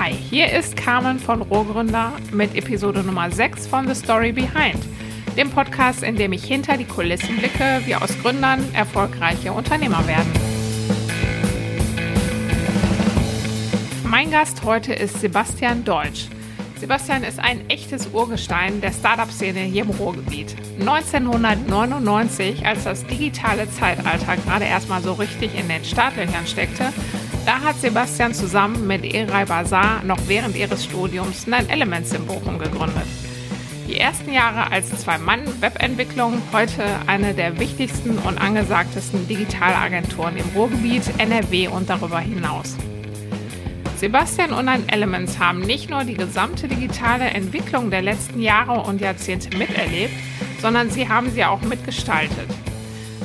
Hi, hier ist Carmen von Rohgründer mit Episode Nummer 6 von The Story Behind, dem Podcast, in dem ich hinter die Kulissen blicke, wie aus Gründern erfolgreiche Unternehmer werden. Mein Gast heute ist Sebastian Deutsch. Sebastian ist ein echtes Urgestein der Startup-Szene hier im Ruhrgebiet. 1999, als das digitale Zeitalter gerade erstmal so richtig in den Startlöchern steckte, da hat Sebastian zusammen mit Eray Bazar noch während ihres Studiums Nine Elements in Bochum gegründet. Die ersten Jahre als Zwei-Mann-Webentwicklung, heute eine der wichtigsten und angesagtesten Digitalagenturen im Ruhrgebiet, NRW und darüber hinaus. Sebastian und Nine Elements haben nicht nur die gesamte digitale Entwicklung der letzten Jahre und Jahrzehnte miterlebt, sondern sie haben sie auch mitgestaltet.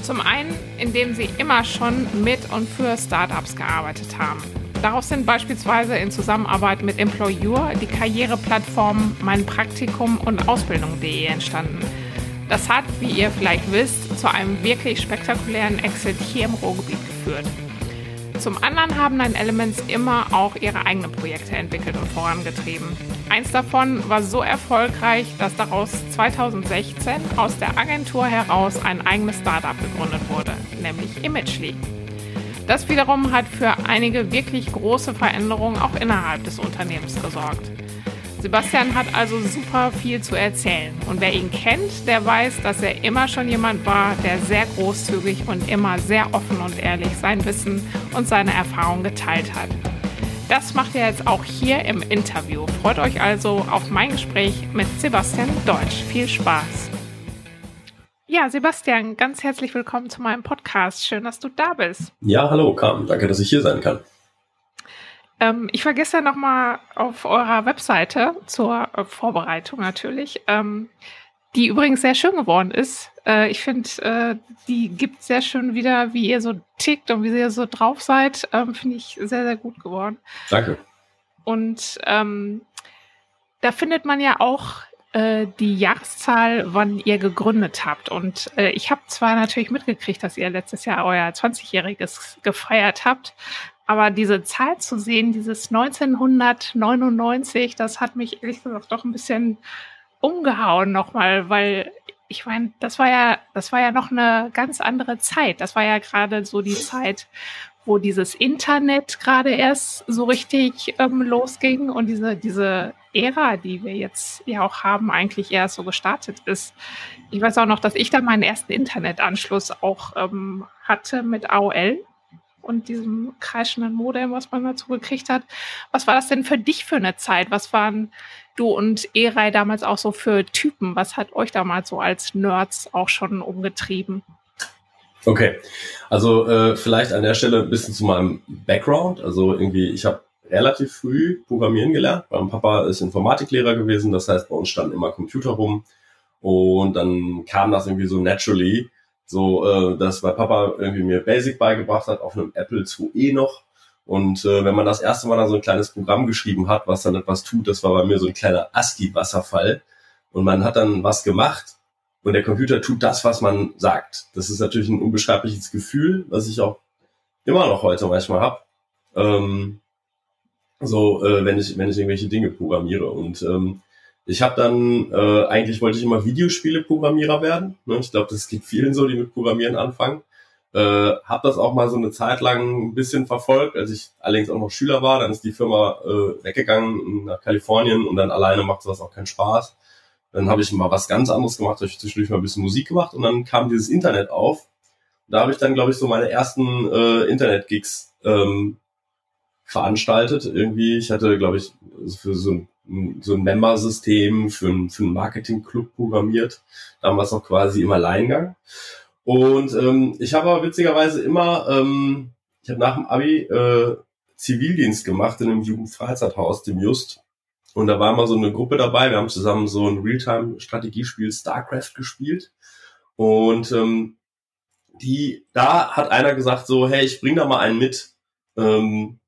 Zum einen, indem sie immer schon mit und für Startups gearbeitet haben. Daraus sind beispielsweise in Zusammenarbeit mit Employur die Karriereplattformen Mein Praktikum und Ausbildung.de entstanden. Das hat, wie ihr vielleicht wisst, zu einem wirklich spektakulären Exit hier im Ruhrgebiet geführt. Zum anderen haben Nine Elements immer auch ihre eigenen Projekte entwickelt und vorangetrieben. Eins davon war so erfolgreich, dass daraus 2016 aus der Agentur heraus ein eigenes Startup gegründet wurde, nämlich Imagely. Das wiederum hat für einige wirklich große Veränderungen auch innerhalb des Unternehmens gesorgt. Sebastian hat also super viel zu erzählen. Und wer ihn kennt, der weiß, dass er immer schon jemand war, der sehr großzügig und immer sehr offen und ehrlich sein Wissen und seine Erfahrungen geteilt hat. Das macht er jetzt auch hier im Interview. Freut euch also auf mein Gespräch mit Sebastian Deutsch. Viel Spaß. Ja, Sebastian, ganz herzlich willkommen zu meinem Podcast. Schön, dass du da bist. Ja, hallo, Carmen. Danke, dass ich hier sein kann. Ähm, ich war gestern noch mal auf eurer Webseite zur äh, Vorbereitung natürlich, ähm, die übrigens sehr schön geworden ist. Äh, ich finde, äh, die gibt sehr schön wieder, wie ihr so tickt und wie ihr so drauf seid. Ähm, finde ich sehr, sehr gut geworden. Danke. Und ähm, da findet man ja auch äh, die Jahreszahl, wann ihr gegründet habt. Und äh, ich habe zwar natürlich mitgekriegt, dass ihr letztes Jahr euer 20-jähriges gefeiert habt, aber diese Zahl zu sehen, dieses 1999, das hat mich ehrlich gesagt doch ein bisschen umgehauen nochmal, weil ich meine, das war ja, das war ja noch eine ganz andere Zeit. Das war ja gerade so die Zeit, wo dieses Internet gerade erst so richtig ähm, losging und diese, diese Ära, die wir jetzt ja auch haben, eigentlich erst so gestartet ist. Ich weiß auch noch, dass ich da meinen ersten Internetanschluss auch ähm, hatte mit AOL und diesem kreischenden Modem, was man dazu gekriegt hat. Was war das denn für dich für eine Zeit? Was waren du und Erei damals auch so für Typen? Was hat euch damals so als Nerds auch schon umgetrieben? Okay, also äh, vielleicht an der Stelle ein bisschen zu meinem Background. Also irgendwie, ich habe relativ früh Programmieren gelernt. Mein Papa ist Informatiklehrer gewesen, das heißt, bei uns standen immer Computer rum. Und dann kam das irgendwie so naturally, so, äh, dass mein Papa irgendwie mir Basic beigebracht hat auf einem Apple IIe noch. Und äh, wenn man das erste Mal dann so ein kleines Programm geschrieben hat, was dann etwas tut, das war bei mir so ein kleiner ASCII-Wasserfall. Und man hat dann was gemacht und der Computer tut das, was man sagt. Das ist natürlich ein unbeschreibliches Gefühl, was ich auch immer noch heute manchmal habe. Ähm, so, äh, wenn ich wenn ich irgendwelche Dinge programmiere und ähm, ich habe dann, äh, eigentlich wollte ich immer Videospiele-Programmierer werden. Ne? Ich glaube, das geht vielen so, die mit Programmieren anfangen. Äh, habe das auch mal so eine Zeit lang ein bisschen verfolgt, als ich allerdings auch noch Schüler war. Dann ist die Firma äh, weggegangen nach Kalifornien und dann alleine macht sowas auch keinen Spaß. Dann habe ich mal was ganz anderes gemacht, habe ich zwischendurch mal ein bisschen Musik gemacht und dann kam dieses Internet auf. Da habe ich dann, glaube ich, so meine ersten äh, Internet-Gigs ähm, veranstaltet. Irgendwie, ich hatte, glaube ich, für so ein so ein Member-System für, ein, für einen Marketing-Club programmiert. Damals auch quasi im Alleingang. Und ähm, ich habe aber witzigerweise immer, ähm, ich habe nach dem Abi äh, Zivildienst gemacht in einem Jugendfreizeithaus, dem Just. Und da war mal so eine Gruppe dabei. Wir haben zusammen so ein Realtime-Strategiespiel StarCraft gespielt. Und ähm, die, da hat einer gesagt so, hey, ich bring da mal einen mit. Ähm,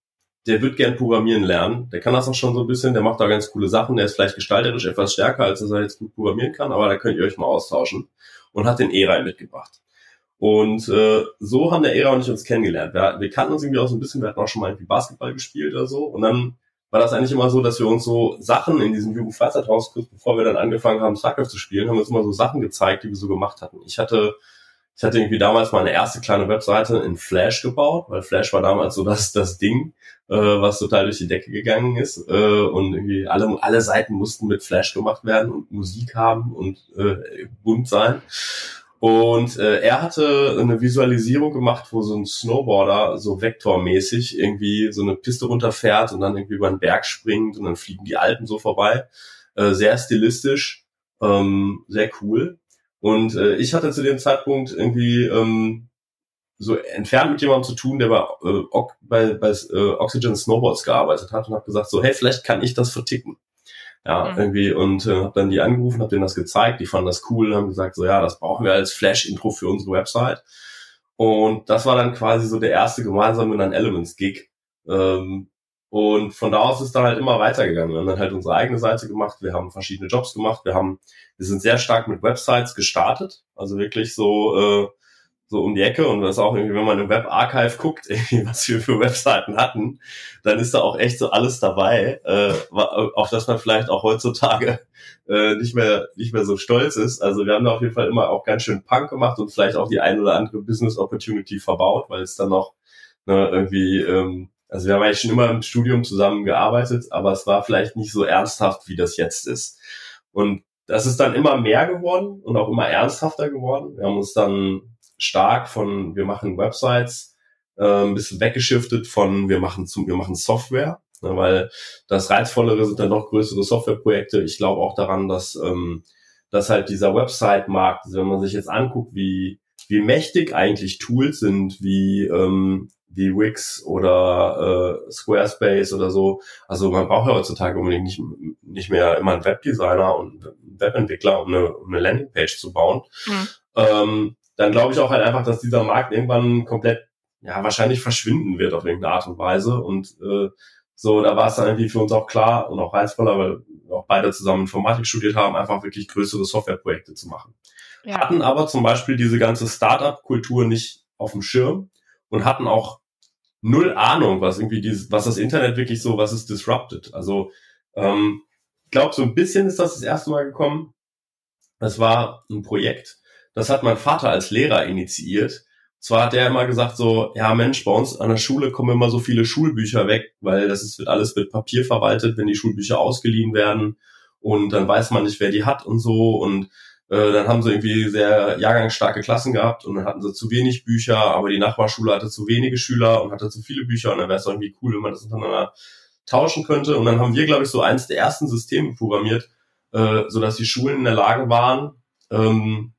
der wird gern programmieren lernen. Der kann das auch schon so ein bisschen, der macht da ganz coole Sachen. Der ist vielleicht gestalterisch etwas stärker, als dass er jetzt gut programmieren kann, aber da könnt ihr euch mal austauschen. Und hat den E-Rein mitgebracht. Und äh, so haben der Era und ich uns kennengelernt. Wir, wir kannten uns irgendwie auch so ein bisschen, wir hatten auch schon mal irgendwie Basketball gespielt oder so. Und dann war das eigentlich immer so, dass wir uns so Sachen in diesem Jugendfreizeithaus, kurz bevor wir dann angefangen haben, StarCraft zu spielen, haben uns immer so Sachen gezeigt, die wir so gemacht hatten. Ich hatte, ich hatte irgendwie damals meine erste kleine Webseite in Flash gebaut, weil Flash war damals so das, das Ding, äh, was total durch die Decke gegangen ist. Äh, und irgendwie alle, alle Seiten mussten mit Flash gemacht werden und Musik haben und äh, bunt sein. Und äh, er hatte eine Visualisierung gemacht, wo so ein Snowboarder so vektormäßig irgendwie so eine Piste runterfährt und dann irgendwie über einen Berg springt und dann fliegen die Alpen so vorbei. Äh, sehr stilistisch, ähm, sehr cool. Und äh, ich hatte zu dem Zeitpunkt irgendwie ähm, so entfernt mit jemandem zu tun, der bei, äh, bei, bei äh, Oxygen Snowboards gearbeitet hat und habe gesagt so, hey, vielleicht kann ich das verticken. Ja, mhm. irgendwie und äh, habe dann die angerufen, habe denen das gezeigt, die fanden das cool, haben gesagt so, ja, das brauchen wir als Flash-Intro für unsere Website. Und das war dann quasi so der erste gemeinsame dann Elements-Gig. Ähm, und von da aus ist dann halt immer weitergegangen. Wir haben dann halt unsere eigene Seite gemacht, wir haben verschiedene Jobs gemacht, wir haben, wir sind sehr stark mit Websites gestartet, also wirklich so äh, so um die Ecke und das auch irgendwie, wenn man im Webarchive guckt, was wir für Webseiten hatten, dann ist da auch echt so alles dabei, äh, auf das man vielleicht auch heutzutage äh, nicht mehr nicht mehr so stolz ist. Also wir haben da auf jeden Fall immer auch ganz schön Punk gemacht und vielleicht auch die ein oder andere Business Opportunity verbaut, weil es dann noch ne, irgendwie, ähm, also wir haben eigentlich schon immer im Studium zusammen gearbeitet, aber es war vielleicht nicht so ernsthaft, wie das jetzt ist. Und das ist dann immer mehr geworden und auch immer ernsthafter geworden. Wir haben uns dann stark von wir machen Websites äh, ein bisschen weggeschiftet von wir machen zum wir machen Software, ne, weil das reizvollere sind dann noch größere Softwareprojekte. Ich glaube auch daran, dass ähm, dass halt dieser Website-Markt, also wenn man sich jetzt anguckt, wie wie mächtig eigentlich Tools sind, wie ähm, wie Wix oder äh, Squarespace oder so. Also man braucht ja heutzutage unbedingt nicht, nicht mehr immer einen Webdesigner und einen Webentwickler, um eine, um eine Landingpage zu bauen. Mhm. Ähm, dann glaube ich auch halt einfach, dass dieser Markt irgendwann komplett, ja, wahrscheinlich verschwinden wird auf irgendeine Art und Weise. Und äh, so, da war es dann irgendwie für uns auch klar und auch reizvoller, weil wir auch beide zusammen Informatik studiert haben, einfach wirklich größere Softwareprojekte zu machen. Ja. Hatten aber zum Beispiel diese ganze Startup-Kultur nicht auf dem Schirm und hatten auch null Ahnung, was irgendwie dieses, was das Internet wirklich so, was es disrupted. Also ähm, ich glaube, so ein bisschen ist das das erste Mal gekommen. Es war ein Projekt, das hat mein Vater als Lehrer initiiert. Zwar hat er immer gesagt so, ja Mensch, bei uns an der Schule kommen immer so viele Schulbücher weg, weil das ist, wird alles mit Papier verwaltet, wenn die Schulbücher ausgeliehen werden und dann weiß man nicht, wer die hat und so und äh, dann haben sie irgendwie sehr jahrgangsstarke Klassen gehabt und dann hatten sie zu wenig Bücher, aber die Nachbarschule hatte zu wenige Schüler und hatte zu viele Bücher und dann wäre es irgendwie cool, wenn man das untereinander tauschen könnte. Und dann haben wir, glaube ich, so eins der ersten Systeme programmiert, äh, so dass die Schulen in der Lage waren, ähm,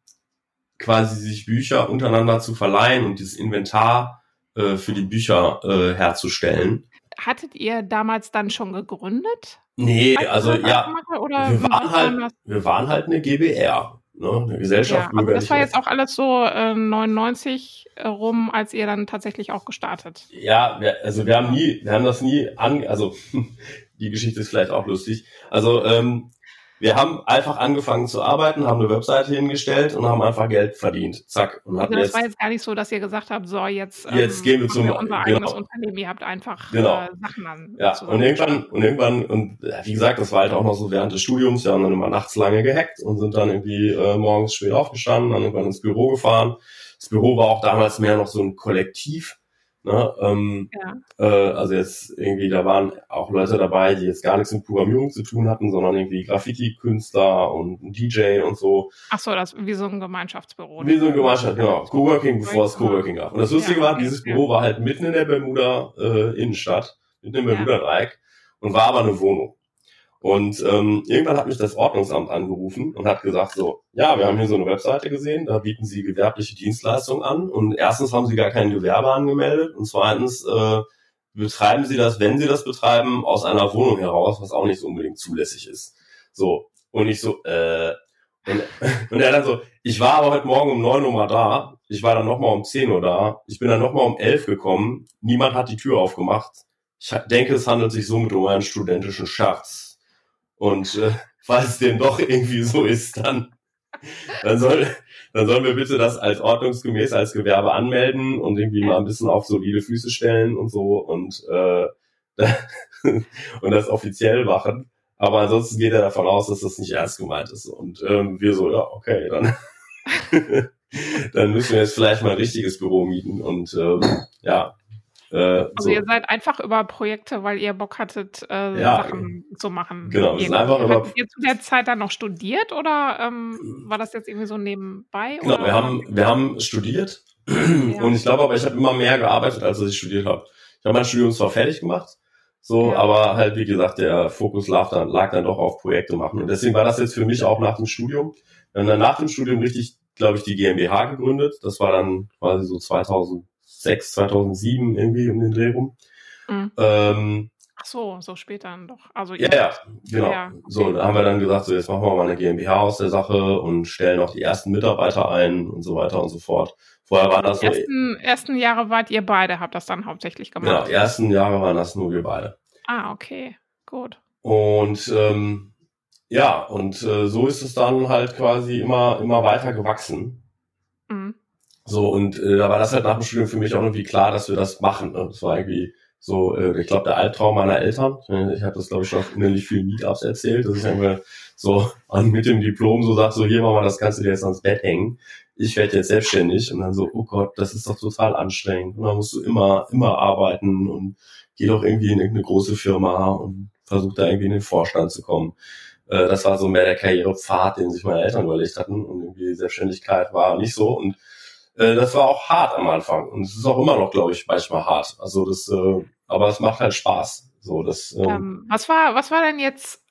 quasi sich Bücher untereinander zu verleihen und dieses Inventar äh, für die Bücher äh, herzustellen. Hattet ihr damals dann schon gegründet? Nee, also ja, wir, waren halt, wir waren halt eine GBR, ne, eine Gesellschaft. Ja, aber das war jetzt auch alles so äh, 99 rum, als ihr dann tatsächlich auch gestartet. Ja, wir, also wir haben nie, wir haben das nie an, also die Geschichte ist vielleicht auch lustig. Also ähm, wir haben einfach angefangen zu arbeiten, haben eine Webseite hingestellt und haben einfach Geld verdient. Zack. Und also das jetzt, war jetzt gar nicht so, dass ihr gesagt habt, so jetzt, jetzt ähm, gehen wir zum wir unser genau. eigenes Unternehmen. Ihr habt einfach genau. äh, Sachen an. Ja, und irgendwann, und irgendwann, und wie gesagt, das war halt auch noch so während des Studiums, wir haben dann immer nachts lange gehackt und sind dann irgendwie äh, morgens spät aufgestanden, dann irgendwann ins Büro gefahren. Das Büro war auch damals mehr noch so ein Kollektiv Ne? Ähm, ja. äh, also jetzt irgendwie, da waren auch Leute dabei, die jetzt gar nichts mit Programmierung zu tun hatten, sondern irgendwie Graffiti-Künstler und ein DJ und so. Ach so, das wie so ein Gemeinschaftsbüro. Wie so ein Gemeinschaft, genau. Coworking, bevor es Coworking gab. Und das Lustige ja, war, dieses Büro war halt mitten in der Bermuda äh, Innenstadt, mitten im Bermuda-Dreieck und war aber eine Wohnung. Und ähm, irgendwann hat mich das Ordnungsamt angerufen und hat gesagt so, ja, wir haben hier so eine Webseite gesehen, da bieten Sie gewerbliche Dienstleistungen an und erstens haben Sie gar kein Gewerbe angemeldet und zweitens äh, betreiben Sie das, wenn Sie das betreiben, aus einer Wohnung heraus, was auch nicht so unbedingt zulässig ist. So, und ich so, äh, und, und er dann so, ich war aber heute Morgen um neun Uhr mal da, ich war dann nochmal um zehn Uhr da, ich bin dann nochmal um elf gekommen, niemand hat die Tür aufgemacht. Ich denke, es handelt sich somit um einen studentischen Scherz. Und äh, falls dem doch irgendwie so ist, dann, dann soll, dann sollen wir bitte das als ordnungsgemäß als Gewerbe anmelden und irgendwie mal ein bisschen auf solide Füße stellen und so. Und äh, und das offiziell machen. Aber ansonsten geht er davon aus, dass das nicht ernst gemeint ist. Und ähm, wir so, ja, okay, dann, dann müssen wir jetzt vielleicht mal ein richtiges Büro mieten. Und ähm, ja, äh, also so. ihr seid einfach über Projekte, weil ihr Bock hattet, äh, ja, Sachen zu machen. Genau, wir sind einfach über Hattet ihr zu der Zeit dann noch studiert oder ähm, war das jetzt irgendwie so nebenbei? Genau, oder? wir haben, wir haben studiert ja. und ich glaube aber, ich habe immer mehr gearbeitet, als ich studiert habe. Ich habe mein Studium zwar fertig gemacht, so, ja. aber halt, wie gesagt, der Fokus lag dann, lag dann doch auf Projekte machen. Und deswegen war das jetzt für mich auch nach dem Studium. Wir haben dann nach dem Studium richtig, glaube ich, die GmbH gegründet. Das war dann quasi so 2000 2006, 2007 irgendwie um den Dreh rum. Mhm. Ähm, Ach so, so später dann doch. Also ja, ja, genau. Ja, okay. So, da haben wir dann gesagt, so jetzt machen wir mal eine GmbH aus der Sache und stellen auch die ersten Mitarbeiter ein und so weiter und so fort. Vorher war das die so. Ersten, ersten Jahre wart ihr beide, habt das dann hauptsächlich gemacht. Genau, die ersten Jahre waren das nur wir beide. Ah, okay, gut. Und ähm, ja, und äh, so ist es dann halt quasi immer, immer weiter gewachsen. Mhm. So, und äh, da war das halt nach dem Studium für mich auch irgendwie klar, dass wir das machen. Ne? Das war irgendwie so, äh, ich glaube, der Albtraum meiner Eltern. Ich habe das, glaube ich, schon auf unendlich vielen Meetups erzählt, dass ich irgendwie so an, mit dem Diplom so sag, so hier mal, das kannst du dir jetzt ans Bett hängen. Ich werde jetzt selbstständig und dann so, oh Gott, das ist doch total anstrengend. Und dann musst du immer, immer arbeiten und geh doch irgendwie in irgendeine große Firma und versuch da irgendwie in den Vorstand zu kommen. Äh, das war so mehr der Karrierepfad, den sich meine Eltern überlegt hatten und irgendwie Selbstständigkeit war nicht so und äh, das war auch hart am Anfang und es ist auch immer noch, glaube ich, manchmal hart. Also das, äh, aber es macht halt Spaß. So, das, ähm, ähm, was war, was war denn jetzt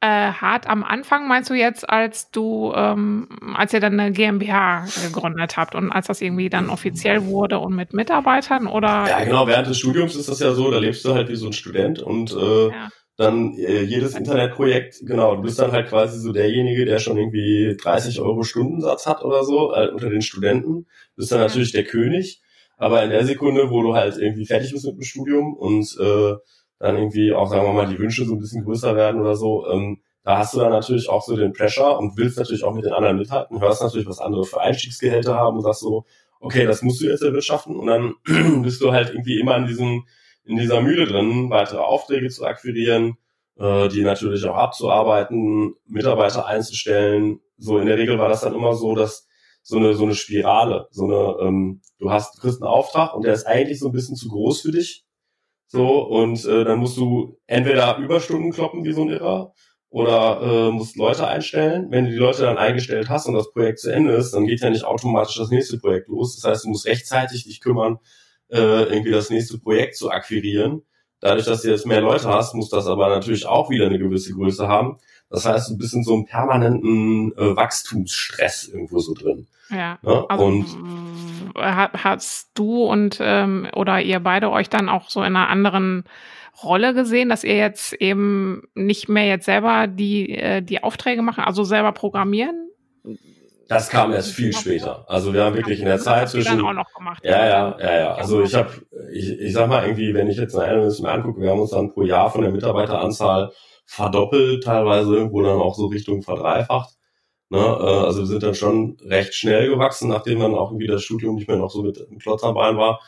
äh, hart am Anfang, meinst du jetzt, als du, ähm, als ihr dann eine GmbH gegründet habt und als das irgendwie dann offiziell wurde und mit Mitarbeitern oder? Ja, genau, während des Studiums ist das ja so, da lebst du halt wie so ein Student und äh, ja dann äh, jedes Internetprojekt, genau, du bist dann halt quasi so derjenige, der schon irgendwie 30 Euro Stundensatz hat oder so äh, unter den Studenten, bist dann natürlich der König, aber in der Sekunde, wo du halt irgendwie fertig bist mit dem Studium und äh, dann irgendwie auch, sagen wir mal, die Wünsche so ein bisschen größer werden oder so, ähm, da hast du dann natürlich auch so den Pressure und willst natürlich auch mit den anderen mithalten, hörst natürlich, was andere für Einstiegsgehälter haben und sagst so, okay, das musst du jetzt erwirtschaften und dann bist du halt irgendwie immer in diesem in dieser Mühle drin, weitere Aufträge zu akquirieren, äh, die natürlich auch abzuarbeiten, Mitarbeiter einzustellen. So in der Regel war das dann immer so, dass so eine so eine Spirale, so eine ähm, du hast du kriegst einen Auftrag und der ist eigentlich so ein bisschen zu groß für dich. So und äh, dann musst du entweder Überstunden kloppen wie so ein Irrer oder äh, musst Leute einstellen. Wenn du die Leute dann eingestellt hast und das Projekt zu Ende ist, dann geht ja nicht automatisch das nächste Projekt los. Das heißt, du musst rechtzeitig dich kümmern, äh, irgendwie das nächste Projekt zu akquirieren. Dadurch, dass du jetzt mehr Leute hast, muss das aber natürlich auch wieder eine gewisse Größe haben. Das heißt, du bist in so einem permanenten äh, Wachstumsstress irgendwo so drin. Ja. Ne? Also, und hast du und ähm, oder ihr beide euch dann auch so in einer anderen Rolle gesehen, dass ihr jetzt eben nicht mehr jetzt selber die, äh, die Aufträge machen, also selber programmieren, das kam erst viel später. Also wir haben wirklich in der Zeit zwischen. Dann auch noch gemacht, ja, ja, ja, ja. Also ich habe, ich, ich sag mal irgendwie, wenn ich jetzt eine Analyst mir angucke, wir haben uns dann pro Jahr von der Mitarbeiteranzahl verdoppelt, teilweise irgendwo dann auch so Richtung verdreifacht. Ne? Äh, also wir sind dann schon recht schnell gewachsen, nachdem dann auch irgendwie das Studium nicht mehr noch so mit einem Klotz am Bein war.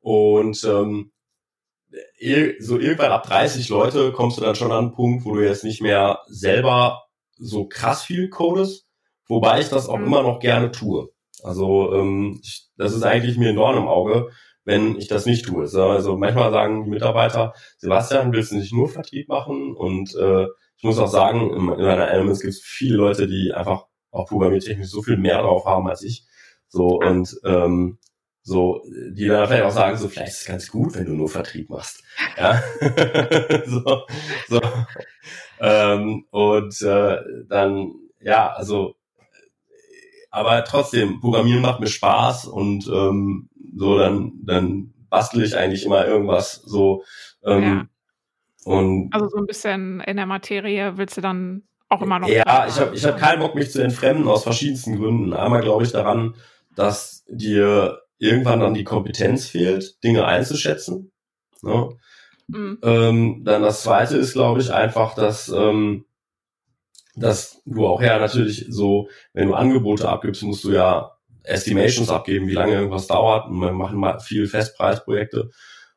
Und ähm, so irgendwann ab 30 Leute kommst du dann schon an einen Punkt, wo du jetzt nicht mehr selber so krass viel codest, Wobei ich das auch mhm. immer noch gerne tue. Also ähm, ich, das ist eigentlich mir ein Dorn im Auge, wenn ich das nicht tue. Also manchmal sagen die Mitarbeiter, Sebastian, willst du nicht nur Vertrieb machen? Und äh, ich muss auch sagen, in, in meiner Elements gibt es viele Leute, die einfach auch programmiertechnisch so viel mehr drauf haben als ich. So und ähm, so, die dann vielleicht auch sagen, so vielleicht ist es ganz gut, wenn du nur Vertrieb machst. Ja. so, so. Ähm, und äh, dann, ja, also aber trotzdem, Programmieren macht mir Spaß und ähm, so, dann, dann bastel ich eigentlich immer irgendwas so. Ähm, ja. und also so ein bisschen in der Materie willst du dann auch immer noch. Ja, ich habe ich hab keinen Bock, mich zu entfremden aus verschiedensten Gründen. Einmal glaube ich daran, dass dir irgendwann dann die Kompetenz fehlt, Dinge einzuschätzen. Ne? Mhm. Ähm, dann das zweite ist, glaube ich, einfach, dass ähm, dass du auch ja natürlich so, wenn du Angebote abgibst, musst du ja Estimations abgeben, wie lange irgendwas dauert. Und wir machen mal viel Festpreisprojekte.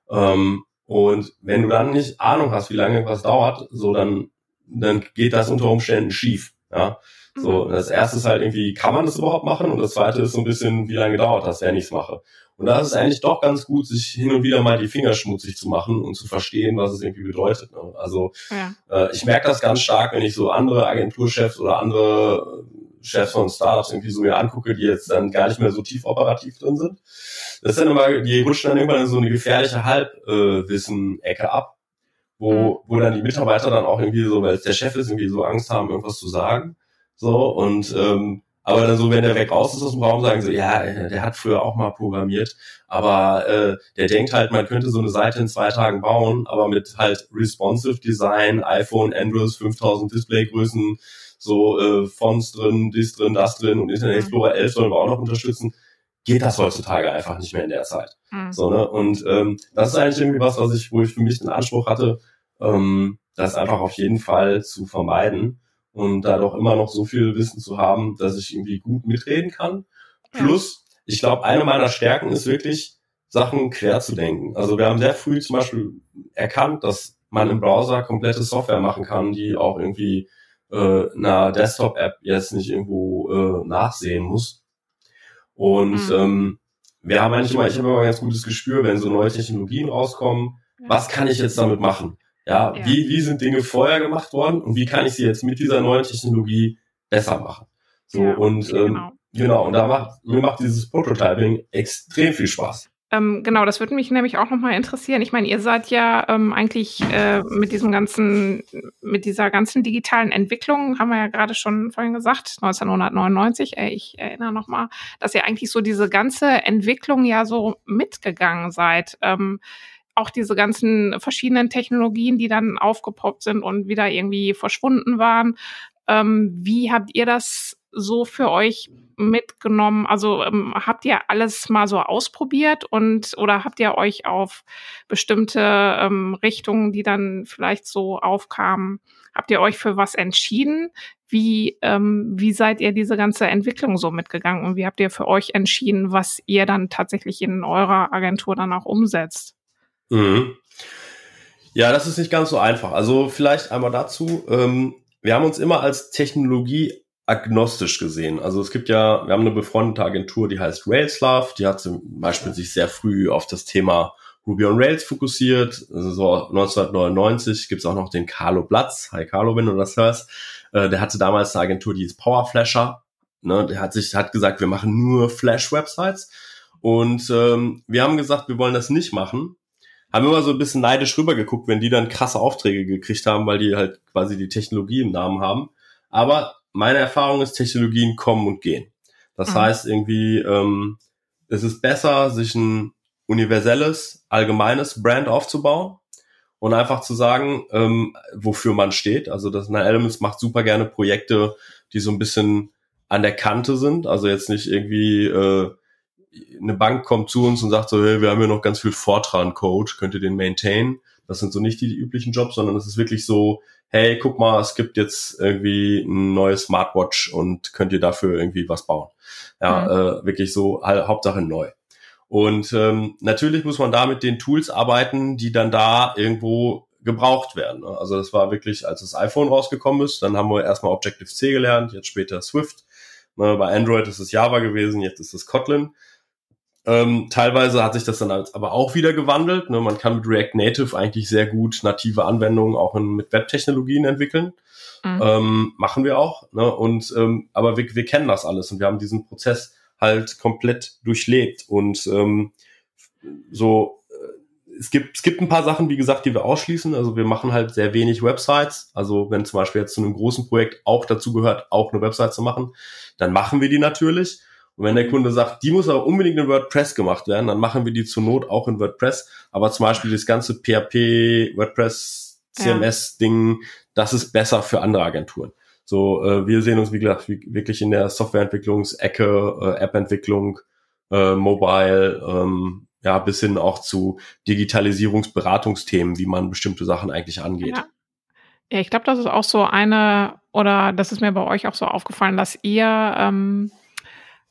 Ähm, Und wenn du dann nicht Ahnung hast, wie lange was dauert, so dann, dann geht das unter Umständen schief. Ja. So, mhm. das erste ist halt irgendwie, kann man das überhaupt machen? Und das zweite ist so ein bisschen, wie lange dauert das, wenn ich es mache? Und da ist es eigentlich doch ganz gut, sich hin und wieder mal die Finger schmutzig zu machen und zu verstehen, was es irgendwie bedeutet. Ne? Also ja. äh, ich merke das ganz stark, wenn ich so andere Agenturchefs oder andere Chefs von Startups irgendwie so mir angucke, die jetzt dann gar nicht mehr so tief operativ drin sind. Das ist dann immer, die rutschen dann irgendwann in so eine gefährliche Halbwissen-Ecke ab, wo, mhm. wo dann die Mitarbeiter dann auch irgendwie so, weil es der Chef ist, irgendwie so Angst haben, irgendwas zu sagen. So, und ähm, aber dann so, wenn der weg raus ist aus dem Raum, sagen sie, ja, der hat früher auch mal programmiert, aber äh, der denkt halt, man könnte so eine Seite in zwei Tagen bauen, aber mit halt responsive Design, iPhone, Android, 5000 Displaygrößen, so äh, Fonts drin, dies drin, das drin und Internet mhm. Explorer 11 sollen wir auch noch unterstützen, geht das heutzutage einfach nicht mehr in der Zeit. Mhm. So, ne? Und ähm, das ist eigentlich irgendwie was, was ich, wo ich für mich den Anspruch hatte, ähm, das einfach auf jeden Fall zu vermeiden und da doch immer noch so viel Wissen zu haben, dass ich irgendwie gut mitreden kann. Plus, ich glaube, eine meiner Stärken ist wirklich, Sachen quer zu denken. Also wir haben sehr früh zum Beispiel erkannt, dass man im Browser komplette Software machen kann, die auch irgendwie äh, einer Desktop-App jetzt nicht irgendwo äh, nachsehen muss. Und mhm. ähm, wir haben eigentlich immer, ich habe immer ein ganz gutes Gespür, wenn so neue Technologien rauskommen, ja. was kann ich jetzt damit machen? Ja, ja, Wie, wie sind Dinge vorher gemacht worden und wie kann ich sie jetzt mit dieser neuen Technologie besser machen? So ja, und ähm, genau. genau, und da macht mir macht dieses Prototyping extrem viel Spaß. Ähm, genau, das würde mich nämlich auch nochmal interessieren. Ich meine, ihr seid ja ähm, eigentlich äh, mit diesem ganzen, mit dieser ganzen digitalen Entwicklung, haben wir ja gerade schon vorhin gesagt, 1999, äh, ich erinnere nochmal, dass ihr eigentlich so diese ganze Entwicklung ja so mitgegangen seid. Ähm, auch diese ganzen verschiedenen Technologien, die dann aufgepoppt sind und wieder irgendwie verschwunden waren. Ähm, wie habt ihr das so für euch mitgenommen? Also ähm, habt ihr alles mal so ausprobiert und oder habt ihr euch auf bestimmte ähm, Richtungen, die dann vielleicht so aufkamen, habt ihr euch für was entschieden? Wie, ähm, wie seid ihr diese ganze Entwicklung so mitgegangen und wie habt ihr für euch entschieden, was ihr dann tatsächlich in eurer Agentur dann auch umsetzt? Mhm. Ja, das ist nicht ganz so einfach. Also vielleicht einmal dazu. Ähm, wir haben uns immer als Technologie agnostisch gesehen. Also es gibt ja, wir haben eine befreundete Agentur, die heißt Railslove, die hat zum Beispiel sich sehr früh auf das Thema Ruby on Rails fokussiert. Also so 1999 gibt es auch noch den Carlo Platz. Hi Carlo, wenn du das hörst. Äh, der hatte damals eine Agentur, die ist Powerflasher. Ne, der hat sich hat gesagt, wir machen nur Flash-Websites. Und ähm, wir haben gesagt, wir wollen das nicht machen, haben immer so ein bisschen neidisch rübergeguckt, wenn die dann krasse Aufträge gekriegt haben, weil die halt quasi die Technologie im Namen haben. Aber meine Erfahrung ist, Technologien kommen und gehen. Das mhm. heißt irgendwie, ähm, es ist besser, sich ein universelles, allgemeines Brand aufzubauen und einfach zu sagen, ähm, wofür man steht. Also das Nine Elements macht super gerne Projekte, die so ein bisschen an der Kante sind. Also jetzt nicht irgendwie äh, eine Bank kommt zu uns und sagt so, hey, wir haben hier noch ganz viel Fortran-Code, könnt ihr den maintain? Das sind so nicht die, die üblichen Jobs, sondern es ist wirklich so, hey, guck mal, es gibt jetzt irgendwie ein neues Smartwatch und könnt ihr dafür irgendwie was bauen. Ja, mhm. äh, wirklich so, halt, Hauptsache neu. Und ähm, natürlich muss man da mit den Tools arbeiten, die dann da irgendwo gebraucht werden. Ne? Also das war wirklich, als das iPhone rausgekommen ist, dann haben wir erstmal Objective-C gelernt, jetzt später Swift. Ne, bei Android ist es Java gewesen, jetzt ist es Kotlin. Ähm, teilweise hat sich das dann aber auch wieder gewandelt. Ne? Man kann mit React Native eigentlich sehr gut native Anwendungen auch in, mit Webtechnologien entwickeln. Mhm. Ähm, machen wir auch. Ne? Und ähm, aber wir, wir kennen das alles und wir haben diesen Prozess halt komplett durchlebt. Und ähm, so äh, es gibt, es gibt ein paar Sachen, wie gesagt, die wir ausschließen. Also wir machen halt sehr wenig Websites. Also wenn zum Beispiel jetzt zu einem großen Projekt auch dazu gehört, auch eine Website zu machen, dann machen wir die natürlich. Und wenn der Kunde sagt, die muss aber unbedingt in WordPress gemacht werden, dann machen wir die zur Not auch in WordPress. Aber zum Beispiel das ganze PHP, WordPress, CMS-Ding, das ist besser für andere Agenturen. So, äh, wir sehen uns, wie gesagt, wirklich in der Softwareentwicklungsecke, äh, App-Entwicklung, äh, Mobile, ähm, ja, bis hin auch zu Digitalisierungsberatungsthemen, wie man bestimmte Sachen eigentlich angeht. Ja. Ja, ich glaube, das ist auch so eine, oder das ist mir bei euch auch so aufgefallen, dass ihr ähm,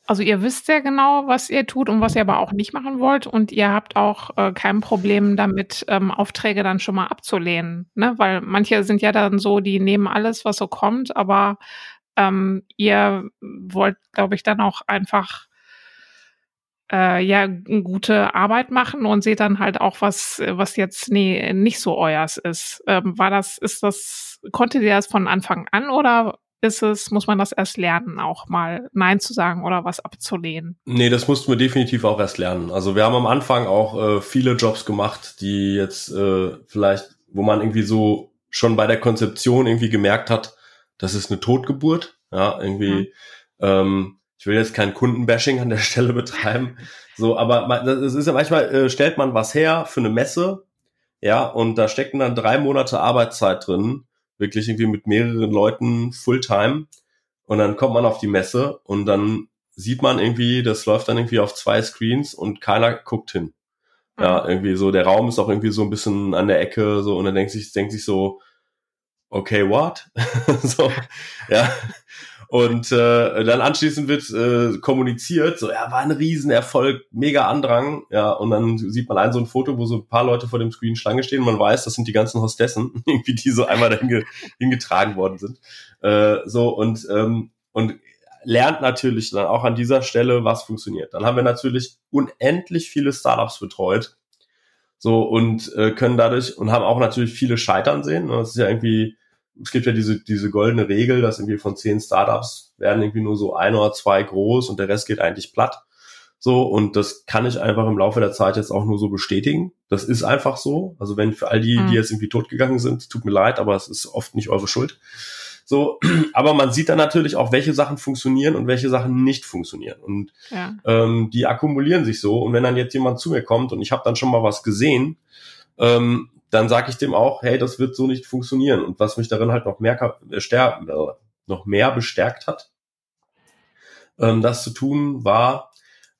Also ihr wisst sehr genau, was ihr tut und was ihr aber auch nicht machen wollt und ihr habt auch äh, kein Problem damit, ähm, Aufträge dann schon mal abzulehnen, ne? Weil manche sind ja dann so, die nehmen alles, was so kommt, aber ähm, ihr wollt, glaube ich, dann auch einfach äh, ja gute Arbeit machen und seht dann halt auch was, was jetzt nee, nicht so euers ist. Ähm, war das, ist das, konntet ihr das von Anfang an oder ist es, muss man das erst lernen, auch mal Nein zu sagen oder was abzulehnen? Nee, das mussten wir definitiv auch erst lernen. Also wir haben am Anfang auch äh, viele Jobs gemacht, die jetzt äh, vielleicht, wo man irgendwie so schon bei der Konzeption irgendwie gemerkt hat, das ist eine Totgeburt. Ja, irgendwie, mhm. ähm, ich will jetzt kein Kundenbashing an der Stelle betreiben. So, aber es ist ja manchmal, äh, stellt man was her für eine Messe, ja, und da stecken dann drei Monate Arbeitszeit drin wirklich irgendwie mit mehreren Leuten Fulltime und dann kommt man auf die Messe und dann sieht man irgendwie, das läuft dann irgendwie auf zwei Screens und keiner guckt hin. Ja, mhm. irgendwie so, der Raum ist auch irgendwie so ein bisschen an der Ecke, so, und dann denkt sich, denkt sich so, okay, what? so, ja. Und äh, dann anschließend wird äh, kommuniziert, so, ja, war ein Riesenerfolg, mega Andrang, ja, und dann sieht man ein so ein Foto, wo so ein paar Leute vor dem Screen Schlange stehen, man weiß, das sind die ganzen Hostessen, irgendwie, die so einmal dahin hingetragen worden sind. Äh, so, und, ähm, und lernt natürlich dann auch an dieser Stelle, was funktioniert. Dann haben wir natürlich unendlich viele Startups betreut, so, und äh, können dadurch, und haben auch natürlich viele Scheitern sehen. Ne? Das ist ja irgendwie, es gibt ja diese, diese goldene Regel, dass irgendwie von zehn Startups werden irgendwie nur so ein oder zwei groß und der Rest geht eigentlich platt. So, und das kann ich einfach im Laufe der Zeit jetzt auch nur so bestätigen. Das ist einfach so. Also wenn für all die, die mhm. jetzt irgendwie totgegangen sind, tut mir leid, aber es ist oft nicht eure Schuld. So, aber man sieht dann natürlich auch, welche Sachen funktionieren und welche Sachen nicht funktionieren. Und ja. ähm, die akkumulieren sich so. Und wenn dann jetzt jemand zu mir kommt und ich habe dann schon mal was gesehen, ähm, dann sage ich dem auch, hey, das wird so nicht funktionieren. Und was mich darin halt noch mehr, äh, noch mehr bestärkt hat, ähm, das zu tun, war,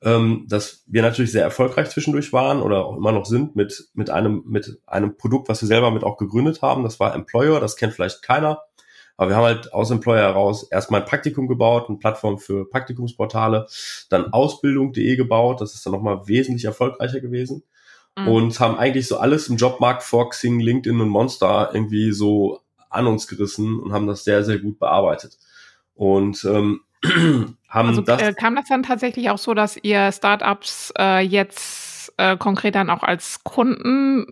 ähm, dass wir natürlich sehr erfolgreich zwischendurch waren oder auch immer noch sind mit, mit einem, mit einem Produkt, was wir selber mit auch gegründet haben. Das war Employer, das kennt vielleicht keiner. Aber wir haben halt aus Employer heraus erstmal ein Praktikum gebaut, eine Plattform für Praktikumsportale, dann Ausbildung.de gebaut. Das ist dann nochmal wesentlich erfolgreicher gewesen mhm. und haben eigentlich so alles im Jobmarkt vor Xing, LinkedIn und Monster irgendwie so an uns gerissen und haben das sehr, sehr gut bearbeitet. Und ähm, haben also, das. Äh, kam das dann tatsächlich auch so, dass ihr Startups äh, jetzt äh, konkret dann auch als Kunden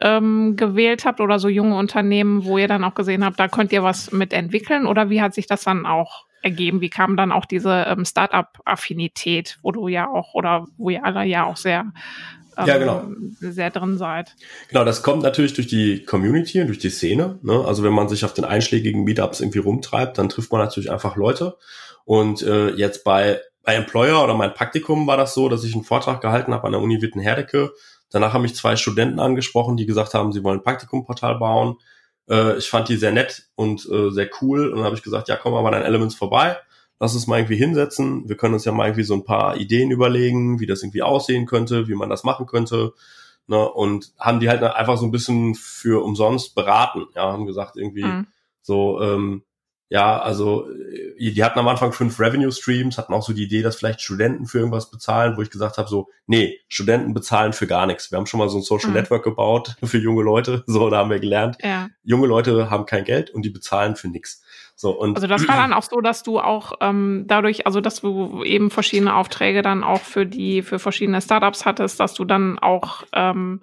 ähm, gewählt habt oder so junge Unternehmen, wo ihr dann auch gesehen habt, da könnt ihr was mit entwickeln? Oder wie hat sich das dann auch ergeben? Wie kam dann auch diese ähm, Startup-Affinität, wo du ja auch oder wo ihr alle ja auch sehr ja, genau. sehr drin seid. Genau, das kommt natürlich durch die Community und durch die Szene. Ne? Also wenn man sich auf den einschlägigen Meetups irgendwie rumtreibt, dann trifft man natürlich einfach Leute. Und äh, jetzt bei, bei Employer oder mein Praktikum war das so, dass ich einen Vortrag gehalten habe an der Uni Witten-Herdecke. Danach haben mich zwei Studenten angesprochen, die gesagt haben, sie wollen ein Praktikumportal bauen. Äh, ich fand die sehr nett und äh, sehr cool. Und dann habe ich gesagt, ja, komm mal bei deinen Elements vorbei lass uns mal irgendwie hinsetzen. Wir können uns ja mal irgendwie so ein paar Ideen überlegen, wie das irgendwie aussehen könnte, wie man das machen könnte. Ne? Und haben die halt einfach so ein bisschen für umsonst beraten. Ja, haben gesagt irgendwie mhm. so, ähm, ja, also äh, die hatten am Anfang fünf Revenue Streams, hatten auch so die Idee, dass vielleicht Studenten für irgendwas bezahlen, wo ich gesagt habe, so, nee, Studenten bezahlen für gar nichts. Wir haben schon mal so ein Social mhm. Network gebaut für junge Leute, so, da haben wir gelernt. Ja. Junge Leute haben kein Geld und die bezahlen für nichts. So, und also das war dann auch so, dass du auch ähm, dadurch, also dass du eben verschiedene Aufträge dann auch für die, für verschiedene Startups hattest, dass du dann auch ähm,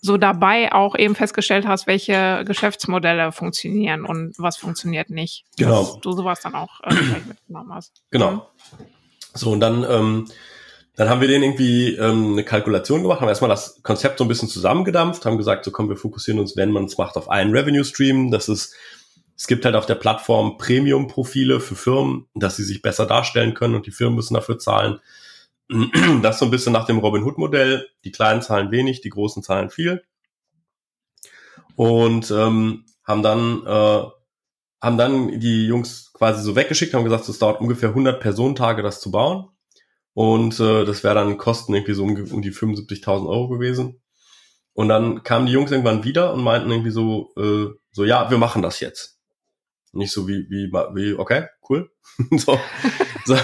so dabei auch eben festgestellt hast, welche Geschäftsmodelle funktionieren und was funktioniert nicht. Genau. Dass du sowas dann auch äh, mitgenommen hast. Genau. Mhm. So, und dann, ähm, dann haben wir denen irgendwie ähm, eine Kalkulation gemacht, haben erstmal das Konzept so ein bisschen zusammengedampft, haben gesagt, so komm, wir fokussieren uns, wenn man es macht, auf einen Revenue Stream. Das ist es gibt halt auf der Plattform Premium-Profile für Firmen, dass sie sich besser darstellen können und die Firmen müssen dafür zahlen. Das so ein bisschen nach dem Robin Hood-Modell. Die kleinen zahlen wenig, die großen zahlen viel. Und ähm, haben dann äh, haben dann die Jungs quasi so weggeschickt, haben gesagt, es dauert ungefähr 100 Personentage, das zu bauen. Und äh, das wäre dann Kosten irgendwie so um, um die 75.000 Euro gewesen. Und dann kamen die Jungs irgendwann wieder und meinten irgendwie so, äh, so ja, wir machen das jetzt. Nicht so wie, wie, wie, okay, cool. so, so.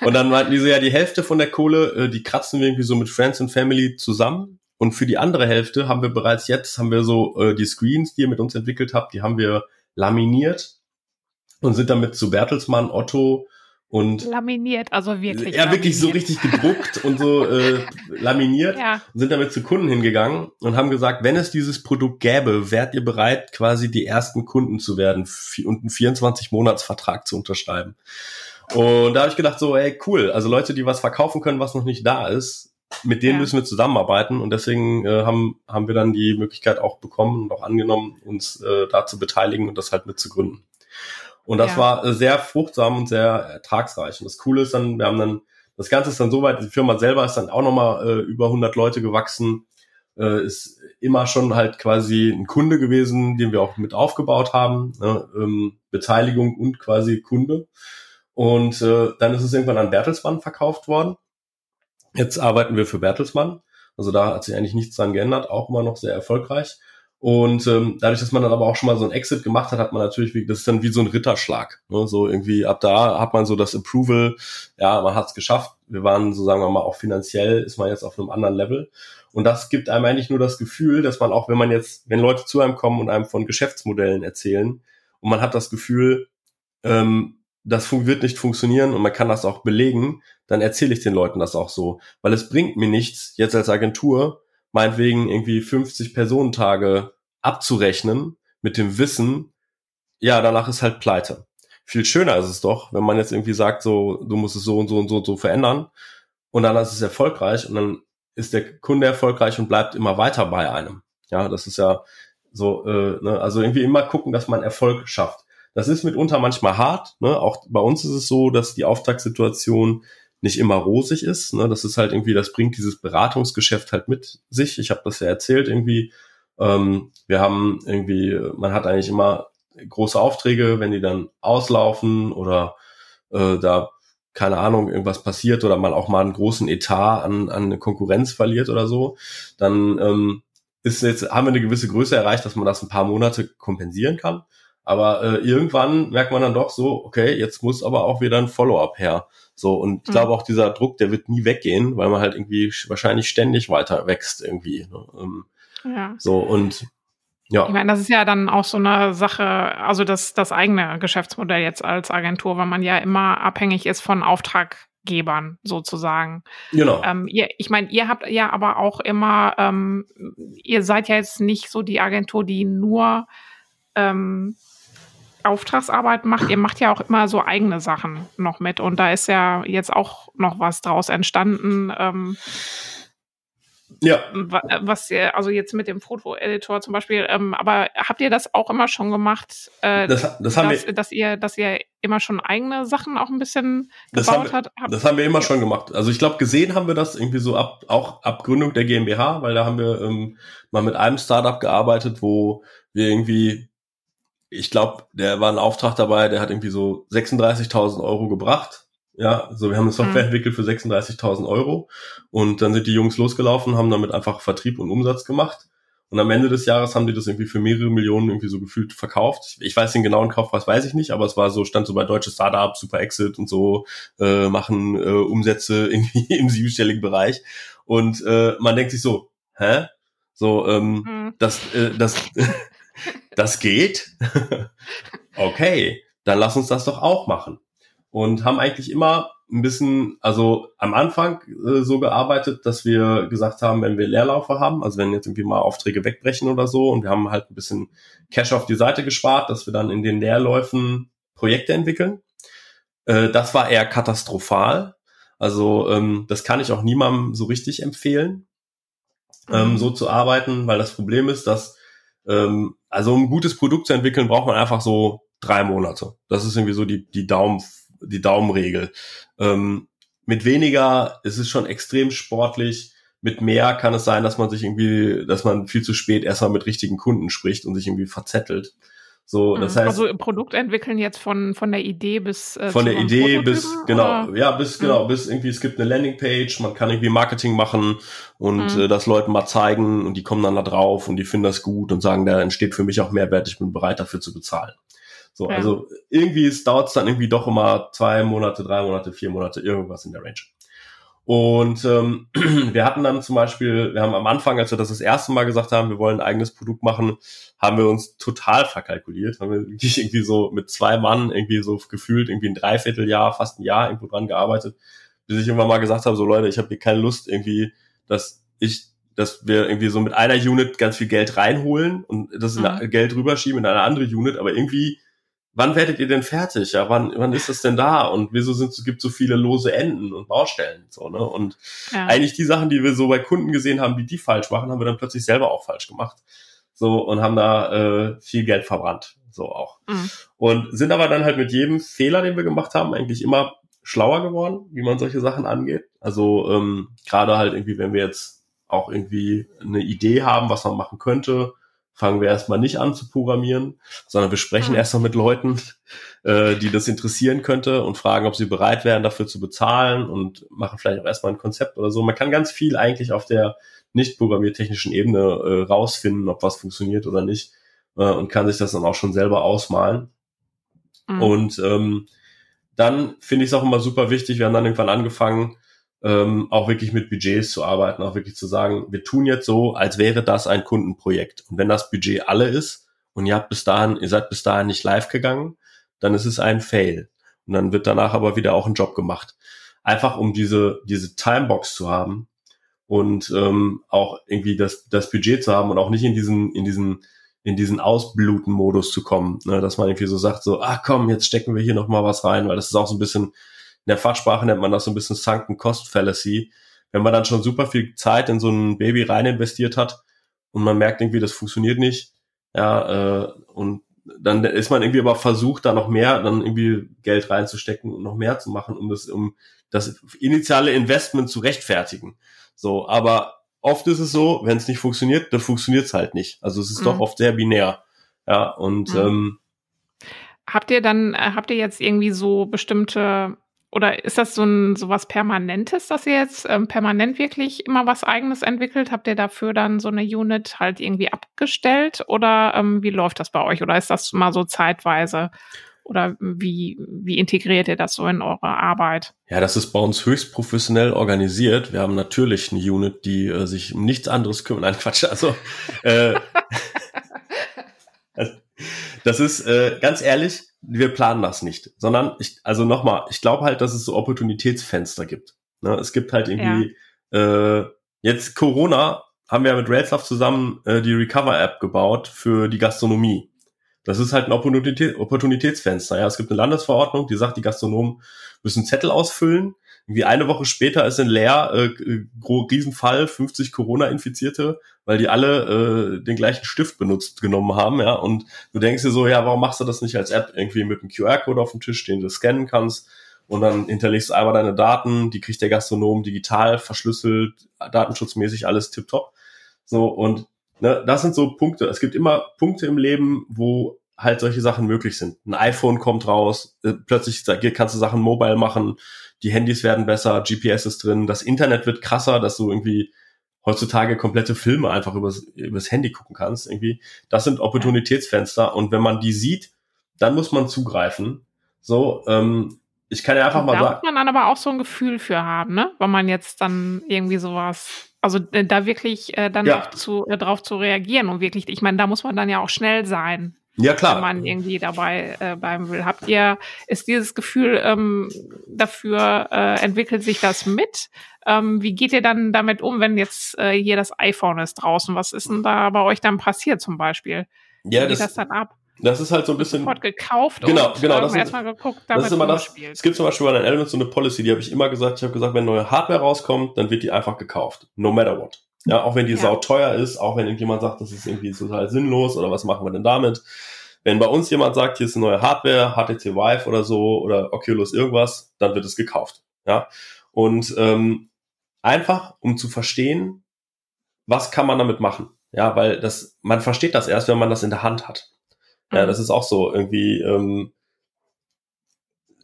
Und dann meinten die so, ja, die Hälfte von der Kohle, äh, die kratzen wir irgendwie so mit Friends and Family zusammen. Und für die andere Hälfte haben wir bereits jetzt, haben wir so äh, die Screens, die ihr mit uns entwickelt habt, die haben wir laminiert und sind damit zu Bertelsmann, Otto, und laminiert, also wirklich. Ja, wirklich so richtig gedruckt und so äh, laminiert. Ja. Sind damit zu Kunden hingegangen und haben gesagt, wenn es dieses Produkt gäbe, wärt ihr bereit, quasi die ersten Kunden zu werden und einen 24-Monats-Vertrag zu unterschreiben. Und da habe ich gedacht, so, ey, cool. Also Leute, die was verkaufen können, was noch nicht da ist, mit denen ja. müssen wir zusammenarbeiten. Und deswegen äh, haben, haben wir dann die Möglichkeit auch bekommen und auch angenommen, uns äh, da zu beteiligen und das halt mitzugründen. Und das ja. war äh, sehr fruchtsam und sehr ertragsreich. Und das Coole ist dann, wir haben dann, das Ganze ist dann soweit, die Firma selber ist dann auch nochmal äh, über 100 Leute gewachsen, äh, ist immer schon halt quasi ein Kunde gewesen, den wir auch mit aufgebaut haben, ne? ähm, Beteiligung und quasi Kunde. Und äh, dann ist es irgendwann an Bertelsmann verkauft worden. Jetzt arbeiten wir für Bertelsmann. Also da hat sich eigentlich nichts dran geändert, auch immer noch sehr erfolgreich. Und ähm, dadurch, dass man dann aber auch schon mal so ein Exit gemacht hat, hat man natürlich, wie, das ist dann wie so ein Ritterschlag. Ne? So irgendwie ab da hat man so das Approval, ja, man hat es geschafft. Wir waren, so sagen wir mal, auch finanziell ist man jetzt auf einem anderen Level. Und das gibt einem eigentlich nur das Gefühl, dass man auch, wenn man jetzt, wenn Leute zu einem kommen und einem von Geschäftsmodellen erzählen und man hat das Gefühl, ähm, das wird nicht funktionieren und man kann das auch belegen, dann erzähle ich den Leuten das auch so. Weil es bringt mir nichts, jetzt als Agentur meinetwegen irgendwie 50 Personentage abzurechnen mit dem Wissen, ja, danach ist halt pleite. Viel schöner ist es doch, wenn man jetzt irgendwie sagt, so, du musst es so und so und so und so verändern und dann ist es erfolgreich und dann ist der Kunde erfolgreich und bleibt immer weiter bei einem. Ja, das ist ja so, äh, ne, also irgendwie immer gucken, dass man Erfolg schafft. Das ist mitunter manchmal hart. Ne? Auch bei uns ist es so, dass die Auftragssituation nicht immer rosig ist. Ne? Das ist halt irgendwie, das bringt dieses Beratungsgeschäft halt mit sich. Ich habe das ja erzählt irgendwie. Ähm, wir haben irgendwie, man hat eigentlich immer große Aufträge, wenn die dann auslaufen oder äh, da keine Ahnung, irgendwas passiert oder man auch mal einen großen Etat an, an eine Konkurrenz verliert oder so, dann ähm, ist jetzt, haben wir eine gewisse Größe erreicht, dass man das ein paar Monate kompensieren kann. Aber äh, irgendwann merkt man dann doch so, okay, jetzt muss aber auch wieder ein Follow-up her. So, und ich mhm. glaube auch dieser Druck, der wird nie weggehen, weil man halt irgendwie wahrscheinlich ständig weiter wächst irgendwie. Ne? Ähm, ja. So, und ja. Ich meine, das ist ja dann auch so eine Sache, also das, das eigene Geschäftsmodell jetzt als Agentur, weil man ja immer abhängig ist von Auftraggebern sozusagen. Genau. Ähm, ihr, ich meine, ihr habt ja aber auch immer, ähm, ihr seid ja jetzt nicht so die Agentur, die nur ähm, Auftragsarbeit macht, ihr macht ja auch immer so eigene Sachen noch mit und da ist ja jetzt auch noch was draus entstanden. Ähm, ja. Was ihr, also jetzt mit dem Foto-Editor zum Beispiel, ähm, aber habt ihr das auch immer schon gemacht, äh, das, das haben dass, wir, dass ihr, dass ihr immer schon eigene Sachen auch ein bisschen gebaut habt? Das haben wir immer ja. schon gemacht. Also ich glaube, gesehen haben wir das irgendwie so ab, auch ab Gründung der GmbH, weil da haben wir ähm, mal mit einem Startup gearbeitet, wo wir irgendwie ich glaube, der war ein Auftrag dabei, der hat irgendwie so 36.000 Euro gebracht. Ja, so wir haben eine Software mhm. entwickelt für 36.000 Euro und dann sind die Jungs losgelaufen, haben damit einfach Vertrieb und Umsatz gemacht. Und am Ende des Jahres haben die das irgendwie für mehrere Millionen irgendwie so gefühlt verkauft. Ich weiß den genauen Kaufpreis, weiß ich nicht, aber es war so, stand so bei deutsche Startups, Super Exit und so, äh, machen äh, Umsätze irgendwie im siebenstelligen Bereich. Und äh, man denkt sich so, hä? So, ähm, mhm. das, äh, das, das geht. okay, dann lass uns das doch auch machen. Und haben eigentlich immer ein bisschen, also am Anfang äh, so gearbeitet, dass wir gesagt haben, wenn wir Leerlaufe haben, also wenn jetzt irgendwie mal Aufträge wegbrechen oder so und wir haben halt ein bisschen Cash auf die Seite gespart, dass wir dann in den Leerläufen Projekte entwickeln. Äh, das war eher katastrophal. Also ähm, das kann ich auch niemandem so richtig empfehlen, ähm, mhm. so zu arbeiten, weil das Problem ist, dass ähm, also um ein gutes Produkt zu entwickeln, braucht man einfach so drei Monate. Das ist irgendwie so die, die Daumen, die Daumenregel. Ähm, mit weniger ist es schon extrem sportlich. Mit mehr kann es sein, dass man sich irgendwie, dass man viel zu spät erstmal mit richtigen Kunden spricht und sich irgendwie verzettelt. So, das mhm. heißt, also Produkt entwickeln jetzt von von der Idee bis äh, von der Idee bis genau oder? ja bis genau mhm. bis irgendwie es gibt eine Landingpage, man kann irgendwie Marketing machen und mhm. äh, das Leuten mal zeigen und die kommen dann da drauf und die finden das gut und sagen, da entsteht für mich auch Mehrwert, ich bin bereit dafür zu bezahlen. So, ja. also irgendwie dauert es dann irgendwie doch immer zwei Monate, drei Monate, vier Monate, irgendwas in der Range. Und ähm, wir hatten dann zum Beispiel, wir haben am Anfang, als wir das das erste Mal gesagt haben, wir wollen ein eigenes Produkt machen, haben wir uns total verkalkuliert. Haben wir wirklich irgendwie so mit zwei Mann irgendwie so gefühlt irgendwie ein Dreivierteljahr, fast ein Jahr irgendwo dran gearbeitet, bis ich irgendwann mal gesagt habe, so Leute, ich habe hier keine Lust irgendwie, dass ich, dass wir irgendwie so mit einer Unit ganz viel Geld reinholen und das mhm. Geld rüberschieben in eine andere Unit, aber irgendwie wann werdet ihr denn fertig? Ja, wann, wann ist das denn da? Und wieso sind es gibt so viele lose Enden und Baustellen? So, ne? Und ja. eigentlich die Sachen, die wir so bei Kunden gesehen haben, wie die falsch machen, haben wir dann plötzlich selber auch falsch gemacht. So, und haben da äh, viel Geld verbrannt. So auch. Mhm. Und sind aber dann halt mit jedem Fehler, den wir gemacht haben, eigentlich immer schlauer geworden, wie man solche Sachen angeht. Also ähm, gerade halt irgendwie, wenn wir jetzt auch irgendwie eine Idee haben, was man machen könnte, fangen wir erstmal nicht an zu programmieren, sondern wir sprechen ah. erstmal mit Leuten, äh, die das interessieren könnte und fragen, ob sie bereit wären, dafür zu bezahlen und machen vielleicht auch erstmal ein Konzept oder so. Man kann ganz viel eigentlich auf der nicht programmiertechnischen Ebene äh, rausfinden, ob was funktioniert oder nicht äh, und kann sich das dann auch schon selber ausmalen. Mhm. Und ähm, dann finde ich es auch immer super wichtig, wir haben dann irgendwann angefangen, ähm, auch wirklich mit Budgets zu arbeiten, auch wirklich zu sagen, wir tun jetzt so, als wäre das ein Kundenprojekt. Und wenn das Budget alle ist und ihr habt bis dahin, ihr seid bis dahin nicht live gegangen, dann ist es ein Fail. Und dann wird danach aber wieder auch ein Job gemacht. Einfach um diese, diese Timebox zu haben und ähm, auch irgendwie das, das Budget zu haben und auch nicht in diesen, in diesen, in diesen Ausbluten-Modus zu kommen, ne? dass man irgendwie so sagt, so, ah komm, jetzt stecken wir hier noch mal was rein, weil das ist auch so ein bisschen in der Fachsprache nennt man das so ein bisschen Sunken Cost Fallacy. Wenn man dann schon super viel Zeit in so ein Baby rein investiert hat und man merkt irgendwie, das funktioniert nicht, ja, äh, und dann ist man irgendwie aber versucht, da noch mehr, dann irgendwie Geld reinzustecken und noch mehr zu machen, um das, um das initiale Investment zu rechtfertigen. So, aber oft ist es so, wenn es nicht funktioniert, dann funktioniert es halt nicht. Also es ist mhm. doch oft sehr binär. Ja, und mhm. ähm, habt ihr dann, äh, habt ihr jetzt irgendwie so bestimmte oder ist das so ein so was Permanentes, dass ihr jetzt ähm, permanent wirklich immer was Eigenes entwickelt? Habt ihr dafür dann so eine Unit halt irgendwie abgestellt? Oder ähm, wie läuft das bei euch? Oder ist das mal so zeitweise? Oder wie, wie integriert ihr das so in eure Arbeit? Ja, das ist bei uns höchst professionell organisiert. Wir haben natürlich eine Unit, die äh, sich um nichts anderes kümmert. Nein, Quatsch. Also, äh, das ist äh, ganz ehrlich, wir planen das nicht, sondern ich, also nochmal, ich glaube halt, dass es so Opportunitätsfenster gibt. Ne? Es gibt halt irgendwie ja. äh, jetzt Corona haben wir mit Railsoft zusammen äh, die Recover-App gebaut für die Gastronomie. Das ist halt ein Opportunität, Opportunitätsfenster. Ja, es gibt eine Landesverordnung, die sagt, die Gastronomen müssen Zettel ausfüllen irgendwie eine Woche später ist in Leer äh, Riesenfall, 50 Corona-Infizierte, weil die alle äh, den gleichen Stift benutzt genommen haben, ja. Und du denkst dir so, ja, warum machst du das nicht als App irgendwie mit einem QR-Code auf dem Tisch, den du scannen kannst? Und dann hinterlegst du einmal deine Daten, die kriegt der Gastronom digital, verschlüsselt, datenschutzmäßig alles tipptopp. So, und ne, das sind so Punkte. Es gibt immer Punkte im Leben, wo halt solche Sachen möglich sind. Ein iPhone kommt raus, äh, plötzlich kannst du Sachen mobile machen, die Handys werden besser, GPS ist drin, das Internet wird krasser, dass du irgendwie heutzutage komplette Filme einfach übers, übers Handy gucken kannst. Irgendwie, das sind Opportunitätsfenster und wenn man die sieht, dann muss man zugreifen. So, ähm, ich kann ja einfach mal sagen. Da muss man dann aber auch so ein Gefühl für haben, ne? Wenn man jetzt dann irgendwie sowas, also äh, da wirklich äh, dann ja. auch zu, äh, drauf zu reagieren und wirklich, ich meine, da muss man dann ja auch schnell sein. Ja, klar. Wenn man irgendwie dabei äh, bleiben will. Habt ihr, ist dieses Gefühl ähm, dafür, äh, entwickelt sich das mit? Ähm, wie geht ihr dann damit um, wenn jetzt äh, hier das iPhone ist draußen? Was ist denn da bei euch dann passiert zum Beispiel? Wie ja, geht das, das dann ab? Das ist halt so ein bisschen. Sofort gekauft genau, und genau, das erstmal geguckt, damit das ist immer das. Es gibt zum Beispiel bei den Elements so eine Policy, die habe ich immer gesagt. Ich habe gesagt, wenn neue Hardware rauskommt, dann wird die einfach gekauft. No matter what. Ja, auch wenn die ja. sau teuer ist, auch wenn irgendjemand sagt, das ist irgendwie total sinnlos oder was machen wir denn damit? Wenn bei uns jemand sagt, hier ist eine neue Hardware, HTC Vive oder so oder Oculus irgendwas, dann wird es gekauft. Ja. Und ähm, einfach, um zu verstehen, was kann man damit machen. Ja, weil das, man versteht das erst, wenn man das in der Hand hat. Ja, mhm. das ist auch so irgendwie, ähm,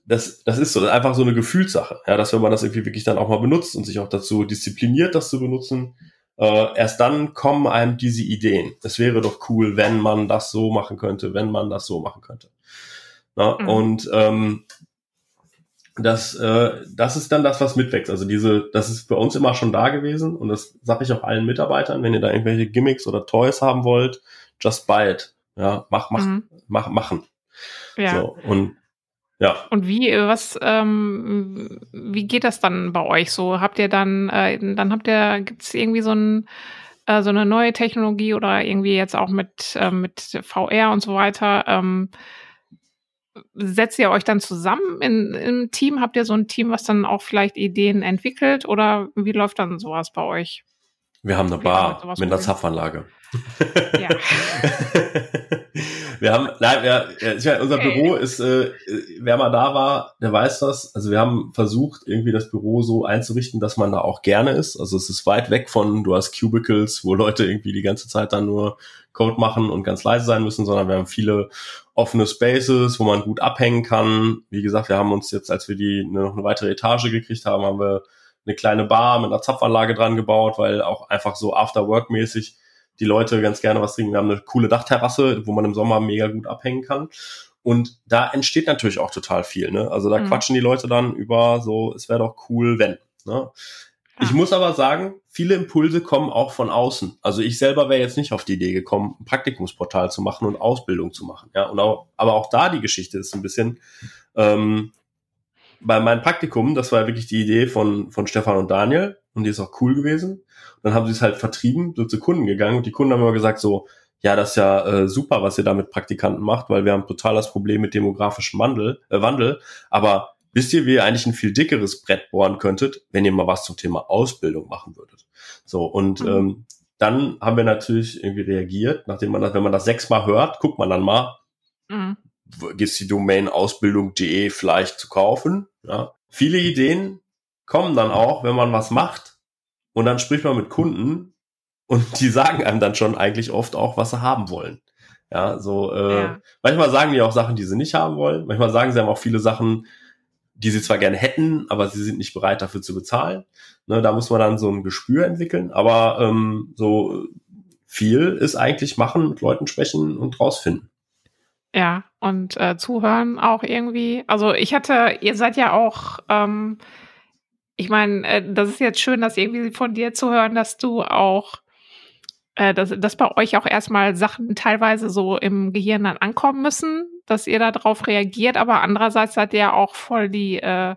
das, das ist so das ist einfach so eine Gefühlssache, ja, dass wenn man das irgendwie wirklich dann auch mal benutzt und sich auch dazu diszipliniert, das zu benutzen, äh, erst dann kommen einem diese Ideen. Es wäre doch cool, wenn man das so machen könnte, wenn man das so machen könnte. Na, mhm. Und ähm, das, äh, das ist dann das, was mitwächst. Also diese, das ist bei uns immer schon da gewesen und das sage ich auch allen Mitarbeitern, wenn ihr da irgendwelche Gimmicks oder Toys haben wollt, just buy it. Ja, mach, mach, mhm. mach, machen. Ja. So, und ja. Und wie, was, ähm, wie geht das dann bei euch so? Habt ihr dann, äh, dann habt ihr, gibt es irgendwie so ein äh, so eine neue Technologie oder irgendwie jetzt auch mit, äh, mit VR und so weiter, ähm, setzt ihr euch dann zusammen in, im Team? Habt ihr so ein Team, was dann auch vielleicht Ideen entwickelt oder wie läuft dann sowas bei euch? Wir haben eine Bar mit einer Zapfanlage. Ja. wir haben, nein, wir, ja, unser okay. Büro ist, äh, wer mal da war, der weiß das. Also wir haben versucht, irgendwie das Büro so einzurichten, dass man da auch gerne ist. Also es ist weit weg von, du hast Cubicles, wo Leute irgendwie die ganze Zeit dann nur Code machen und ganz leise sein müssen, sondern wir haben viele offene Spaces, wo man gut abhängen kann. Wie gesagt, wir haben uns jetzt, als wir die noch eine weitere Etage gekriegt haben, haben wir eine kleine Bar mit einer Zapfanlage dran gebaut, weil auch einfach so After-Work-mäßig die Leute ganz gerne was trinken. Wir haben eine coole Dachterrasse, wo man im Sommer mega gut abhängen kann. Und da entsteht natürlich auch total viel. Ne? Also da mhm. quatschen die Leute dann über so, es wäre doch cool, wenn. Ne? Ich muss aber sagen, viele Impulse kommen auch von außen. Also ich selber wäre jetzt nicht auf die Idee gekommen, ein Praktikumsportal zu machen und Ausbildung zu machen. Ja, und auch, aber auch da die Geschichte ist ein bisschen, ähm, bei meinem Praktikum, das war wirklich die Idee von, von Stefan und Daniel und die ist auch cool gewesen. Dann haben sie es halt vertrieben, so zu Kunden gegangen und die Kunden haben immer gesagt so, ja, das ist ja äh, super, was ihr da mit Praktikanten macht, weil wir haben total das Problem mit demografischem Wandel, äh, Wandel. Aber wisst ihr, wie ihr eigentlich ein viel dickeres Brett bohren könntet, wenn ihr mal was zum Thema Ausbildung machen würdet? So, und mhm. ähm, dann haben wir natürlich irgendwie reagiert, nachdem man das, wenn man das sechsmal hört, guckt man dann mal, mhm ist die Domain ausbildung.de vielleicht zu kaufen. Ja. Viele Ideen kommen dann auch, wenn man was macht und dann spricht man mit Kunden und die sagen einem dann schon eigentlich oft auch, was sie haben wollen. Ja, so äh, ja. manchmal sagen die auch Sachen, die sie nicht haben wollen. Manchmal sagen sie einem auch viele Sachen, die sie zwar gerne hätten, aber sie sind nicht bereit dafür zu bezahlen. Ne, da muss man dann so ein Gespür entwickeln. Aber ähm, so viel ist eigentlich machen, mit Leuten sprechen und rausfinden. Ja, und äh, zuhören auch irgendwie. Also ich hatte, ihr seid ja auch, ähm, ich meine, äh, das ist jetzt schön, das irgendwie von dir zu hören, dass du auch, äh, dass, dass bei euch auch erstmal Sachen teilweise so im Gehirn dann ankommen müssen, dass ihr darauf reagiert, aber andererseits seid ihr ja auch voll die äh,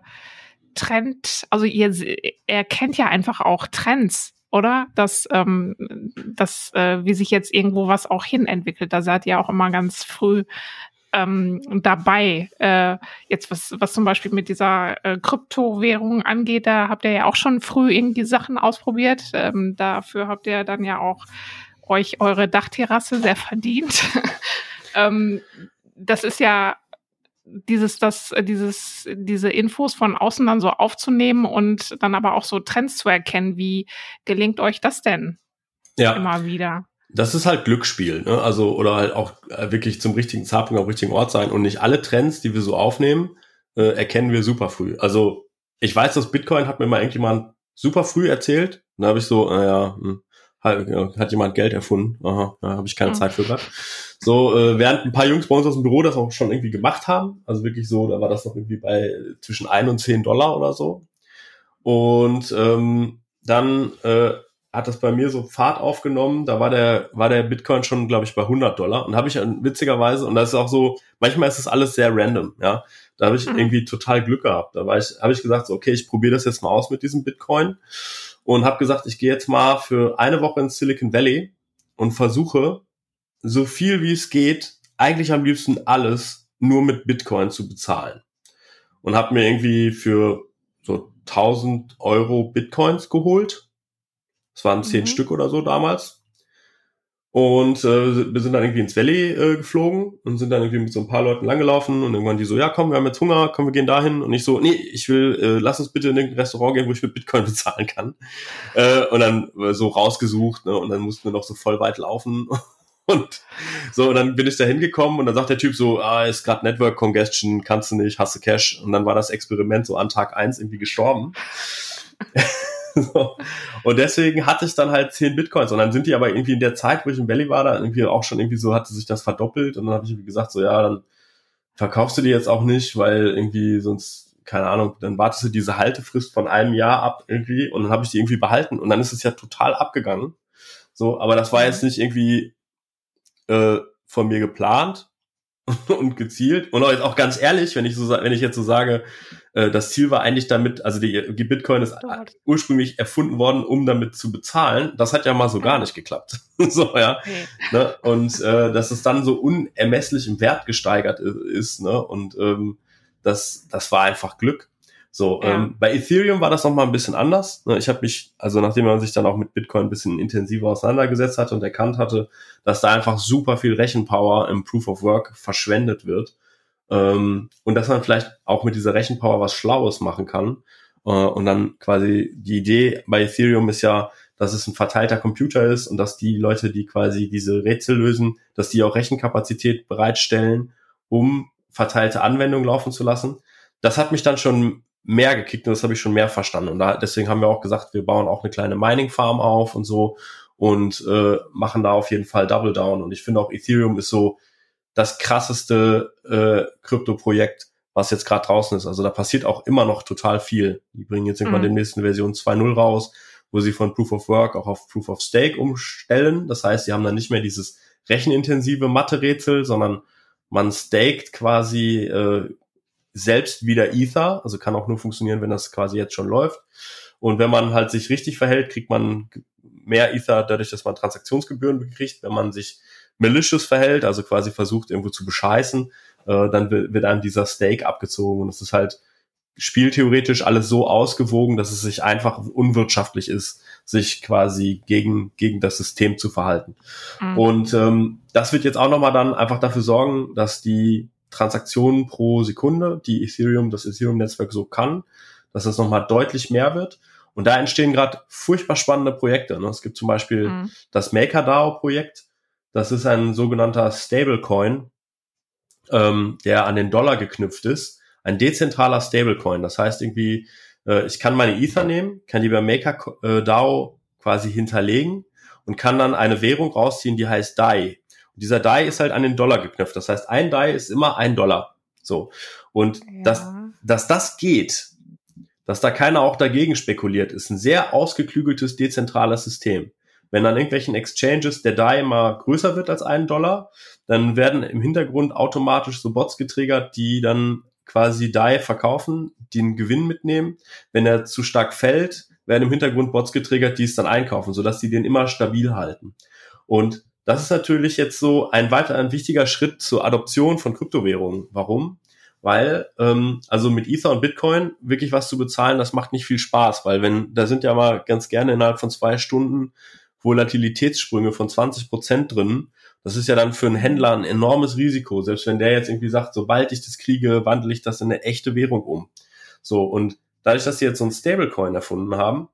Trend, also ihr erkennt ja einfach auch Trends oder? Dass, ähm, dass äh, wie sich jetzt irgendwo was auch hin entwickelt. Da seid ihr auch immer ganz früh ähm, dabei. Äh, jetzt was, was zum Beispiel mit dieser äh, Kryptowährung angeht, da habt ihr ja auch schon früh irgendwie Sachen ausprobiert. Ähm, dafür habt ihr dann ja auch euch eure Dachterrasse sehr verdient. ähm, das ist ja dieses, das, dieses, diese Infos von außen dann so aufzunehmen und dann aber auch so Trends zu erkennen. Wie gelingt euch das denn? Ja. Immer wieder. Das ist halt Glücksspiel, ne? Also, oder halt auch äh, wirklich zum richtigen Zeitpunkt am richtigen Ort sein und nicht alle Trends, die wir so aufnehmen, äh, erkennen wir super früh. Also, ich weiß, dass Bitcoin hat mir mal irgendjemand super früh erzählt. Dann habe ich so, naja, hm, hat, hat jemand Geld erfunden. Aha, da habe ich keine mhm. Zeit für grad. So, äh, während ein paar Jungs bei uns aus dem Büro das auch schon irgendwie gemacht haben. Also wirklich so, da war das noch irgendwie bei zwischen ein und zehn Dollar oder so. Und ähm, dann äh, hat das bei mir so Fahrt aufgenommen. Da war der, war der Bitcoin schon, glaube ich, bei 100 Dollar. Und habe ich witzigerweise, und das ist auch so, manchmal ist es alles sehr random, ja. Da habe ich mhm. irgendwie total Glück gehabt. Da war ich, habe ich gesagt, so, okay, ich probiere das jetzt mal aus mit diesem Bitcoin und habe gesagt, ich gehe jetzt mal für eine Woche ins Silicon Valley und versuche so viel wie es geht, eigentlich am liebsten alles nur mit Bitcoin zu bezahlen. Und habe mir irgendwie für so 1000 Euro Bitcoins geholt. Das waren zehn mhm. Stück oder so damals. Und äh, wir sind dann irgendwie ins Valley äh, geflogen und sind dann irgendwie mit so ein paar Leuten langgelaufen und irgendwann die so, ja komm, wir haben jetzt Hunger, komm, wir gehen dahin. Und ich so, nee, ich will, äh, lass uns bitte in ein Restaurant gehen, wo ich mit Bitcoin bezahlen kann. Äh, und dann äh, so rausgesucht ne, und dann mussten wir noch so voll weit laufen. Und so, und dann bin ich da hingekommen und dann sagt der Typ so, ah, ist gerade Network Congestion, kannst du nicht, hast du Cash. Und dann war das Experiment so an Tag eins irgendwie gestorben. so. Und deswegen hatte ich dann halt 10 Bitcoins. Und dann sind die aber irgendwie in der Zeit, wo ich im Valley war, da irgendwie auch schon irgendwie so, hatte sich das verdoppelt. Und dann habe ich irgendwie gesagt, so ja, dann verkaufst du die jetzt auch nicht, weil irgendwie sonst, keine Ahnung, dann wartest du diese Haltefrist von einem Jahr ab irgendwie und dann habe ich die irgendwie behalten und dann ist es ja total abgegangen. So, aber das war jetzt nicht irgendwie äh, von mir geplant und gezielt. Und auch, jetzt auch ganz ehrlich, wenn ich so wenn ich jetzt so sage, äh, das Ziel war eigentlich damit, also die, die Bitcoin ist Dort. ursprünglich erfunden worden, um damit zu bezahlen. Das hat ja mal so gar nicht geklappt. so, ja. Okay. Ne? Und äh, dass es dann so unermesslich im Wert gesteigert ist, ne? Und ähm, das, das war einfach Glück. So, ja. ähm, bei Ethereum war das noch mal ein bisschen anders. Ne? Ich habe mich, also nachdem man sich dann auch mit Bitcoin ein bisschen intensiver auseinandergesetzt hatte und erkannt hatte, dass da einfach super viel Rechenpower im Proof of Work verschwendet wird ähm, und dass man vielleicht auch mit dieser Rechenpower was Schlaues machen kann. Äh, und dann quasi die Idee bei Ethereum ist ja, dass es ein verteilter Computer ist und dass die Leute, die quasi diese Rätsel lösen, dass die auch Rechenkapazität bereitstellen, um verteilte Anwendungen laufen zu lassen. Das hat mich dann schon mehr gekickt und das habe ich schon mehr verstanden. Und da, deswegen haben wir auch gesagt, wir bauen auch eine kleine Mining-Farm auf und so und äh, machen da auf jeden Fall Double Down. Und ich finde auch Ethereum ist so das krasseste äh, Krypto-Projekt, was jetzt gerade draußen ist. Also da passiert auch immer noch total viel. Die bringen jetzt irgendwann mhm. demnächst eine Version 2.0 raus, wo sie von Proof of Work auch auf Proof of Stake umstellen. Das heißt, sie haben dann nicht mehr dieses rechenintensive Mathe-Rätsel, sondern man staked quasi äh, selbst wieder Ether, also kann auch nur funktionieren, wenn das quasi jetzt schon läuft. Und wenn man halt sich richtig verhält, kriegt man mehr Ether dadurch, dass man Transaktionsgebühren bekriegt. Wenn man sich malicious verhält, also quasi versucht irgendwo zu bescheißen, äh, dann wird einem dieser Stake abgezogen. Und es ist halt spieltheoretisch alles so ausgewogen, dass es sich einfach unwirtschaftlich ist, sich quasi gegen, gegen das System zu verhalten. Mhm. Und ähm, das wird jetzt auch nochmal dann einfach dafür sorgen, dass die Transaktionen pro Sekunde, die Ethereum, das Ethereum-Netzwerk so kann, dass das nochmal deutlich mehr wird. Und da entstehen gerade furchtbar spannende Projekte. Ne? Es gibt zum Beispiel mhm. das MakerDAO-Projekt. Das ist ein sogenannter Stablecoin, ähm, der an den Dollar geknüpft ist. Ein dezentraler Stablecoin. Das heißt irgendwie, äh, ich kann meine Ether nehmen, kann die bei MakerDAO quasi hinterlegen und kann dann eine Währung rausziehen, die heißt DAI dieser DAI ist halt an den Dollar geknüpft. Das heißt, ein DAI ist immer ein Dollar. So. Und ja. dass, dass das geht, dass da keiner auch dagegen spekuliert, ist ein sehr ausgeklügeltes, dezentrales System. Wenn an irgendwelchen Exchanges der DAI mal größer wird als einen Dollar, dann werden im Hintergrund automatisch so Bots getriggert, die dann quasi DAI verkaufen, den Gewinn mitnehmen. Wenn er zu stark fällt, werden im Hintergrund Bots getriggert, die es dann einkaufen, sodass die den immer stabil halten. Und das ist natürlich jetzt so ein weiter ein wichtiger Schritt zur Adoption von Kryptowährungen. Warum? Weil, ähm, also mit Ether und Bitcoin wirklich was zu bezahlen, das macht nicht viel Spaß, weil wenn, da sind ja mal ganz gerne innerhalb von zwei Stunden Volatilitätssprünge von 20 Prozent drin. Das ist ja dann für einen Händler ein enormes Risiko, selbst wenn der jetzt irgendwie sagt, sobald ich das kriege, wandle ich das in eine echte Währung um. So, und dadurch, dass sie jetzt so ein Stablecoin erfunden haben,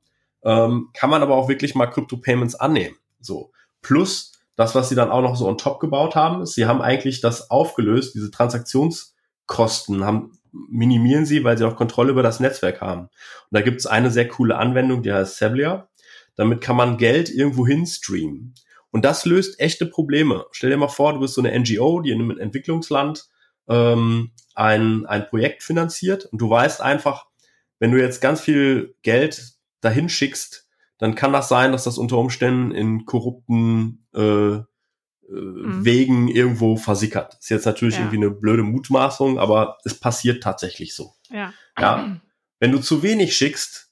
ähm, kann man aber auch wirklich mal Crypto-Payments annehmen. So. Plus, das, was sie dann auch noch so on top gebaut haben, ist, sie haben eigentlich das aufgelöst, diese Transaktionskosten haben, minimieren sie, weil sie auch Kontrolle über das Netzwerk haben. Und da gibt es eine sehr coole Anwendung, die heißt Sevlia. Damit kann man Geld irgendwo hin streamen. Und das löst echte Probleme. Stell dir mal vor, du bist so eine NGO, die in einem Entwicklungsland ähm, ein, ein Projekt finanziert und du weißt einfach, wenn du jetzt ganz viel Geld dahin schickst, dann kann das sein, dass das unter Umständen in korrupten äh, äh, mhm. Wegen irgendwo versickert. Ist jetzt natürlich ja. irgendwie eine blöde Mutmaßung, aber es passiert tatsächlich so. Ja. ja. Wenn du zu wenig schickst,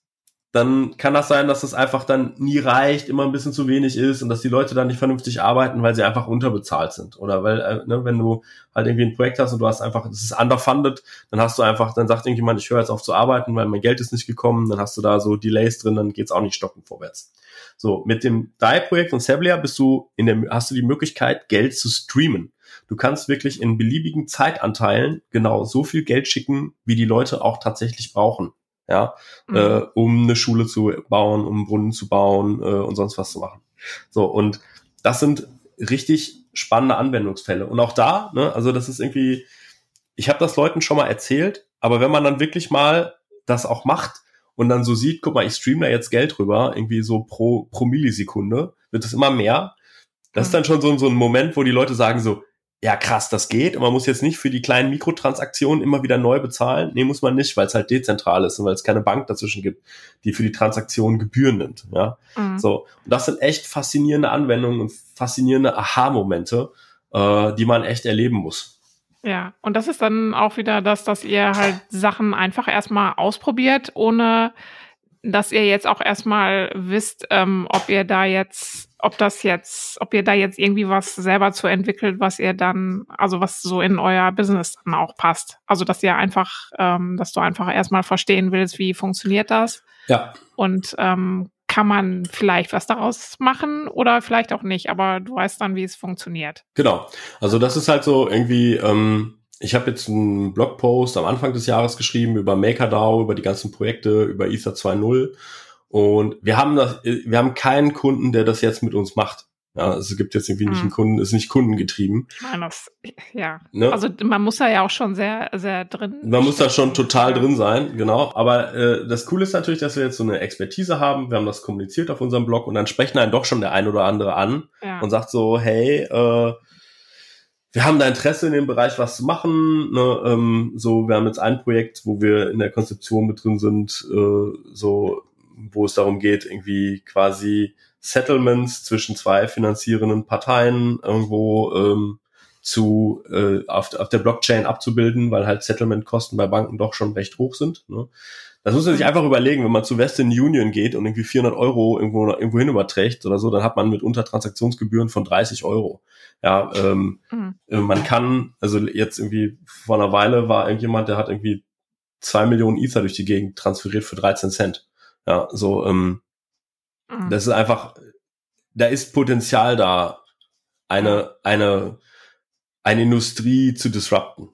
dann kann das sein, dass das einfach dann nie reicht, immer ein bisschen zu wenig ist und dass die Leute dann nicht vernünftig arbeiten, weil sie einfach unterbezahlt sind. Oder weil, äh, ne, wenn du halt irgendwie ein Projekt hast und du hast einfach, es ist underfunded, dann hast du einfach, dann sagt irgendjemand, ich höre jetzt auf zu arbeiten, weil mein Geld ist nicht gekommen, dann hast du da so Delays drin, dann geht's auch nicht stocken vorwärts. So, mit dem DAI-Projekt und Sablia bist du in der, hast du die Möglichkeit, Geld zu streamen. Du kannst wirklich in beliebigen Zeitanteilen genau so viel Geld schicken, wie die Leute auch tatsächlich brauchen ja, mhm. äh, um eine Schule zu bauen, um einen Brunnen zu bauen äh, und sonst was zu machen. So, und das sind richtig spannende Anwendungsfälle. Und auch da, ne, also das ist irgendwie, ich habe das Leuten schon mal erzählt, aber wenn man dann wirklich mal das auch macht und dann so sieht, guck mal, ich streame da jetzt Geld rüber, irgendwie so pro, pro Millisekunde, wird es immer mehr. Das ist mhm. dann schon so, so ein Moment, wo die Leute sagen so, ja krass, das geht und man muss jetzt nicht für die kleinen Mikrotransaktionen immer wieder neu bezahlen. Nee, muss man nicht, weil es halt dezentral ist und weil es keine Bank dazwischen gibt, die für die Transaktionen Gebühren nimmt. Ja, mhm. so. Und das sind echt faszinierende Anwendungen und faszinierende Aha-Momente, äh, die man echt erleben muss. Ja, und das ist dann auch wieder das, dass ihr halt Sachen einfach erstmal ausprobiert, ohne dass ihr jetzt auch erstmal wisst, ähm, ob ihr da jetzt, ob das jetzt, ob ihr da jetzt irgendwie was selber zu entwickelt, was ihr dann, also was so in euer Business dann auch passt. Also dass ihr einfach, ähm, dass du einfach erstmal verstehen willst, wie funktioniert das. Ja. Und ähm, kann man vielleicht was daraus machen oder vielleicht auch nicht, aber du weißt dann, wie es funktioniert. Genau. Also das ist halt so irgendwie, ähm, ich habe jetzt einen Blogpost am Anfang des Jahres geschrieben über MakerDAO, über die ganzen Projekte, über Ether 2.0 und wir haben das, wir haben keinen Kunden, der das jetzt mit uns macht. Ja, also es gibt jetzt irgendwie nicht einen Kunden, ist nicht kundengetrieben. Nein, das, ja. Ne? Also man muss da ja auch schon sehr, sehr drin. Man muss da schon total ja. drin sein, genau. Aber äh, das Coole ist natürlich, dass wir jetzt so eine Expertise haben. Wir haben das kommuniziert auf unserem Blog und dann sprechen einen doch schon der ein oder andere an ja. und sagt so, hey, äh, wir haben da Interesse in dem Bereich was zu machen. Ne, ähm, so, wir haben jetzt ein Projekt, wo wir in der Konzeption mit drin sind, äh, so, wo es darum geht, irgendwie quasi Settlements zwischen zwei finanzierenden Parteien irgendwo ähm, zu äh, auf, auf der Blockchain abzubilden, weil halt Settlement-Kosten bei Banken doch schon recht hoch sind. Ne? Das muss man sich einfach überlegen, wenn man zu Western Union geht und irgendwie 400 Euro irgendwo, irgendwo hin überträgt oder so, dann hat man mitunter Transaktionsgebühren von 30 Euro. Ja, ähm, mhm. Äh, man kann, also jetzt irgendwie vor einer Weile war irgendjemand, der hat irgendwie zwei Millionen Ether durch die Gegend transferiert für 13 Cent. Ja, so, ähm, mhm. das ist einfach, da ist Potenzial da, eine, eine, eine Industrie zu disrupten.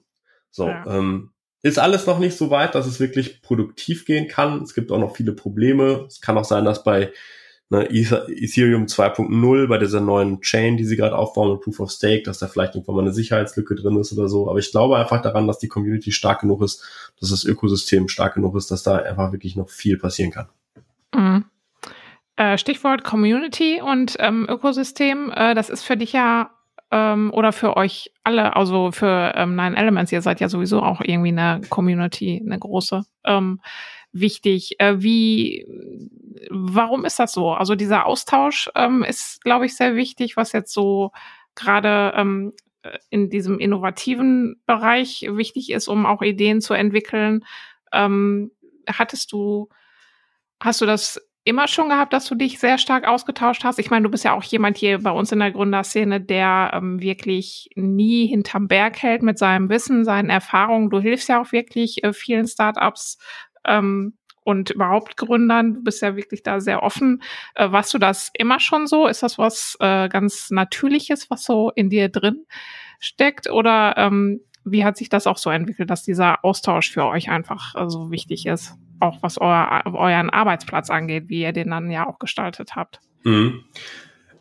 So, ja. ähm, ist alles noch nicht so weit, dass es wirklich produktiv gehen kann. Es gibt auch noch viele Probleme. Es kann auch sein, dass bei ne, Ethereum 2.0, bei dieser neuen Chain, die sie gerade aufbauen Proof of Stake, dass da vielleicht irgendwann mal eine Sicherheitslücke drin ist oder so. Aber ich glaube einfach daran, dass die Community stark genug ist, dass das Ökosystem stark genug ist, dass da einfach wirklich noch viel passieren kann. Mhm. Äh, Stichwort Community und ähm, Ökosystem, äh, das ist für dich ja ähm, oder für euch alle, also für ähm, Nine Elements, ihr seid ja sowieso auch irgendwie eine Community, eine große, ähm, wichtig. Äh, wie, warum ist das so? Also dieser Austausch ähm, ist, glaube ich, sehr wichtig, was jetzt so gerade ähm, in diesem innovativen Bereich wichtig ist, um auch Ideen zu entwickeln. Ähm, hattest du, hast du das immer schon gehabt, dass du dich sehr stark ausgetauscht hast? Ich meine, du bist ja auch jemand hier bei uns in der Gründerszene, der ähm, wirklich nie hinterm Berg hält mit seinem Wissen, seinen Erfahrungen. Du hilfst ja auch wirklich äh, vielen Startups ähm, und überhaupt Gründern. Du bist ja wirklich da sehr offen. Äh, warst du das immer schon so? Ist das was äh, ganz Natürliches, was so in dir drin steckt? Oder ähm, wie hat sich das auch so entwickelt, dass dieser Austausch für euch einfach äh, so wichtig ist? Auch was euer, euren Arbeitsplatz angeht, wie ihr den dann ja auch gestaltet habt. Mhm.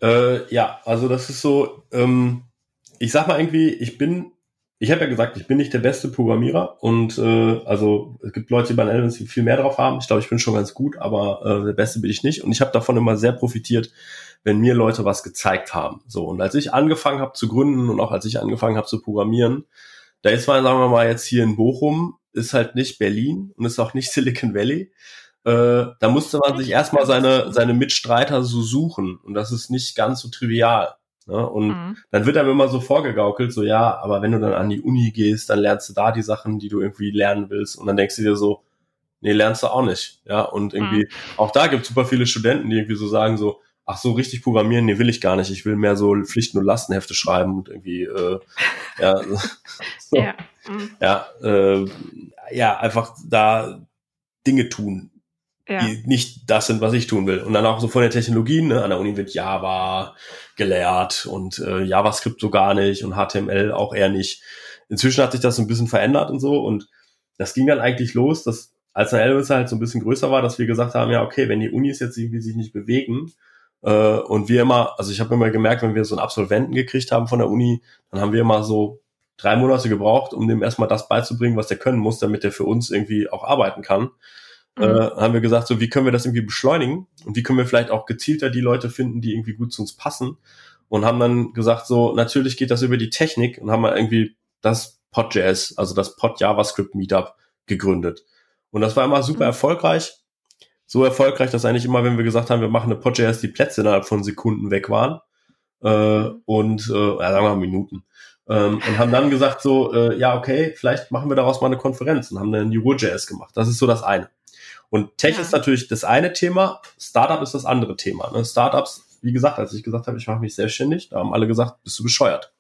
Äh, ja, also das ist so, ähm, ich sag mal irgendwie, ich bin, ich habe ja gesagt, ich bin nicht der beste Programmierer und äh, also es gibt Leute, die bei Elements viel mehr drauf haben. Ich glaube, ich bin schon ganz gut, aber äh, der Beste bin ich nicht. Und ich habe davon immer sehr profitiert, wenn mir Leute was gezeigt haben. So und als ich angefangen habe zu gründen und auch als ich angefangen habe zu programmieren, da ist man, sagen wir mal, jetzt hier in Bochum ist halt nicht Berlin und ist auch nicht Silicon Valley. Äh, da musste man sich erstmal seine, seine Mitstreiter so suchen und das ist nicht ganz so trivial. Ne? Und mhm. dann wird einem immer so vorgegaukelt, so ja, aber wenn du dann an die Uni gehst, dann lernst du da die Sachen, die du irgendwie lernen willst und dann denkst du dir so, nee, lernst du auch nicht. Ja, und irgendwie, mhm. auch da gibt es super viele Studenten, die irgendwie so sagen so, ach so, richtig programmieren, nee, will ich gar nicht. Ich will mehr so Pflichten- und Lastenhefte schreiben und irgendwie, äh, ja, so. ja, mhm. ja, äh, ja, einfach da Dinge tun, ja. die nicht das sind, was ich tun will. Und dann auch so von den Technologien, ne? an der Uni wird Java gelehrt und äh, JavaScript so gar nicht und HTML auch eher nicht. Inzwischen hat sich das so ein bisschen verändert und so und das ging dann eigentlich los, dass als eine Elvis halt so ein bisschen größer war, dass wir gesagt haben, ja, okay, wenn die Unis jetzt irgendwie sich nicht bewegen, äh, und wir immer, also ich habe immer gemerkt, wenn wir so einen Absolventen gekriegt haben von der Uni, dann haben wir immer so drei Monate gebraucht, um dem erstmal das beizubringen, was der können muss, damit er für uns irgendwie auch arbeiten kann. Mhm. Äh, haben wir gesagt, so wie können wir das irgendwie beschleunigen und wie können wir vielleicht auch gezielter die Leute finden, die irgendwie gut zu uns passen. und haben dann gesagt, so, natürlich geht das über die Technik und haben mal irgendwie das Pod.js, also das Pod JavaScript Meetup gegründet. Und das war immer super mhm. erfolgreich. So erfolgreich, dass eigentlich immer, wenn wir gesagt haben, wir machen eine Pod.js, die Plätze innerhalb von Sekunden weg waren. Äh, und, äh, ja, sagen wir mal Minuten. Ähm, und haben dann gesagt so, äh, ja, okay, vielleicht machen wir daraus mal eine Konferenz und haben dann Neuro.js gemacht. Das ist so das eine. Und Tech ja. ist natürlich das eine Thema, Startup ist das andere Thema. Ne? Startups, wie gesagt, als ich gesagt habe, ich mache mich selbstständig, da haben alle gesagt, bist du bescheuert.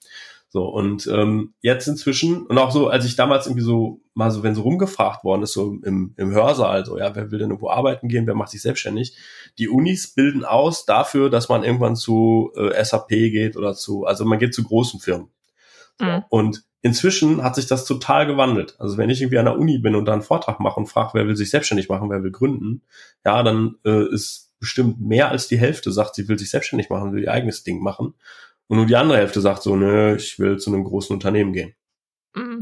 So, und ähm, jetzt inzwischen, und auch so, als ich damals irgendwie so, mal so, wenn so rumgefragt worden ist, so im, im Hörsaal, so, ja, wer will denn irgendwo arbeiten gehen, wer macht sich selbstständig? Die Unis bilden aus dafür, dass man irgendwann zu äh, SAP geht oder zu, also man geht zu großen Firmen. So, mhm. Und inzwischen hat sich das total gewandelt. Also wenn ich irgendwie an der Uni bin und da einen Vortrag mache und frage, wer will sich selbstständig machen, wer will gründen, ja, dann äh, ist bestimmt mehr als die Hälfte sagt, sie will sich selbstständig machen, will ihr eigenes Ding machen. Und nur die andere Hälfte sagt so, nö, ich will zu einem großen Unternehmen gehen. Mhm.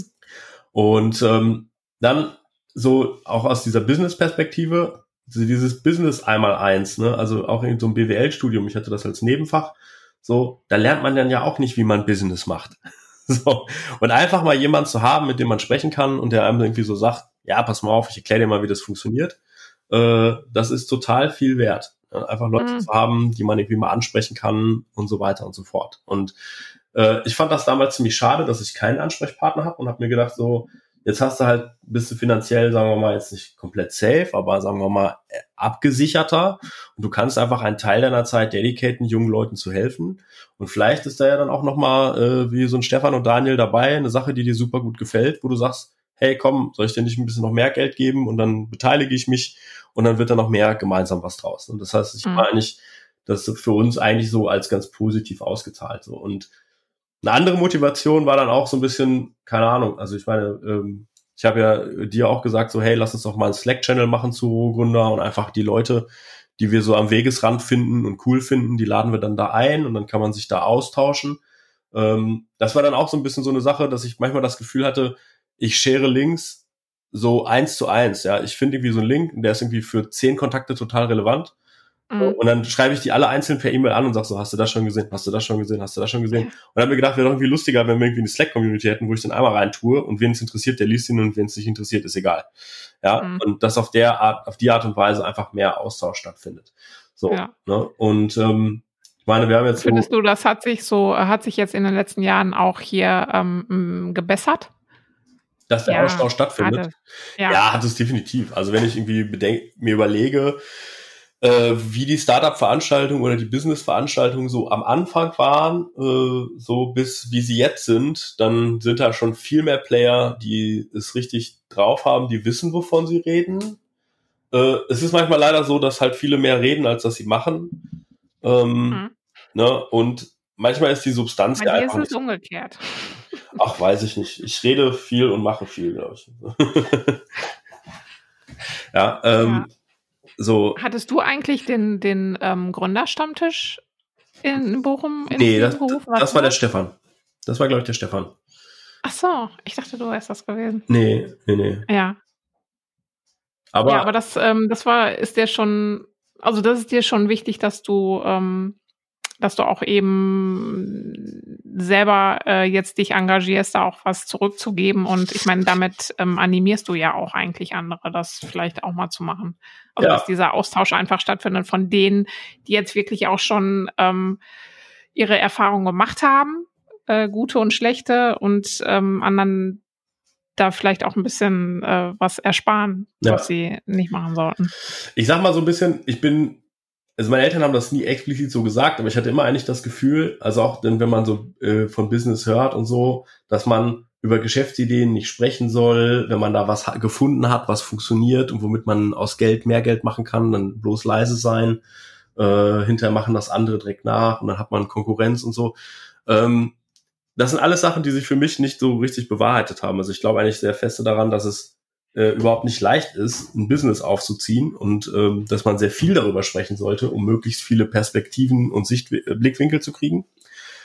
Und ähm, dann so auch aus dieser Business-Perspektive, also dieses Business einmal eins, ne, also auch in so einem BWL-Studium, ich hatte das als Nebenfach, so, da lernt man dann ja auch nicht, wie man Business macht. so. Und einfach mal jemand zu haben, mit dem man sprechen kann und der einem irgendwie so sagt, ja, pass mal auf, ich erkläre dir mal, wie das funktioniert, äh, das ist total viel wert. Einfach Leute mhm. zu haben, die man irgendwie mal ansprechen kann und so weiter und so fort. Und äh, ich fand das damals ziemlich schade, dass ich keinen Ansprechpartner habe und habe mir gedacht, so, jetzt hast du halt, bist du finanziell, sagen wir mal, jetzt nicht komplett safe, aber sagen wir mal, äh, abgesicherter und du kannst einfach einen Teil deiner Zeit dedicaten, jungen Leuten zu helfen. Und vielleicht ist da ja dann auch nochmal, äh, wie so ein Stefan und Daniel dabei, eine Sache, die dir super gut gefällt, wo du sagst, hey, komm, soll ich dir nicht ein bisschen noch mehr Geld geben und dann beteilige ich mich und dann wird da noch mehr gemeinsam was draus. Und das heißt, ich mhm. war eigentlich das für uns eigentlich so als ganz positiv ausgezahlt. So. Und eine andere Motivation war dann auch so ein bisschen, keine Ahnung, also ich meine, ähm, ich habe ja dir auch gesagt, so, hey, lass uns doch mal einen Slack-Channel machen zu Rohgründer und einfach die Leute, die wir so am Wegesrand finden und cool finden, die laden wir dann da ein und dann kann man sich da austauschen. Ähm, das war dann auch so ein bisschen so eine Sache, dass ich manchmal das Gefühl hatte, ich schere Links so eins zu eins. Ja, ich finde irgendwie so einen Link, der ist irgendwie für zehn Kontakte total relevant. Mhm. Und dann schreibe ich die alle einzeln per E-Mail an und sag so, hast du das schon gesehen? Hast du das schon gesehen? Hast du das schon gesehen? Und dann habe mir gedacht, wäre doch irgendwie lustiger, wenn wir irgendwie eine Slack-Community hätten, wo ich dann einmal rein tue und wen es interessiert, der liest ihn und wen es nicht interessiert, ist egal. Ja, mhm. und dass auf der Art, auf die Art und Weise einfach mehr Austausch stattfindet. So, ja. ne? Und ähm, ich meine, wir haben jetzt. Findest so, du, das hat sich so, hat sich jetzt in den letzten Jahren auch hier ähm, gebessert? Dass der ja, Austausch stattfindet. Hatte. Ja. ja, hat es definitiv. Also wenn ich irgendwie bedenk, mir überlege, äh, wie die Startup-Veranstaltungen oder die Business-Veranstaltungen so am Anfang waren, äh, so bis wie sie jetzt sind, dann sind da schon viel mehr Player, die es richtig drauf haben, die wissen, wovon sie reden. Äh, es ist manchmal leider so, dass halt viele mehr reden, als dass sie machen. Ähm, mhm. ne? Und manchmal ist die Substanz ja einfach. Ist es umgekehrt. Ach, weiß ich nicht. Ich rede viel und mache viel, glaube ich. ja, ähm, ja. so. Hattest du eigentlich den, den ähm, Gründerstammtisch in Bochum? In nee, das, das war der Stefan. Das war, glaube ich, der Stefan. Ach so, ich dachte, du wärst das gewesen. Nee, nee, nee. Ja. Aber, ja, aber das, ähm, das war, ist dir schon, also das ist dir schon wichtig, dass du ähm, dass du auch eben selber äh, jetzt dich engagierst, da auch was zurückzugeben. Und ich meine, damit ähm, animierst du ja auch eigentlich andere, das vielleicht auch mal zu machen. Also ja. dass dieser Austausch einfach stattfindet von denen, die jetzt wirklich auch schon ähm, ihre Erfahrungen gemacht haben, äh, gute und schlechte, und ähm, anderen da vielleicht auch ein bisschen äh, was ersparen, ja. was sie nicht machen sollten. Ich sag mal so ein bisschen, ich bin also meine Eltern haben das nie explizit so gesagt, aber ich hatte immer eigentlich das Gefühl, also auch denn wenn man so äh, von Business hört und so, dass man über Geschäftsideen nicht sprechen soll, wenn man da was gefunden hat, was funktioniert und womit man aus Geld mehr Geld machen kann, dann bloß leise sein. Äh, hinterher machen das andere direkt nach und dann hat man Konkurrenz und so. Ähm, das sind alles Sachen, die sich für mich nicht so richtig bewahrheitet haben. Also ich glaube eigentlich sehr feste daran, dass es äh, überhaupt nicht leicht ist, ein Business aufzuziehen und ähm, dass man sehr viel darüber sprechen sollte, um möglichst viele Perspektiven und Sicht äh, Blickwinkel zu kriegen.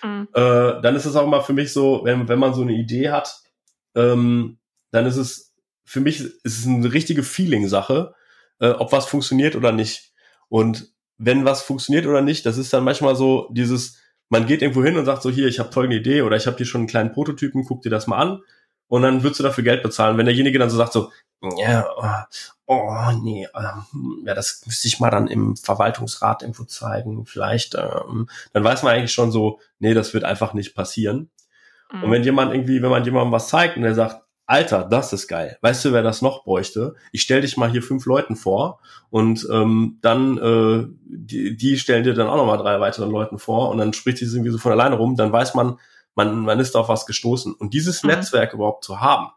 Mhm. Äh, dann ist es auch mal für mich so, wenn, wenn man so eine Idee hat, ähm, dann ist es für mich ist es eine richtige Feeling-Sache, äh, ob was funktioniert oder nicht. Und wenn was funktioniert oder nicht, das ist dann manchmal so dieses, man geht irgendwo hin und sagt so, hier, ich habe folgende Idee oder ich habe hier schon einen kleinen Prototypen, guck dir das mal an und dann würdest du dafür Geld bezahlen. Wenn derjenige dann so sagt so, ja, oh, oh nee, ähm, ja, das müsste ich mal dann im Verwaltungsrat irgendwo zeigen, vielleicht, ähm, dann weiß man eigentlich schon so, nee, das wird einfach nicht passieren. Mhm. Und wenn jemand irgendwie, wenn man jemandem was zeigt und der sagt, Alter, das ist geil. Weißt du, wer das noch bräuchte? Ich stell dich mal hier fünf Leuten vor und ähm, dann äh, die, die stellen dir dann auch noch mal drei weiteren Leuten vor und dann spricht sich irgendwie so von alleine rum. Dann weiß man, man, man ist auf was gestoßen. Und dieses mhm. Netzwerk überhaupt zu haben,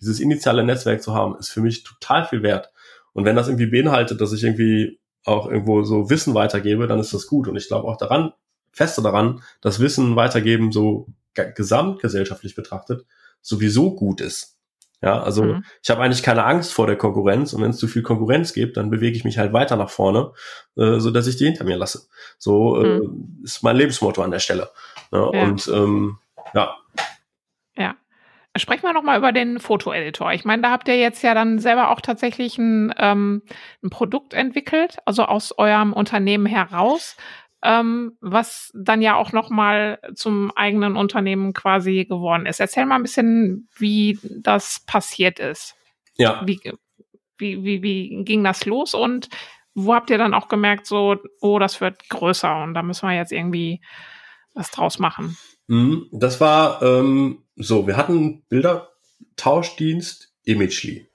dieses initiale Netzwerk zu haben, ist für mich total viel wert. Und wenn das irgendwie beinhaltet, dass ich irgendwie auch irgendwo so Wissen weitergebe, dann ist das gut. Und ich glaube auch daran, feste daran, dass Wissen weitergeben so gesamtgesellschaftlich betrachtet sowieso gut ist. Ja, also mhm. ich habe eigentlich keine Angst vor der Konkurrenz und wenn es zu viel Konkurrenz gibt, dann bewege ich mich halt weiter nach vorne, äh, so dass ich die hinter mir lasse. So äh, mhm. ist mein Lebensmotto an der Stelle. Ne? Ja. Und ähm, ja. Ja. Sprechen wir nochmal über den Fotoeditor. Ich meine, da habt ihr jetzt ja dann selber auch tatsächlich ein, ähm, ein Produkt entwickelt, also aus eurem Unternehmen heraus ähm, was dann ja auch nochmal zum eigenen Unternehmen quasi geworden ist. Erzähl mal ein bisschen, wie das passiert ist. Ja. Wie, wie, wie, wie ging das los und wo habt ihr dann auch gemerkt, so, oh, das wird größer und da müssen wir jetzt irgendwie was draus machen? Mhm, das war ähm, so, wir hatten Bildertauschdienst Imagely.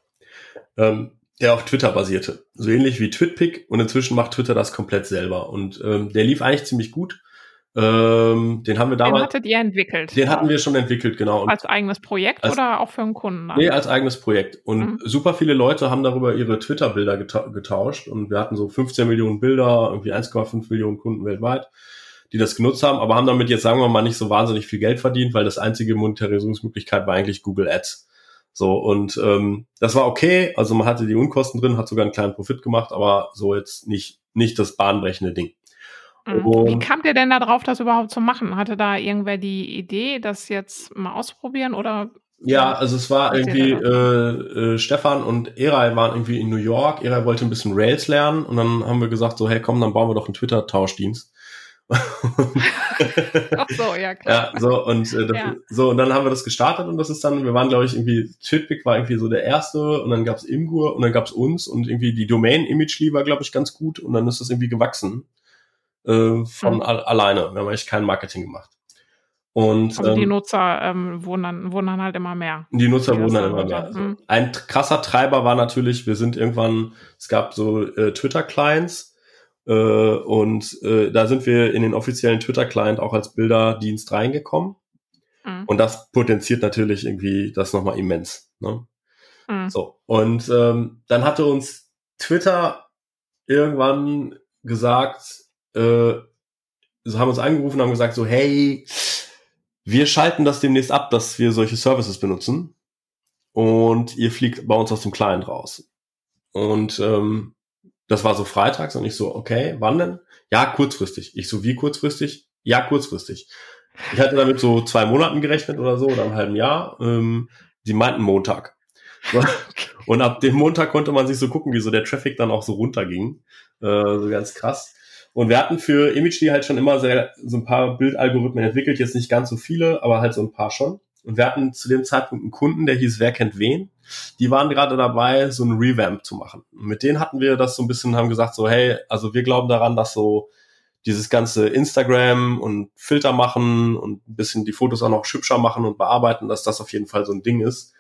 Ähm, der auf Twitter basierte. So ähnlich wie TwitPic und inzwischen macht Twitter das komplett selber. Und ähm, der lief eigentlich ziemlich gut. Ähm, den haben wir damals. Den hattet ihr entwickelt. Den hatten wir schon entwickelt, genau. Und als eigenes Projekt als, oder auch für einen Kunden? Nee, als eigenes Projekt. Und mhm. super viele Leute haben darüber ihre Twitter-Bilder geta getauscht. Und wir hatten so 15 Millionen Bilder, irgendwie 1,5 Millionen Kunden weltweit, die das genutzt haben, aber haben damit jetzt, sagen wir mal, nicht so wahnsinnig viel Geld verdient, weil das einzige Monetarisierungsmöglichkeit war eigentlich Google Ads. So, und ähm, das war okay. Also man hatte die Unkosten drin, hat sogar einen kleinen Profit gemacht, aber so jetzt nicht, nicht das bahnbrechende Ding. Mhm. Und Wie kam ihr denn da drauf, das überhaupt zu machen? Hatte da irgendwer die Idee, das jetzt mal auszuprobieren oder? Ja, also es war irgendwie, äh, äh, Stefan und Eray waren irgendwie in New York. Eray wollte ein bisschen Rails lernen und dann haben wir gesagt so, hey komm, dann bauen wir doch einen Twitter-Tauschdienst. Ach so, ja klar. Ja, so und äh, das, ja. so und dann haben wir das gestartet und das ist dann, wir waren glaube ich irgendwie Twitpic war irgendwie so der erste und dann gab's Imgur und dann gab's uns und irgendwie die Domain Imagely war glaube ich ganz gut und dann ist das irgendwie gewachsen äh, von hm. alleine. Wir haben eigentlich kein Marketing gemacht. Und, also die ähm, Nutzer ähm, wurden, dann, wurden dann halt immer mehr. Die Nutzer wurden dann immer mehr. Also. Ein krasser Treiber war natürlich, wir sind irgendwann, es gab so äh, Twitter-Clients, äh, und äh, da sind wir in den offiziellen Twitter-Client auch als Bilderdienst reingekommen. Mhm. Und das potenziert natürlich irgendwie das nochmal immens. Ne? Mhm. So. Und ähm, dann hatte uns Twitter irgendwann gesagt, äh, so haben uns angerufen und haben gesagt, so, hey, wir schalten das demnächst ab, dass wir solche Services benutzen. Und ihr fliegt bei uns aus dem Client raus. Und ähm, das war so freitags und ich so, okay, wann denn? Ja, kurzfristig. Ich so, wie kurzfristig? Ja, kurzfristig. Ich hatte damit so zwei Monaten gerechnet oder so oder einem halben Jahr. Ähm, die meinten Montag. Und ab dem Montag konnte man sich so gucken, wie so der Traffic dann auch so runterging. Äh, so ganz krass. Und wir hatten für Imagely halt schon immer sehr, so ein paar Bildalgorithmen entwickelt, jetzt nicht ganz so viele, aber halt so ein paar schon. Und wir hatten zu dem Zeitpunkt einen Kunden, der hieß Wer kennt wen. Die waren gerade dabei, so ein Revamp zu machen. Und mit denen hatten wir das so ein bisschen, haben gesagt so, hey, also wir glauben daran, dass so dieses ganze Instagram und Filter machen und ein bisschen die Fotos auch noch hübscher machen und bearbeiten, dass das auf jeden Fall so ein Ding ist.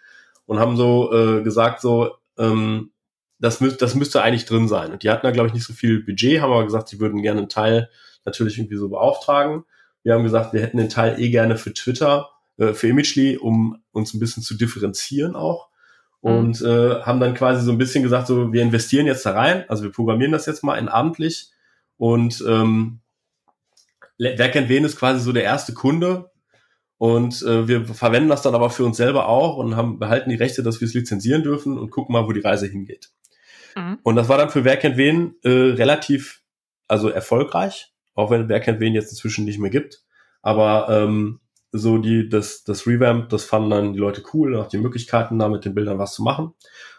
Und haben so äh, gesagt so, ähm, das, müß, das müsste eigentlich drin sein. Und die hatten da, glaube ich, nicht so viel Budget, haben aber gesagt, sie würden gerne einen Teil natürlich irgendwie so beauftragen. Wir haben gesagt, wir hätten den Teil eh gerne für Twitter äh, für Imagely, um uns ein bisschen zu differenzieren auch. Mhm. Und mhm. äh, haben dann quasi so ein bisschen gesagt, so wir investieren jetzt da rein, also wir programmieren das jetzt mal in abendlich und ähm, wer kennt wen ist quasi so der erste Kunde und äh, wir verwenden das dann aber für uns selber auch und haben behalten die Rechte, dass wir es lizenzieren dürfen und gucken mal, wo die Reise hingeht. Mhm. Und das war dann für wer kennt wen äh, relativ also erfolgreich, auch wenn wer kennt wen jetzt inzwischen nicht mehr gibt. Aber ähm, so die, das, das Revamp, das fanden dann die Leute cool, auch die Möglichkeiten, da mit den Bildern was zu machen.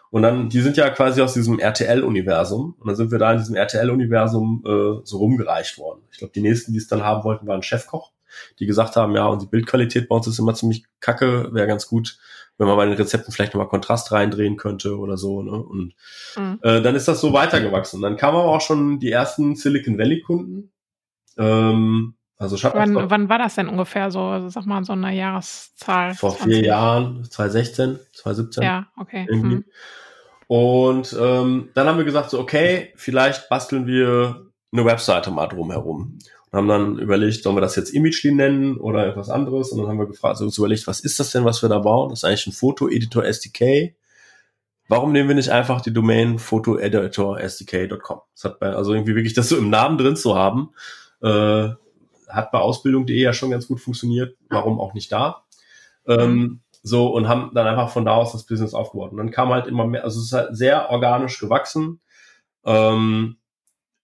Und dann, die sind ja quasi aus diesem RTL-Universum. Und dann sind wir da in diesem RTL-Universum äh, so rumgereicht worden. Ich glaube, die nächsten, die es dann haben wollten, waren Chefkoch, die gesagt haben, ja, und die Bildqualität bei uns ist immer ziemlich kacke, wäre ganz gut, wenn man bei den Rezepten vielleicht nochmal Kontrast reindrehen könnte oder so. Ne? Und mhm. äh, dann ist das so weitergewachsen. Dann kamen aber auch schon die ersten Silicon Valley-Kunden. Ähm, also wann, wann war das denn ungefähr so? Also sag mal so eine Jahreszahl. Vor 20. vier Jahren, 2016, 2017. Ja, okay. Hm. Und ähm, dann haben wir gesagt, so, okay, vielleicht basteln wir eine Webseite mal drumherum. Und haben dann überlegt, sollen wir das jetzt Imagely nennen oder etwas anderes? Und dann haben wir gefragt, also überlegt, was ist das denn, was wir da bauen? Das ist eigentlich ein Foto-Editor SDK. Warum nehmen wir nicht einfach die Domain photoeditorsdk.com? Das hat bei, also irgendwie wirklich das so im Namen drin zu haben, äh, hat bei Ausbildung.de ja schon ganz gut funktioniert. Warum auch nicht da? Ähm, mhm. so, und haben dann einfach von da aus das Business aufgebaut. Und dann kam halt immer mehr, also es ist halt sehr organisch gewachsen. Ähm,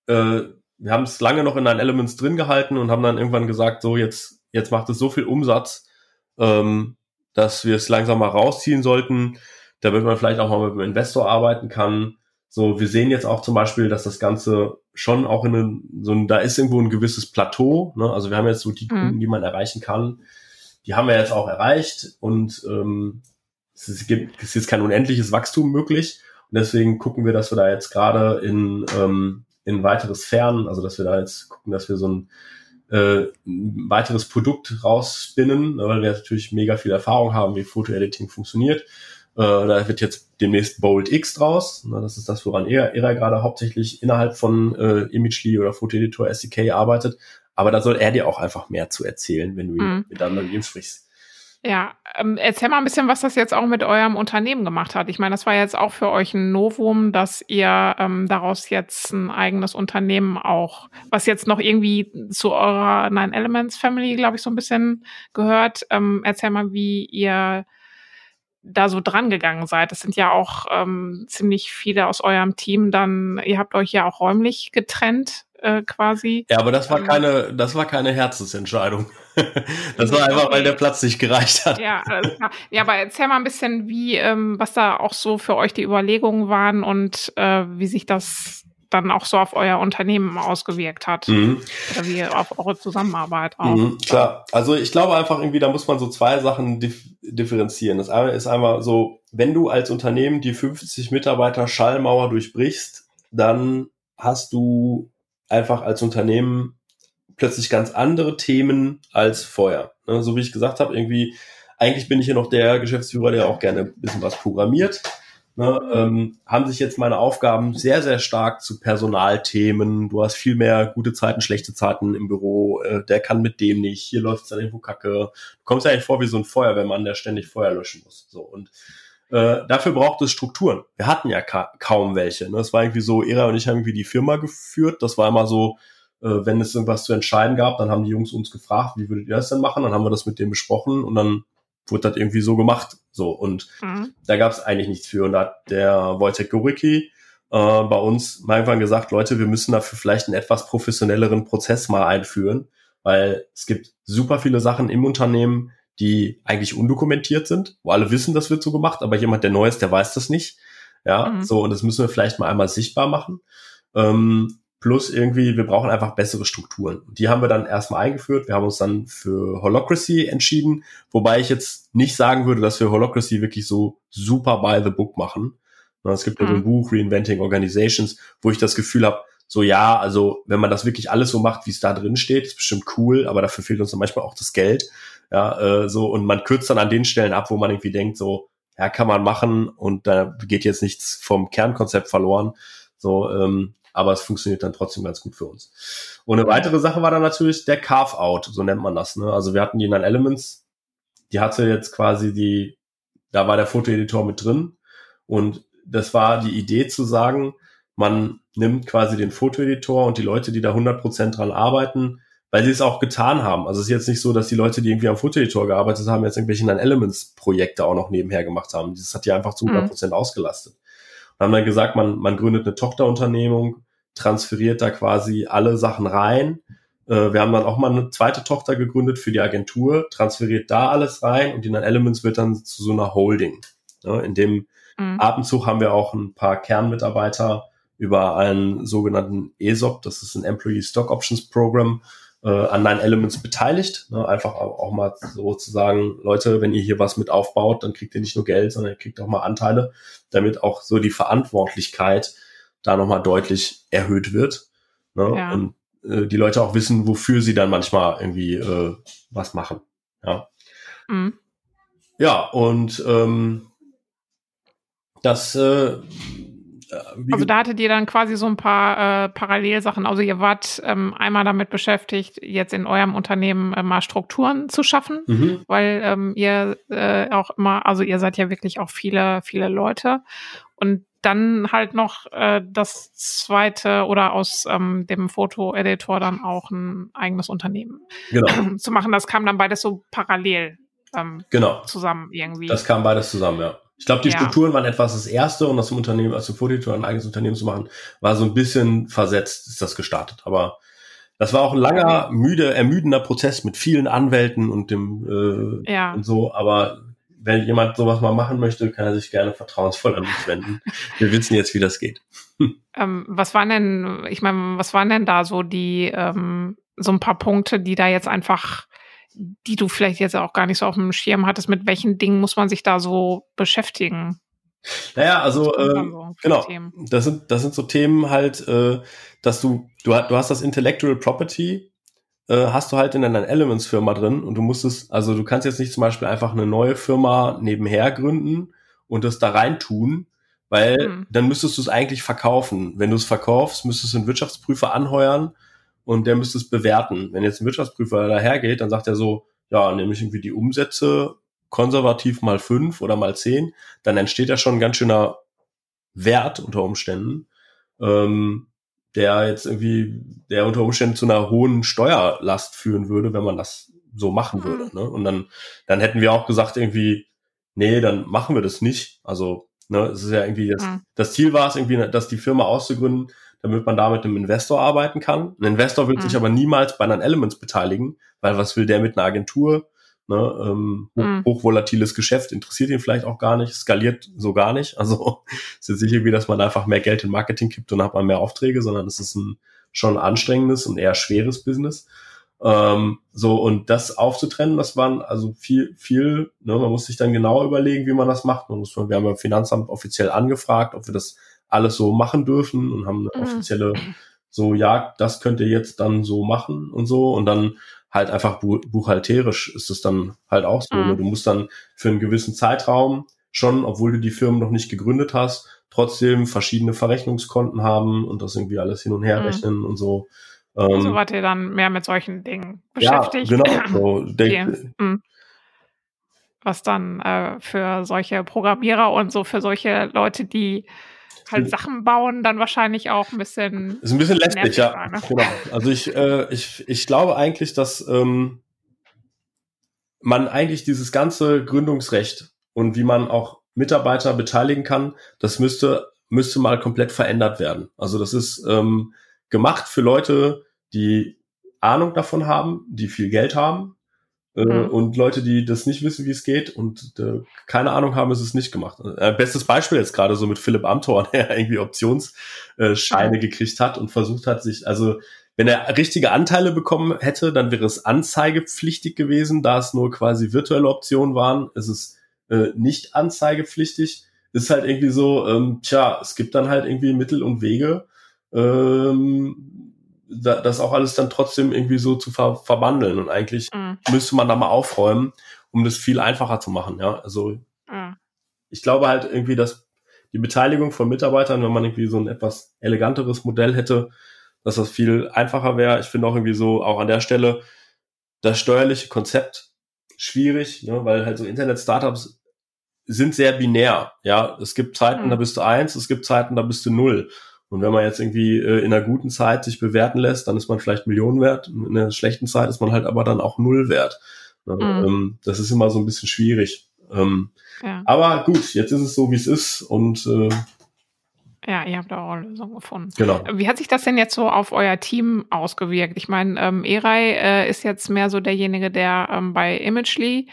äh, wir haben es lange noch in Nine Elements drin gehalten und haben dann irgendwann gesagt, so jetzt, jetzt macht es so viel Umsatz, ähm, dass wir es langsam mal rausziehen sollten, damit man vielleicht auch mal mit einem Investor arbeiten kann. So, wir sehen jetzt auch zum Beispiel, dass das Ganze schon auch in einem, so ein, da ist irgendwo ein gewisses Plateau. Ne? Also wir haben jetzt so die mhm. Kunden, die man erreichen kann, die haben wir jetzt auch erreicht und ähm, es, ist, es ist jetzt kein unendliches Wachstum möglich. Und deswegen gucken wir, dass wir da jetzt gerade in, ähm, in weiteres Sphären, also dass wir da jetzt gucken, dass wir so ein, äh, ein weiteres Produkt rausspinnen, ne? weil wir natürlich mega viel Erfahrung haben, wie Fotoediting funktioniert äh, da wird jetzt demnächst Bold X draus. Na, das ist das, woran er, er gerade hauptsächlich innerhalb von äh, Imagely oder Fotoeditor SDK arbeitet. Aber da soll er dir auch einfach mehr zu erzählen, wenn du mhm. dann mit ihm sprichst. Ja, ähm, erzähl mal ein bisschen, was das jetzt auch mit eurem Unternehmen gemacht hat. Ich meine, das war jetzt auch für euch ein Novum, dass ihr ähm, daraus jetzt ein eigenes Unternehmen auch, was jetzt noch irgendwie zu eurer Nine Elements Family, glaube ich, so ein bisschen gehört. Ähm, erzähl mal, wie ihr da so dran gegangen seid. Es sind ja auch ähm, ziemlich viele aus eurem Team dann, ihr habt euch ja auch räumlich getrennt äh, quasi. Ja, aber das war ähm, keine, das war keine Herzensentscheidung. das war einfach, weil der Platz nicht gereicht hat. Ja, ja, aber erzähl mal ein bisschen, wie, ähm, was da auch so für euch die Überlegungen waren und äh, wie sich das dann auch so auf euer Unternehmen ausgewirkt hat. Mhm. Oder wie auf eure Zusammenarbeit auch. Mhm, klar, also ich glaube einfach irgendwie, da muss man so zwei Sachen dif differenzieren. Das eine ist einmal so, wenn du als Unternehmen die 50 Mitarbeiter Schallmauer durchbrichst, dann hast du einfach als Unternehmen plötzlich ganz andere Themen als vorher. Ne, so wie ich gesagt habe, irgendwie, eigentlich bin ich hier noch der Geschäftsführer, der auch gerne ein bisschen was programmiert ne, ähm, haben sich jetzt meine Aufgaben sehr, sehr stark zu Personalthemen. Du hast viel mehr gute Zeiten, schlechte Zeiten im Büro. Äh, der kann mit dem nicht. Hier läuft es dann irgendwo kacke. Du kommst eigentlich vor wie so ein Feuerwehrmann, der ständig Feuer löschen muss. So und äh, dafür braucht es Strukturen. Wir hatten ja ka kaum welche. Ne? Es war irgendwie so, Era und ich haben irgendwie die Firma geführt. Das war immer so, äh, wenn es irgendwas zu entscheiden gab, dann haben die Jungs uns gefragt, wie würdet ihr das denn machen? Dann haben wir das mit denen besprochen und dann wurde das irgendwie so gemacht. So, und mhm. da gab es eigentlich nichts für. Und da hat der Wojtek Goricki äh, bei uns mal irgendwann gesagt, Leute, wir müssen dafür vielleicht einen etwas professionelleren Prozess mal einführen, weil es gibt super viele Sachen im Unternehmen, die eigentlich undokumentiert sind, wo alle wissen, das wird so gemacht, aber jemand, der neu ist, der weiß das nicht. Ja, mhm. so, und das müssen wir vielleicht mal einmal sichtbar machen. Ähm, Plus irgendwie, wir brauchen einfach bessere Strukturen. Die haben wir dann erstmal eingeführt. Wir haben uns dann für Holocracy entschieden, wobei ich jetzt nicht sagen würde, dass wir Holocracy wirklich so super by the book machen. Es gibt ja so ein mhm. Buch, Reinventing Organizations, wo ich das Gefühl habe, so ja, also wenn man das wirklich alles so macht, wie es da drin steht, ist bestimmt cool, aber dafür fehlt uns dann manchmal auch das Geld. Ja, äh, so und man kürzt dann an den Stellen ab, wo man irgendwie denkt, so ja, kann man machen und da geht jetzt nichts vom Kernkonzept verloren. So, ähm, aber es funktioniert dann trotzdem ganz gut für uns. Und eine weitere Sache war dann natürlich der Carve-out, so nennt man das. Ne? Also wir hatten die Nine Elements, die hatte jetzt quasi die, da war der Fotoeditor mit drin und das war die Idee zu sagen, man nimmt quasi den Fotoeditor und die Leute, die da 100% dran arbeiten, weil sie es auch getan haben. Also es ist jetzt nicht so, dass die Leute, die irgendwie am Fotoeditor gearbeitet haben, jetzt irgendwelche Nine Elements Projekte auch noch nebenher gemacht haben. Das hat die einfach zu 100% mhm. ausgelastet haben dann gesagt, man, man gründet eine Tochterunternehmung, transferiert da quasi alle Sachen rein. Äh, wir haben dann auch mal eine zweite Tochter gegründet für die Agentur, transferiert da alles rein und die Nine Elements wird dann zu so einer Holding, ja, in dem Mhm. Ab und zu haben wir auch ein paar Kernmitarbeiter über einen sogenannten ESOP, das ist ein Employee Stock Options Program, äh, an Nine Elements beteiligt. Ne? Einfach auch, mal so zu sagen, Leute, wenn ihr hier was mit aufbaut, dann kriegt ihr nicht nur Geld, sondern ihr kriegt auch mal Anteile, damit auch so die Verantwortlichkeit da nochmal deutlich erhöht wird. Ne? Ja. Und äh, die Leute auch wissen, wofür sie dann manchmal irgendwie äh, was machen. Ja. Mhm. Ja, und ähm, das äh, also da hattet ihr dann quasi so ein paar äh, Parallelsachen. Also ihr wart ähm, einmal damit beschäftigt, jetzt in eurem Unternehmen äh, mal Strukturen zu schaffen, mhm. weil ähm, ihr äh, auch immer, also ihr seid ja wirklich auch viele, viele Leute. Und dann halt noch äh, das zweite oder aus ähm, dem Fotoeditor dann auch ein eigenes Unternehmen genau. zu machen. Das kam dann beides so parallel ähm, genau. zusammen irgendwie. Das kam beides zusammen, ja. Ich glaube, die ja. Strukturen waren etwas das erste und das Unternehmen, also Fotoeditor ein eigenes Unternehmen zu machen, war so ein bisschen versetzt, ist das gestartet. Aber das war auch ein langer, müde, ermüdender Prozess mit vielen Anwälten und dem äh, ja. und so. Aber wenn jemand sowas mal machen möchte, kann er sich gerne vertrauensvoll an mich wenden. Wir wissen jetzt, wie das geht. Ähm, was waren denn, ich meine, was waren denn da so die, ähm, so ein paar Punkte, die da jetzt einfach die du vielleicht jetzt auch gar nicht so auf dem Schirm hattest, mit welchen Dingen muss man sich da so beschäftigen? Naja, also äh, so genau, das sind das sind so Themen halt, äh, dass du du, du hast das Intellectual Property äh, hast du halt in deiner Elements Firma drin und du musst es, also du kannst jetzt nicht zum Beispiel einfach eine neue Firma nebenher gründen und das da rein tun, weil hm. dann müsstest du es eigentlich verkaufen. Wenn du es verkaufst, müsstest du einen Wirtschaftsprüfer anheuern und der müsste es bewerten. Wenn jetzt ein Wirtschaftsprüfer dahergeht, dann sagt er so, ja, nämlich irgendwie die Umsätze konservativ mal fünf oder mal zehn, dann entsteht ja schon ein ganz schöner Wert unter Umständen, ähm, der jetzt irgendwie, der unter Umständen zu einer hohen Steuerlast führen würde, wenn man das so machen mhm. würde. Ne? Und dann, dann hätten wir auch gesagt irgendwie, nee, dann machen wir das nicht. Also, ne, es ist ja irgendwie, das, mhm. das Ziel war es irgendwie, dass die Firma auszugründen, damit man da mit einem Investor arbeiten kann. Ein Investor wird mhm. sich aber niemals bei einer Elements beteiligen, weil was will der mit einer Agentur? Ne, ähm, mhm. Hochvolatiles Geschäft interessiert ihn vielleicht auch gar nicht, skaliert so gar nicht. Also es ist jetzt nicht irgendwie, dass man einfach mehr Geld in Marketing kippt und hat man mehr Aufträge, sondern es ist ein schon anstrengendes und eher schweres Business. Ähm, so, und das aufzutrennen, das waren also viel, viel, ne, man muss sich dann genau überlegen, wie man das macht. Man muss, wir haben beim Finanzamt offiziell angefragt, ob wir das alles so machen dürfen und haben eine mhm. offizielle so, ja, das könnt ihr jetzt dann so machen und so und dann halt einfach buchhalterisch ist es dann halt auch so. Ne? Mhm. Du musst dann für einen gewissen Zeitraum schon, obwohl du die Firmen noch nicht gegründet hast, trotzdem verschiedene Verrechnungskonten haben und das irgendwie alles hin und her mhm. rechnen und so. Ähm, so wart ihr dann mehr mit solchen Dingen beschäftigt. Ja, genau. So, okay. Mhm. Was dann äh, für solche Programmierer und so für solche Leute, die halt Sachen bauen, dann wahrscheinlich auch ein bisschen. Ist ein bisschen lästig, ja. Ne? Genau. Also ich, äh, ich, ich glaube eigentlich, dass ähm, man eigentlich dieses ganze Gründungsrecht und wie man auch Mitarbeiter beteiligen kann, das müsste, müsste mal komplett verändert werden. Also das ist ähm, gemacht für Leute, die Ahnung davon haben, die viel Geld haben, äh, mhm. Und Leute, die das nicht wissen, wie es geht und äh, keine Ahnung haben, ist es nicht gemacht. Äh, bestes Beispiel jetzt gerade so mit Philipp Amthor, der irgendwie Optionsscheine mhm. gekriegt hat und versucht hat, sich, also wenn er richtige Anteile bekommen hätte, dann wäre es anzeigepflichtig gewesen, da es nur quasi virtuelle Optionen waren. ist Es äh, nicht anzeigepflichtig. Ist halt irgendwie so, ähm, tja, es gibt dann halt irgendwie Mittel und Wege, ähm, das auch alles dann trotzdem irgendwie so zu ver verwandeln. Und eigentlich mhm. müsste man da mal aufräumen, um das viel einfacher zu machen. Ja, also mhm. ich glaube halt irgendwie, dass die Beteiligung von Mitarbeitern, wenn man irgendwie so ein etwas eleganteres Modell hätte, dass das viel einfacher wäre. Ich finde auch irgendwie so, auch an der Stelle, das steuerliche Konzept schwierig, ne, weil halt so Internet-Startups sind sehr binär. Ja, es gibt Zeiten, mhm. da bist du eins, es gibt Zeiten, da bist du null. Und wenn man jetzt irgendwie äh, in einer guten Zeit sich bewerten lässt, dann ist man vielleicht Millionen wert. In einer schlechten Zeit ist man halt aber dann auch null wert. Ne? Mhm. Ähm, das ist immer so ein bisschen schwierig. Ähm, ja. Aber gut, jetzt ist es so, wie es ist und äh, ja, ihr habt da auch eine Lösung gefunden. Genau. Wie hat sich das denn jetzt so auf euer Team ausgewirkt? Ich meine, ähm, Eray äh, ist jetzt mehr so derjenige, der ähm, bei Imagely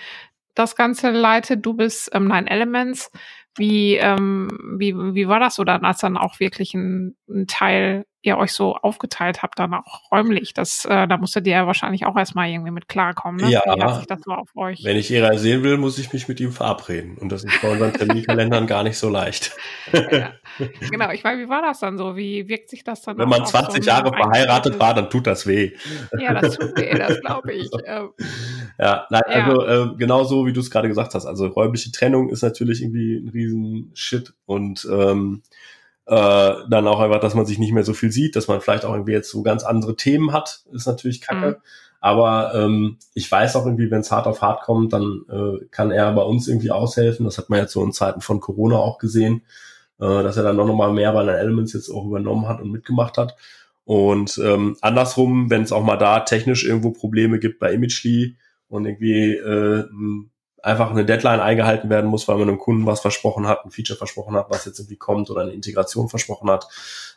das Ganze leitet. Du bist ähm, Nine Elements. Wie, ähm, wie, wie war das so dann, als dann auch wirklich ein, ein Teil ihr euch so aufgeteilt habt, dann auch räumlich? Das, äh, da musstet ihr ja wahrscheinlich auch erstmal irgendwie mit klarkommen. Ne? Ja, wenn ich Era sehen will, muss ich mich mit ihm verabreden. Und das ist bei unseren Terminkalendern gar nicht so leicht. Ja, genau, ich meine, wie war das dann so? Wie wirkt sich das dann Wenn man auf 20 so Jahre verheiratet war, dann tut das weh. Ja, das tut weh, das glaube ich. Ja, nein, Ja. also äh, genau so, wie du es gerade gesagt hast. Also räumliche Trennung ist natürlich irgendwie ein riesen Shit und ähm, äh, dann auch einfach, dass man sich nicht mehr so viel sieht, dass man vielleicht auch irgendwie jetzt so ganz andere Themen hat, ist natürlich kacke. Mhm. Aber ähm, ich weiß auch irgendwie, wenn es hart auf hart kommt, dann äh, kann er bei uns irgendwie aushelfen. Das hat man jetzt so in Zeiten von Corona auch gesehen, äh, dass er dann noch mal mehr bei den Elements jetzt auch übernommen hat und mitgemacht hat. Und ähm, andersrum, wenn es auch mal da technisch irgendwo Probleme gibt bei Imagely und irgendwie äh, n- einfach eine Deadline eingehalten werden muss, weil man einem Kunden was versprochen hat, ein Feature versprochen hat, was jetzt irgendwie kommt oder eine Integration versprochen hat,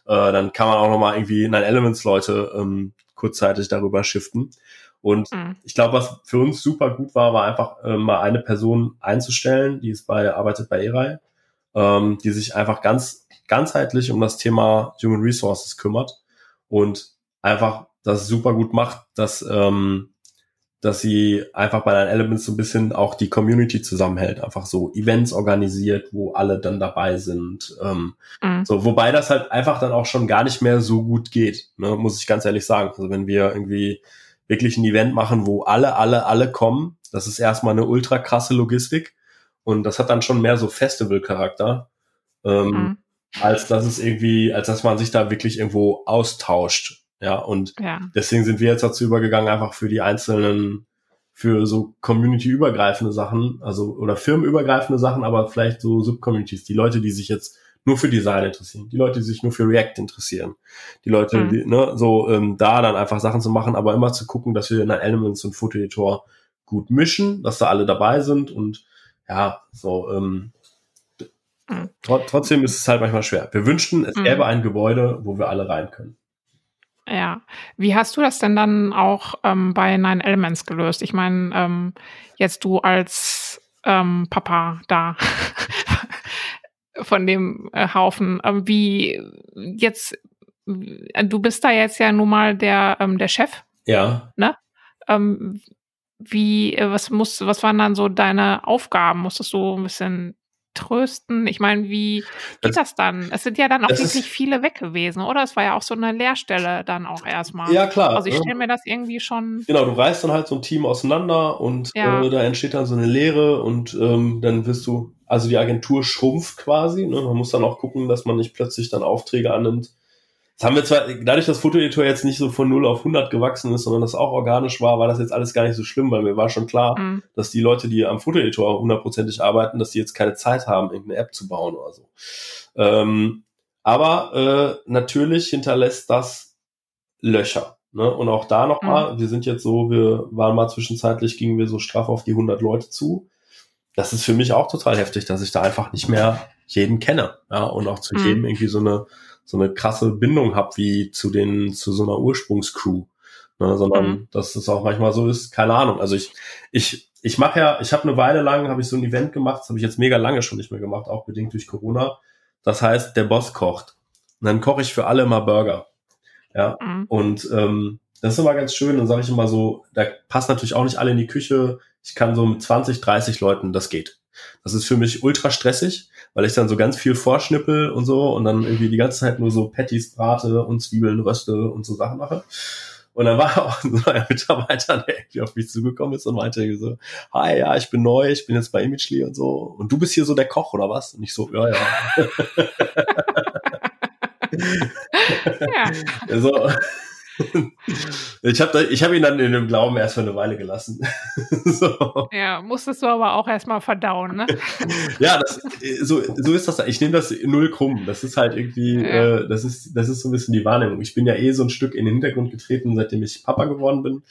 äh, dann kann man auch noch mal irgendwie Nine Elements Leute ähm, kurzzeitig darüber shiften. Und mhm. ich glaube, was für uns super gut war, war einfach äh, mal eine Person einzustellen, die ist bei arbeitet bei ERAI, ähm, die sich einfach ganz ganzheitlich um das Thema Human Resources kümmert und einfach das super gut macht, dass ähm, dass sie einfach bei den Elements so ein bisschen auch die Community zusammenhält, einfach so Events organisiert, wo alle dann dabei sind. Ähm, Mhm. so, wobei das halt einfach dann auch schon gar nicht mehr so gut geht, ne, muss ich ganz ehrlich sagen. Also wenn wir irgendwie wirklich ein Event machen, wo alle, alle, alle kommen, das ist erstmal eine ultra krasse Logistik und das hat dann schon mehr so Festival-Charakter, ähm, Mhm. als dass es irgendwie, als dass man sich da wirklich irgendwo austauscht. Ja, und Ja. deswegen sind wir jetzt dazu übergegangen, einfach für die einzelnen, für so community-übergreifende Sachen, also oder firmenübergreifende Sachen, aber vielleicht so Subcommunities, die Leute, die sich jetzt nur für Design interessieren, die Leute, die sich nur für React interessieren, die Leute, Mhm. die, ne, so ähm, da dann einfach Sachen zu machen, aber immer zu gucken, dass wir in Elements und Fotoeditor gut mischen, dass da alle dabei sind und ja, so ähm, Mhm. tro trotzdem ist es halt manchmal schwer. Wir wünschten, es Mhm. gäbe ein Gebäude, wo wir alle rein können. Ja. Wie hast du das denn dann auch ähm, bei Nine Elements gelöst? Ich meine, ähm, jetzt du als ähm, Papa da von dem äh, Haufen, ähm, wie jetzt, äh, du bist da jetzt ja nun mal der, ähm, der Chef. Ja, Ähm, wie, äh, was muss, was waren dann so deine Aufgaben? Musstest du ein bisschen trösten? Ich meine, wie geht das, dann? Es sind ja dann auch das wirklich viele weg gewesen, oder? Es war ja auch so eine Leerstelle dann auch erstmal. ja klar. Also ich ne? stelle mir das irgendwie schon. Genau, du reißt dann halt so ein Team auseinander und Ja. äh, da entsteht dann so eine Leere und ähm, dann wirst du, also die Agentur schrumpft quasi. Ne? Man muss dann auch gucken, dass man nicht plötzlich dann Aufträge annimmt. Das haben wir zwar, dadurch, dass Fotoeditor jetzt nicht so von 0 auf 100 gewachsen ist, sondern das auch organisch war, war das jetzt alles gar nicht so schlimm, weil mir war schon klar, Mm, dass die Leute, die am Fotoeditor hundertprozentig arbeiten, dass die jetzt keine Zeit haben, irgendeine App zu bauen oder so. Ähm, aber äh, natürlich hinterlässt das Löcher. Ne? Und auch da nochmal, wir sind jetzt so, wir waren mal zwischenzeitlich, gingen wir so straff auf die 100 Leute zu. Das ist für mich auch total heftig, dass ich da einfach nicht mehr jeden kenne. Ja? Und auch zu Mhm. jedem irgendwie so eine, so eine krasse Bindung habe, wie zu den, zu so einer Ursprungscrew. Ne? Sondern, Mhm. dass es auch manchmal so ist, keine Ahnung. Also ich, ich, ich mache ja, ich habe eine Weile lang, habe ich so ein Event gemacht, das habe ich jetzt mega lange schon nicht mehr gemacht, auch bedingt durch Corona. Das heißt, der Boss kocht. Und dann koche ich für alle immer Burger. Ja. mm, Und ähm, das ist immer ganz schön. Dann sage ich immer so, da passt natürlich auch nicht alle in die Küche. Ich kann so mit 20, 30 Leuten, das geht. Das ist für mich ultra stressig, weil ich dann so ganz viel vorschnippel und so und dann irgendwie die ganze Zeit nur so Patties brate und Zwiebeln röste und so Sachen mache. Und dann war auch so ein Mitarbeiter, der irgendwie auf mich zugekommen ist und meinte irgendwie so, hi, ja, ich bin neu, ich bin jetzt bei Imagely und so. Und du bist hier so der Koch oder was? Und ich so, ja, ja. ja. Also, ich habe ich hab ihn dann in dem Glauben erst für eine Weile gelassen. so. ja, musstest du aber auch erstmal verdauen, ne? Ja, das, so, so ist das. Ich nehme das null krumm. Das ist halt irgendwie, Ja. äh, das ist, das ist so ein bisschen die Wahrnehmung. Ich bin ja eh so ein Stück in den Hintergrund getreten, seitdem ich Papa geworden bin.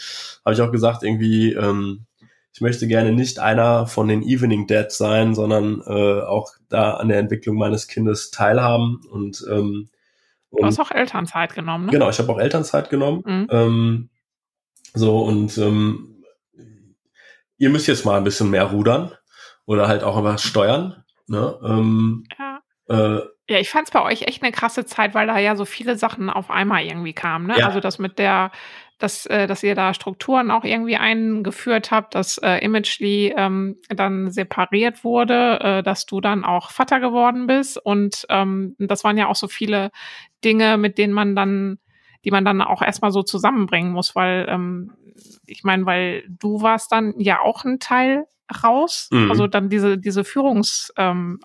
Habe ich auch gesagt, irgendwie, ähm, ich möchte gerne nicht einer von den Evening Dads sein, sondern äh, auch da an der Entwicklung meines Kindes teilhaben und ähm, Du und hast auch Elternzeit genommen, ne? Genau, ich habe auch Elternzeit genommen. Mhm. Ähm, so und ähm, ihr müsst jetzt mal ein bisschen mehr rudern oder halt auch immer steuern. Ne? Ähm, ja. Äh, ja, ich fand es bei euch echt eine krasse Zeit, weil da ja so viele Sachen auf einmal irgendwie kamen. Ne? Ja. Also das mit der, dass, äh, dass ihr da Strukturen auch irgendwie eingeführt habt, dass äh, Imagely ähm, dann separiert wurde, äh, dass du dann auch Vater geworden bist. Und ähm, das waren ja auch so viele Dinge, mit denen man dann, die man dann auch erstmal so zusammenbringen muss, weil ähm, ich meine, weil du warst dann ja auch ein Teil raus, mhm. also dann diese, diese Führungs, ähm,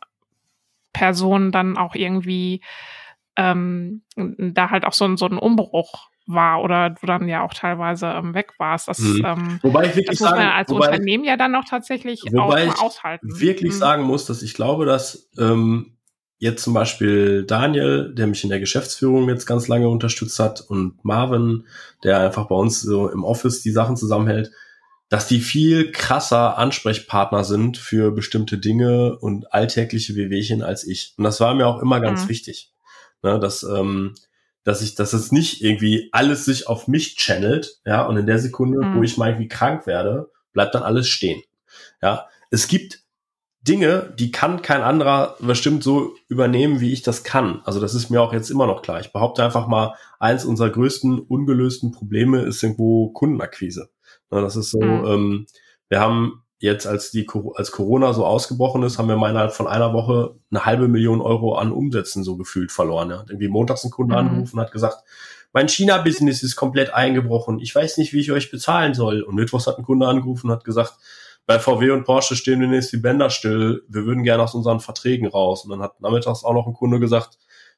Person dann auch irgendwie ähm, da halt auch so, so ein Umbruch war oder du dann ja auch teilweise ähm, weg warst. Das, mhm. ähm, wobei ich wirklich das muss man sagen, als wobei, Unternehmen ja dann auch tatsächlich wobei auch aushalten. Ich wirklich mhm. sagen muss, dass ich glaube, dass ähm, jetzt zum Beispiel Daniel, der mich in der Geschäftsführung jetzt ganz lange unterstützt hat, und Marvin, der einfach bei uns so im Office die Sachen zusammenhält, dass die viel krasser Ansprechpartner sind für bestimmte Dinge und alltägliche Wehwehchen als ich. Und das war mir auch immer ganz mhm. wichtig, ne, dass ähm, dass ich, dass es nicht irgendwie alles sich auf mich channelt, ja, und in der Sekunde, mhm. wo ich mal irgendwie krank werde, bleibt dann alles stehen. Ja, es gibt Dinge, die kann kein anderer bestimmt so übernehmen, wie ich das kann. Also das ist mir auch jetzt immer noch klar. Ich behaupte einfach mal, eins unserer größten ungelösten Probleme ist irgendwo Kundenakquise. Das ist so, mhm. ähm, wir haben jetzt, als die als Corona so ausgebrochen ist, haben wir innerhalb von einer Woche eine halbe Million Euro an Umsätzen so gefühlt verloren. Ja. Irgendwie montags ein Kunde mhm. angerufen und hat gesagt, mein China-Business ist komplett eingebrochen. Ich weiß nicht, wie ich euch bezahlen soll. Und mittwochs hat ein Kunde angerufen und hat gesagt, bei VW und Porsche stehen demnächst die Bänder still. Wir würden gerne aus unseren Verträgen raus. Und dann hat nachmittags auch noch ein Kunde gesagt,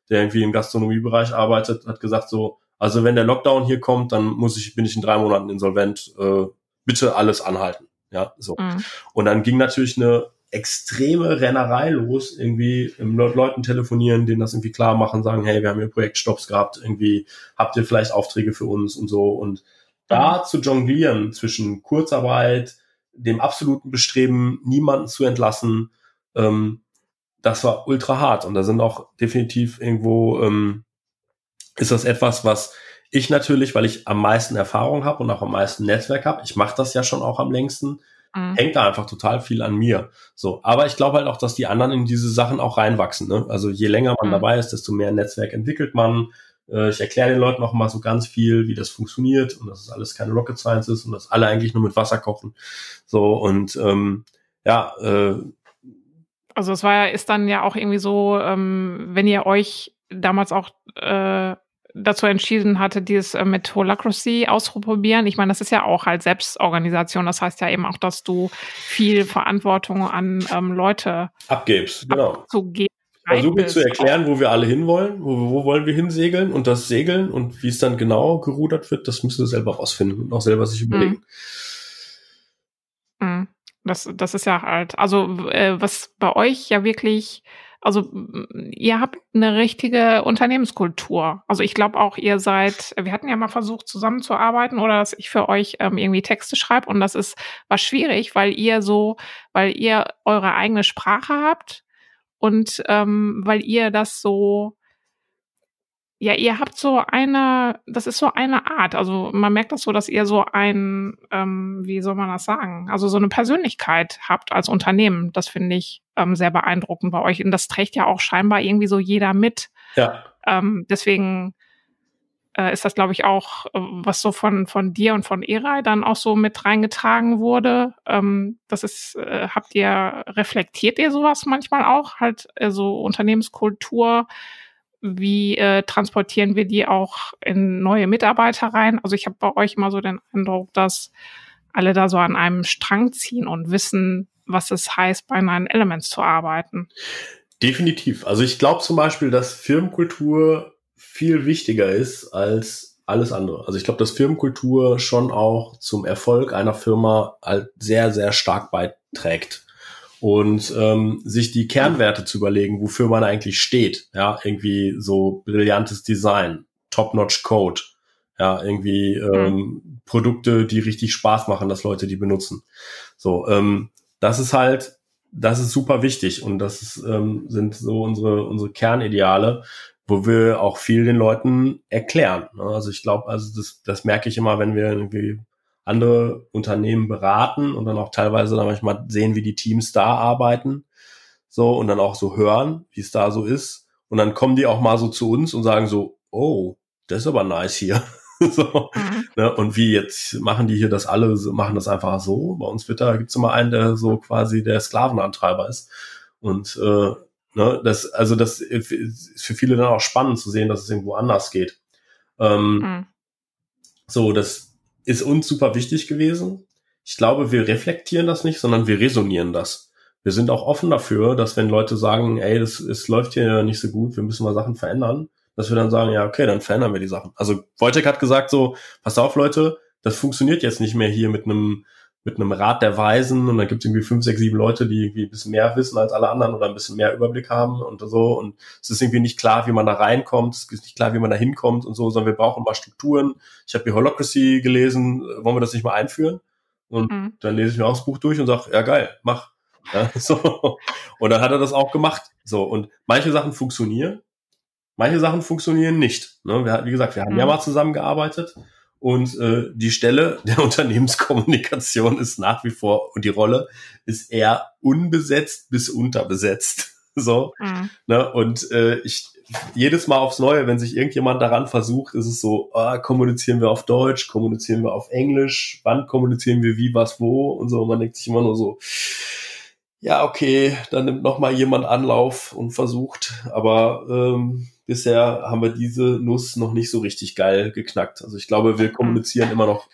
der irgendwie im Gastronomiebereich arbeitet, hat gesagt so, also wenn der Lockdown hier kommt, dann muss ich, bin ich in drei Monaten insolvent. Äh, bitte alles anhalten. Ja, so. Mhm. Und dann ging natürlich eine extreme Rennerei los, irgendwie im Leuten telefonieren, denen das irgendwie klar machen, sagen, hey, wir haben hier Projektstops gehabt, irgendwie habt ihr vielleicht Aufträge für uns und so. Und da mhm. zu jonglieren zwischen Kurzarbeit, dem absoluten Bestreben, niemanden zu entlassen, ähm, das war ultra hart. Und da sind auch definitiv irgendwo ähm, ist das etwas, was ich natürlich, weil ich am meisten Erfahrung habe und auch am meisten Netzwerk habe, ich mache das ja schon auch am längsten, mhm. hängt da einfach total viel an mir. So, aber ich glaube halt auch, dass die anderen in diese Sachen auch reinwachsen. Ne? Also je länger man mhm. dabei ist, desto mehr Netzwerk entwickelt man. Äh, ich erkläre den Leuten auch mal so ganz viel, wie das funktioniert und dass es alles keine Rocket Science ist und dass alle eigentlich nur mit Wasser kochen. So und ähm, ja. Äh, also es war ist dann ja auch irgendwie so, ähm, wenn ihr euch damals auch äh, dazu entschieden hatte, dieses äh, mit Holacracy auszuprobieren. Ich meine, das ist ja auch halt Selbstorganisation. Das heißt ja eben auch, dass du viel Verantwortung an ähm, Leute abgibst, genau. Abzugeben. Versuche zu erklären, wo wir alle hinwollen, wo, wo wollen wir hinsegeln und das Segeln und wie es dann genau gerudert wird, das müssen wir selber rausfinden und auch selber sich überlegen. Mhm. Mhm. Das, das ist ja halt, also äh, was bei euch ja wirklich also ihr habt eine richtige Unternehmenskultur. Also ich glaube auch, ihr seid, wir hatten ja mal versucht zusammenzuarbeiten oder dass ich für euch ähm, irgendwie Texte schreibe und das ist was schwierig, weil ihr so, weil ihr eure eigene Sprache habt und ähm, weil ihr das so ja, ihr habt so eine, das ist so eine Art. Also man merkt das so, dass ihr so ein, ähm, wie soll man das sagen? Also so eine Persönlichkeit habt als Unternehmen. Das finde ich ähm, sehr beeindruckend bei euch. Und das trägt ja auch scheinbar irgendwie so jeder mit. Ja. Ähm, deswegen äh, ist das, glaube ich, auch, äh, was so von, von dir und von Erai dann auch so mit reingetragen wurde. Ähm, das ist, äh, habt ihr, reflektiert ihr sowas manchmal auch? Halt äh, so Unternehmenskultur wie äh, transportieren wir die auch in neue Mitarbeiter rein? Also ich habe bei euch immer so den Eindruck, dass alle da so an einem Strang ziehen und wissen, was es heißt, bei Nine Elements zu arbeiten. Definitiv. Also ich glaube zum Beispiel, dass Firmenkultur viel wichtiger ist als alles andere. Also ich glaube, dass Firmenkultur schon auch zum Erfolg einer Firma halt sehr, sehr stark beiträgt und ähm, sich die Kernwerte zu überlegen, wofür man eigentlich steht. Ja, irgendwie so brillantes Design, top-notch Code, ja, irgendwie ähm, mhm. Produkte, die richtig Spaß machen, dass Leute die benutzen. So, ähm, das ist halt, das ist super wichtig und das ist, ähm, sind so unsere unsere Kernideale, wo wir auch viel den Leuten erklären. Ne? Also ich glaube, also das, das merke ich immer, wenn wir irgendwie andere Unternehmen beraten und dann auch teilweise dann manchmal sehen, wie die Teams da arbeiten. So, und dann auch so hören, wie es da so ist. Und dann kommen die auch mal so zu uns und sagen so, oh, das ist aber nice hier. so, mhm. ne? Und wie jetzt machen die hier das alle, machen das einfach so. Bei uns wird da, gibt's immer einen, der so quasi der Sklavenantreiber ist. Und äh, ne, das, also das ist für viele dann auch spannend zu sehen, dass es irgendwo anders geht. Ähm, mhm. So, das ist uns super wichtig gewesen. Ich glaube, wir reflektieren das nicht, sondern wir resonieren das. Wir sind auch offen dafür, dass wenn Leute sagen, ey, das, es läuft hier nicht so gut, wir müssen mal Sachen verändern, dass wir dann sagen, ja, okay, dann verändern wir die Sachen. Also Wojtek hat gesagt so, pass auf, Leute, das funktioniert jetzt nicht mehr hier mit einem mit einem Rat der Weisen und dann gibt es irgendwie fünf, sechs, sieben Leute, die irgendwie ein bisschen mehr wissen als alle anderen oder ein bisschen mehr Überblick haben und so und es ist irgendwie nicht klar, wie man da reinkommt, es ist nicht klar, wie man da hinkommt und so, sondern wir brauchen mal Strukturen. Ich habe hier Holocracy gelesen, wollen wir das nicht mal einführen? Und mhm. dann lese ich mir auch das Buch durch und sage, ja geil, mach. Ja, so. Und dann hat er das auch gemacht. So, und manche Sachen funktionieren Manche Sachen funktionieren nicht. Ne? Wir, wie gesagt, wir haben mhm. ja mal zusammengearbeitet und äh, die Stelle der Unternehmenskommunikation ist nach wie vor und die Rolle ist eher unbesetzt bis unterbesetzt. so. Mhm. Ne? Und äh, ich jedes Mal aufs Neue, wenn sich irgendjemand daran versucht, ist es so, ah, kommunizieren wir auf Deutsch, kommunizieren wir auf Englisch, wann kommunizieren wir wie, was, wo und so. Man denkt sich immer nur so, ja, okay, dann nimmt noch mal jemand Anlauf und versucht. Aber ähm, bisher haben wir diese Nuss noch nicht so richtig geil geknackt. Also ich glaube, wir kommunizieren immer noch.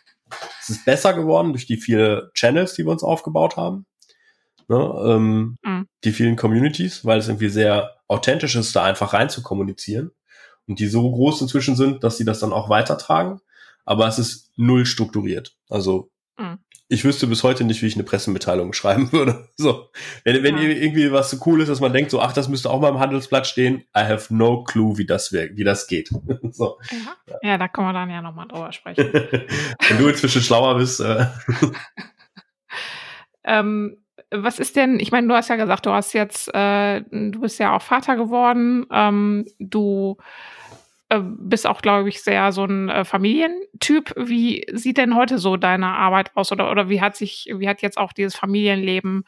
Es ist besser geworden durch die vielen Channels, die wir uns aufgebaut haben. Ne, ähm, mhm. Die vielen Communities, weil es irgendwie sehr authentisch ist, da einfach rein zu kommunizieren. Und die so groß inzwischen sind, dass sie das dann auch weitertragen. Aber es ist null strukturiert. Also mhm ich wüsste bis heute nicht, wie ich eine Pressemitteilung schreiben würde. So, wenn, wenn ja. irgendwie was so cool ist, dass man denkt, so, ach, das müsste auch mal im Handelsblatt stehen. I have no clue, wie das, wie das geht. so. Ja. ja, da können wir dann ja nochmal drüber sprechen. wenn du inzwischen schlauer bist. Äh. ähm, was ist denn, ich meine, du hast ja gesagt, du hast jetzt, äh, du bist ja auch Vater geworden, ähm, du äh, bist auch, glaube ich, sehr so ein äh, Familientyp. Wie sieht denn heute so deine Arbeit aus oder, oder wie hat sich, wie hat jetzt auch dieses Familienleben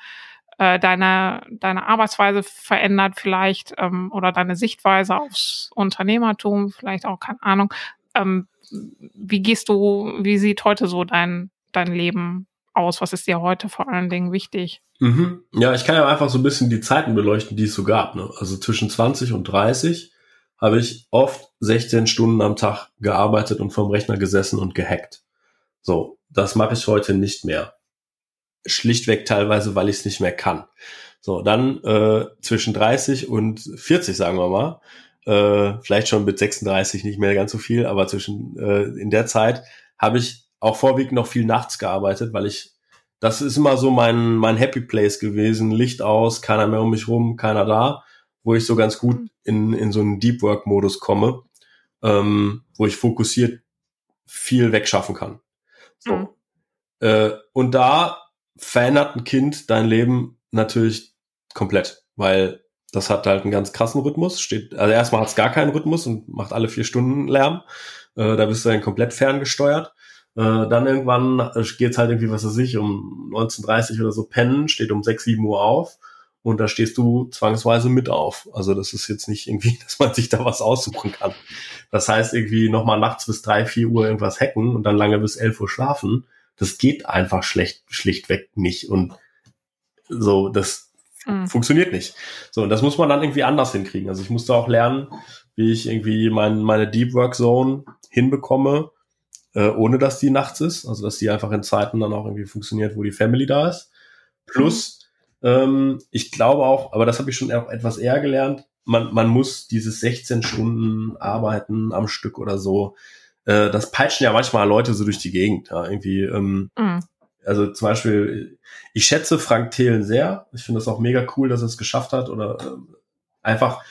äh, deine, deine Arbeitsweise verändert vielleicht ähm, oder deine Sichtweise aufs Unternehmertum, vielleicht auch, keine Ahnung. Ähm, wie gehst du, wie sieht heute so dein, dein Leben aus? Was ist dir heute vor allen Dingen wichtig? Mhm. Ja, ich kann ja einfach so ein bisschen die Zeiten beleuchten, die es so gab. Ne? Also zwischen 20 und 30 habe ich oft 16 Stunden am Tag gearbeitet und vom Rechner gesessen und gehackt. So, das mache ich heute nicht mehr. Schlichtweg teilweise, weil ich es nicht mehr kann. So, dann äh, zwischen 30 und 40, sagen wir mal, äh, vielleicht schon mit 36 nicht mehr ganz so viel, aber zwischen äh, in der Zeit habe ich auch vorwiegend noch viel nachts gearbeitet, weil ich das ist immer so mein mein Happy Place gewesen, Licht aus, keiner mehr um mich rum, keiner da wo ich so ganz gut mhm. in, in so einen Deep Work Modus komme, ähm, wo ich fokussiert viel wegschaffen kann. So. Mhm. Äh, und da verändert ein Kind dein Leben natürlich komplett, weil das hat halt einen ganz krassen Rhythmus. Steht, also erstmal hat es gar keinen Rhythmus und macht alle vier Stunden Lärm. Äh, da bist du dann komplett ferngesteuert. Äh, dann irgendwann geht's halt irgendwie, was weiß ich, um 19.30 oder so pennen, steht um 6, 7 Uhr auf und da stehst du zwangsweise mit auf. Also das ist jetzt nicht irgendwie, dass man sich da was aussuchen kann. Das heißt irgendwie nochmal nachts bis drei, vier Uhr irgendwas hacken und dann lange bis elf Uhr schlafen. Das geht einfach schlecht, schlichtweg nicht. Und so, das mhm. funktioniert nicht. So, und das muss man dann irgendwie anders hinkriegen. Also ich musste auch lernen, wie ich irgendwie mein, meine Deep Work Zone hinbekomme, äh, ohne dass die nachts ist. Also dass die einfach in Zeiten dann auch irgendwie funktioniert, wo die Family da ist. Plus, ähm, ich glaube auch, aber das habe ich schon auch etwas eher gelernt, man, man muss dieses 16 Stunden arbeiten am Stück oder so. Äh, das peitschen ja manchmal Leute so durch die Gegend. Ja, irgendwie, ähm, mhm. Also zum Beispiel, ich schätze Frank Thelen sehr. Ich finde das auch mega cool, dass er es geschafft hat. Oder äh, einfach,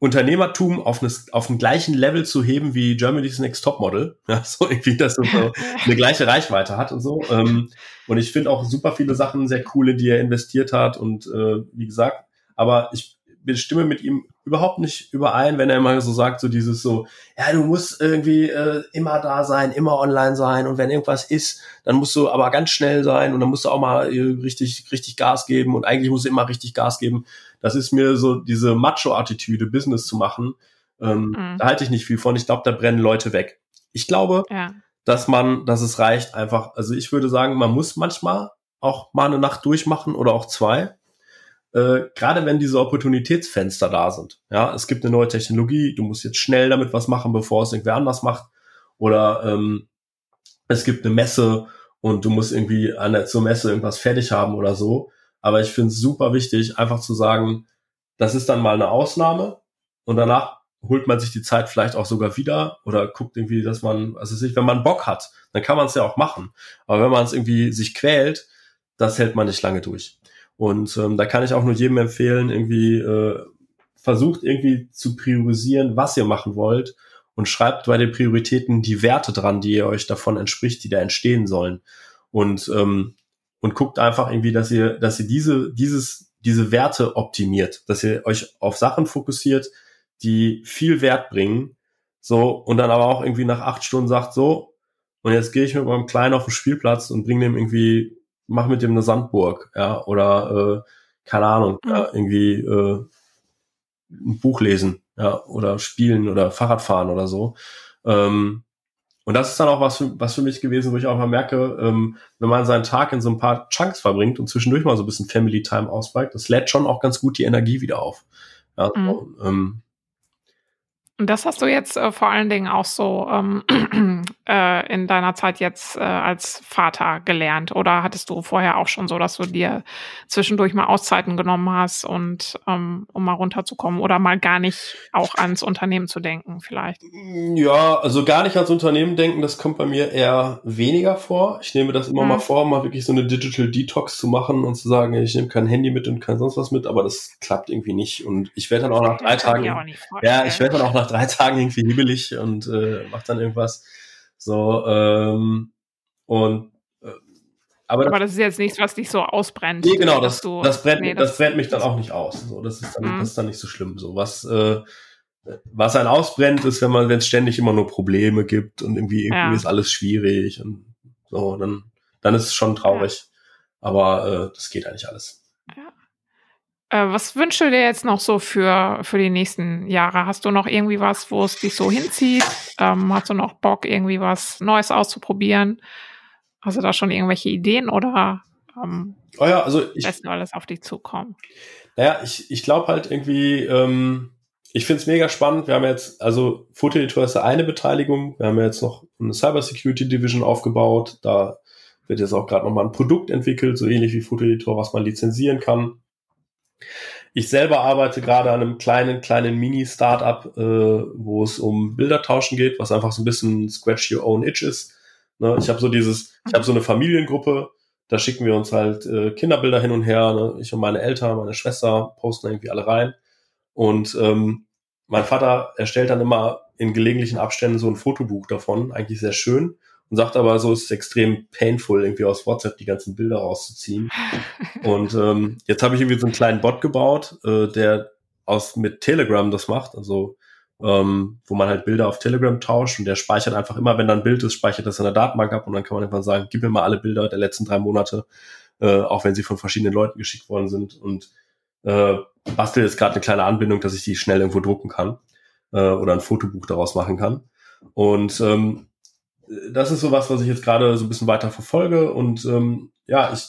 Unternehmertum auf, eine, auf dem gleichen Level zu heben wie Germany's Next Topmodel. Ja, so irgendwie, dass es so eine gleiche Reichweite hat und so. Ähm, und ich finde auch super viele Sachen sehr cool, in die er investiert hat. Und äh, wie gesagt, aber ich stimme mit ihm überhaupt nicht überein, wenn er immer so sagt, so dieses so, ja, du musst irgendwie äh, immer da sein, immer online sein und wenn irgendwas ist, dann musst du aber ganz schnell sein und dann musst du auch mal äh, richtig, richtig Gas geben und eigentlich musst du immer richtig Gas geben. Das ist mir so diese Macho-Attitüde, Business zu machen. Ähm, mhm. Da halte ich nicht viel von. Ich glaube, da brennen Leute weg. Ich glaube, ja. dass man, dass es reicht einfach. Also ich würde sagen, man muss manchmal auch mal eine Nacht durchmachen oder auch zwei äh, gerade wenn diese Opportunitätsfenster da sind. Ja, es gibt eine neue Technologie, du musst jetzt schnell damit was machen, bevor es irgendwer anders macht. Oder ähm, es gibt eine Messe und du musst irgendwie an der, zur Messe irgendwas fertig haben oder so. Aber ich finde es super wichtig, einfach zu sagen, das ist dann mal eine Ausnahme und danach holt man sich die Zeit vielleicht auch sogar wieder oder guckt irgendwie, dass man, also sich, wenn man Bock hat, dann kann man es ja auch machen. Aber wenn man es irgendwie sich quält, das hält man nicht lange durch. Und ähm, da kann ich auch nur jedem empfehlen, irgendwie äh, versucht irgendwie zu priorisieren, was ihr machen wollt und schreibt bei den Prioritäten die Werte dran, die ihr euch davon entspricht, die da entstehen sollen. Und ähm, und guckt einfach irgendwie, dass ihr, dass ihr diese, dieses, diese Werte optimiert, dass ihr euch auf Sachen fokussiert, die viel Wert bringen, so, und dann aber auch irgendwie nach acht Stunden sagt, so, und jetzt gehe ich mit meinem Kleinen auf den Spielplatz und bringe dem irgendwie mach mit dem eine Sandburg, ja, oder äh, keine Ahnung, mhm. ja, irgendwie äh, ein Buch lesen, ja, oder spielen oder Fahrradfahren oder so. Ähm, und das ist dann auch was für, was für mich gewesen, wo ich auch mal merke, ähm, wenn man seinen Tag in so ein paar Chunks verbringt und zwischendurch mal so ein bisschen Family Time ausbreitet, das lädt schon auch ganz gut die Energie wieder auf. Ja, mhm. so, ähm, und das hast du jetzt äh, vor allen Dingen auch so ähm, äh, in deiner Zeit jetzt äh, als Vater gelernt? Oder hattest du vorher auch schon so, dass du dir zwischendurch mal Auszeiten genommen hast und ähm, um mal runterzukommen oder mal gar nicht auch ans Unternehmen zu denken vielleicht? Ja, also gar nicht ans Unternehmen denken, das kommt bei mir eher weniger vor. Ich nehme das immer mhm. mal vor, mal wirklich so eine Digital Detox zu machen und zu sagen, ich nehme kein Handy mit und kein sonst was mit, aber das klappt irgendwie nicht. Und ich werde dann auch nach drei Tagen, ja, ich werde dann auch nach drei Tagen irgendwie hibbelig und äh, macht dann irgendwas. So, ähm, und äh, aber, aber das, das, ist jetzt nichts, was dich so ausbrennt. Nee, genau, das, du, das, brennt, nee, das, das, brennt mich dann auch nicht aus. So, das, ist dann, mhm. das ist dann nicht so schlimm. So, was, äh, was einen ausbrennt, ist, wenn man, wenn es ständig immer nur Probleme gibt und irgendwie, irgendwie ja. ist alles schwierig und so, dann, dann ist es schon traurig. Ja. Aber äh, das geht eigentlich alles. Äh, was wünschst du dir jetzt noch so für, für die nächsten Jahre? Hast du noch irgendwie was, wo es dich so hinzieht? Ähm, hast du noch Bock, irgendwie was Neues auszuprobieren? Hast du da schon irgendwelche Ideen oder ähm, oh ja, also ich, lässt du alles auf dich zukommen? Naja, ich, ich glaube halt irgendwie, ähm, ich finde es mega spannend. Wir haben jetzt, also Fotoeditor ist eine Beteiligung. Wir haben jetzt noch eine Cybersecurity Division aufgebaut. Da wird jetzt auch gerade nochmal ein Produkt entwickelt, so ähnlich wie Fotoeditor, was man lizenzieren kann. Ich selber arbeite gerade an einem kleinen, kleinen Mini-Startup, äh, wo es um Bildertauschen geht, was einfach so ein bisschen Scratch Your Own Itch ist. Ne? Ich habe so dieses, ich habe so eine Familiengruppe, da schicken wir uns halt äh, Kinderbilder hin und her. Ne? Ich und meine Eltern, meine Schwester posten irgendwie alle rein. Und ähm, mein Vater erstellt dann immer in gelegentlichen Abständen so ein Fotobuch davon, eigentlich sehr schön und sagt aber so, es ist extrem painful, irgendwie aus WhatsApp die ganzen Bilder rauszuziehen. und ähm, jetzt habe ich irgendwie so einen kleinen Bot gebaut, äh, der aus mit Telegram das macht, also ähm, wo man halt Bilder auf Telegram tauscht und der speichert einfach immer, wenn da ein Bild ist, speichert das in der Datenbank ab und dann kann man einfach sagen, gib mir mal alle Bilder der letzten drei Monate, äh, auch wenn sie von verschiedenen Leuten geschickt worden sind und äh, bastel jetzt gerade eine kleine Anbindung, dass ich die schnell irgendwo drucken kann äh, oder ein Fotobuch daraus machen kann. Und ähm, das ist so was, was ich jetzt gerade so ein bisschen weiter verfolge. Und ähm, ja, ich,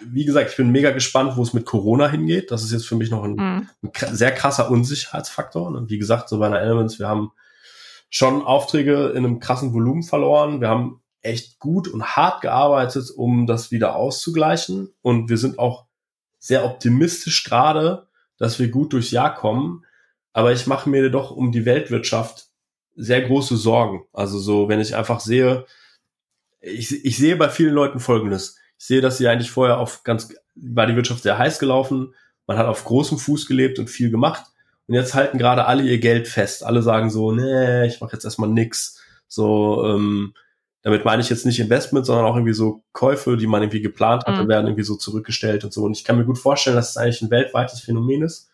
wie gesagt, ich bin mega gespannt, wo es mit Corona hingeht. Das ist jetzt für mich noch ein, mhm. ein sehr krasser Unsicherheitsfaktor. Und wie gesagt, so bei einer Elements, wir haben schon Aufträge in einem krassen Volumen verloren. Wir haben echt gut und hart gearbeitet, um das wieder auszugleichen. Und wir sind auch sehr optimistisch gerade, dass wir gut durchs Jahr kommen. Aber ich mache mir doch um die Weltwirtschaft sehr große Sorgen. Also so, wenn ich einfach sehe, ich, ich sehe bei vielen Leuten Folgendes. Ich sehe, dass sie eigentlich vorher auf ganz, war die Wirtschaft sehr heiß gelaufen, man hat auf großem Fuß gelebt und viel gemacht. Und jetzt halten gerade alle ihr Geld fest. Alle sagen so, nee, ich mache jetzt erstmal nix. So, ähm, damit meine ich jetzt nicht Investment, sondern auch irgendwie so Käufe, die man irgendwie geplant hatte, mhm. werden irgendwie so zurückgestellt und so. Und ich kann mir gut vorstellen, dass es eigentlich ein weltweites Phänomen ist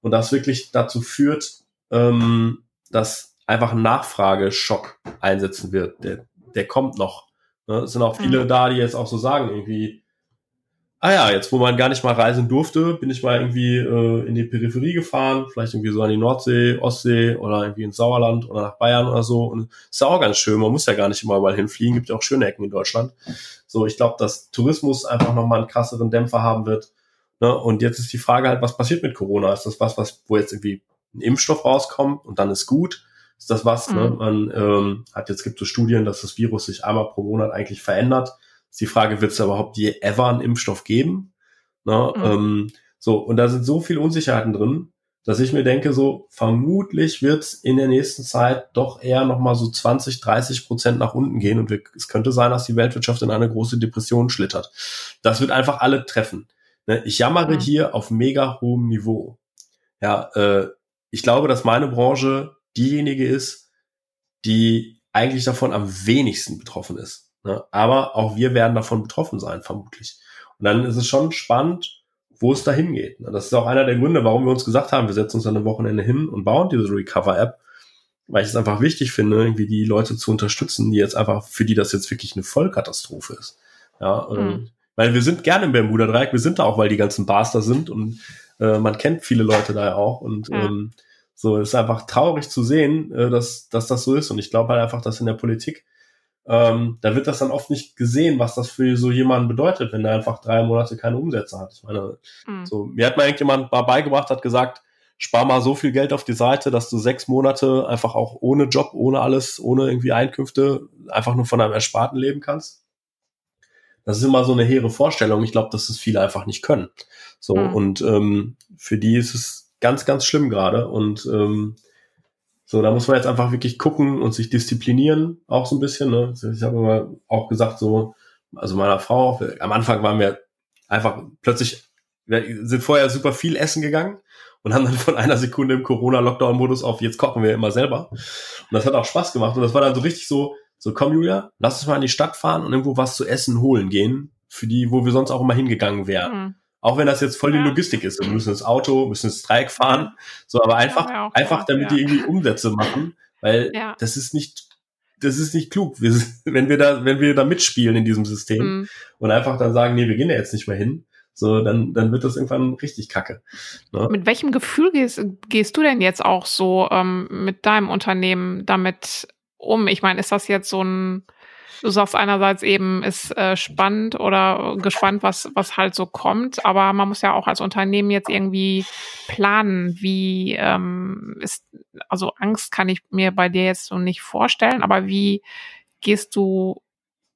und das wirklich dazu führt, ähm, dass einfach ein Nachfrageschock einsetzen wird. Der, der kommt noch. Ne? Es sind auch viele mhm. da, die jetzt auch so sagen, irgendwie, ah ja, jetzt wo man gar nicht mal reisen durfte, bin ich mal irgendwie äh, in die Peripherie gefahren, vielleicht irgendwie so an die Nordsee, Ostsee oder irgendwie ins Sauerland oder nach Bayern oder so. Und ist ja auch ganz schön. Man muss ja gar nicht immer überall hinfliegen. Gibt ja auch schöne Ecken in Deutschland. So, ich glaube, dass Tourismus einfach nochmal einen krasseren Dämpfer haben wird. Ne? Und jetzt ist die Frage halt, was passiert mit Corona? Ist das was, was, wo jetzt irgendwie ein Impfstoff rauskommt und dann ist gut? Ist das was? Ne? Mhm. Ne? Man ähm, hat jetzt gibt so Studien, dass das Virus sich einmal pro Monat eigentlich verändert ist die Frage, wird es überhaupt je ever einen Impfstoff geben? Ne? Mhm. Ähm, so, und da sind so viele Unsicherheiten drin, dass ich mir denke, so vermutlich wird es in der nächsten Zeit doch eher nochmal so 20, 30 Prozent nach unten gehen und wir, es könnte sein, dass die Weltwirtschaft in eine große Depression schlittert. Das wird einfach alle treffen. Ne? Ich jammere mhm. hier auf mega hohem Niveau. Ja, äh, ich glaube, dass meine Branche diejenige ist, die eigentlich davon am wenigsten betroffen ist. Ne? Aber auch wir werden davon betroffen sein, vermutlich. Und dann ist es schon spannend, wo es dahin geht. Ne? Das ist auch einer der Gründe, warum wir uns gesagt haben, wir setzen uns an einem Wochenende hin und bauen diese Recover-App, weil ich es einfach wichtig finde, irgendwie die Leute zu unterstützen, die jetzt einfach, für die das jetzt wirklich eine Vollkatastrophe ist. Ja, mhm. weil wir sind gerne im Bermuda-Dreieck, wir sind da auch, weil die ganzen Bars da sind und äh, man kennt viele Leute da ja auch und ja. ähm, so ist einfach traurig zu sehen, äh, dass, dass das so ist und ich glaube halt einfach, dass in der Politik ähm, da wird das dann oft nicht gesehen, was das für so jemanden bedeutet, wenn er einfach drei Monate keine Umsätze hat. Ich meine, mhm. so, mir hat mal irgendjemand mal beigebracht, hat gesagt, spar mal so viel Geld auf die Seite, dass du sechs Monate einfach auch ohne Job, ohne alles, ohne irgendwie Einkünfte, einfach nur von einem Ersparten leben kannst. Das ist immer so eine hehre Vorstellung. Ich glaube, dass es viele einfach nicht können. So, mhm. und ähm, für die ist es ganz, ganz schlimm gerade. Und ähm, so, da muss man jetzt einfach wirklich gucken und sich disziplinieren, auch so ein bisschen. Ne? Ich habe immer auch gesagt, so, also meiner Frau, am Anfang waren wir einfach plötzlich, wir sind vorher super viel essen gegangen und haben dann von einer Sekunde im Corona-Lockdown-Modus auf, jetzt kochen wir immer selber. Und das hat auch Spaß gemacht. Und das war dann so richtig so, so komm Julia, lass uns mal in die Stadt fahren und irgendwo was zu essen holen gehen, für die, wo wir sonst auch immer hingegangen wären. Mhm. Auch wenn das jetzt voll die Logistik ist. Wir müssen ins Auto, müssen ins Dreieck fahren. So, aber einfach, ja, einfach damit ja. die irgendwie Umsätze machen, weil ja. das ist nicht, das ist nicht klug. Wir, wenn wir da, wenn wir da mitspielen in diesem System mhm. und einfach dann sagen, nee, wir gehen da jetzt nicht mehr hin, so, dann, dann wird das irgendwann richtig kacke. Ne? Mit welchem Gefühl gehst, gehst du denn jetzt auch so ähm, mit deinem Unternehmen damit um? Ich meine, ist das jetzt so ein Du sagst einerseits eben, ist äh, spannend oder gespannt, was, was halt so kommt, aber man muss ja auch als Unternehmen jetzt irgendwie planen, wie ähm, ist, also Angst kann ich mir bei dir jetzt so nicht vorstellen, aber wie gehst du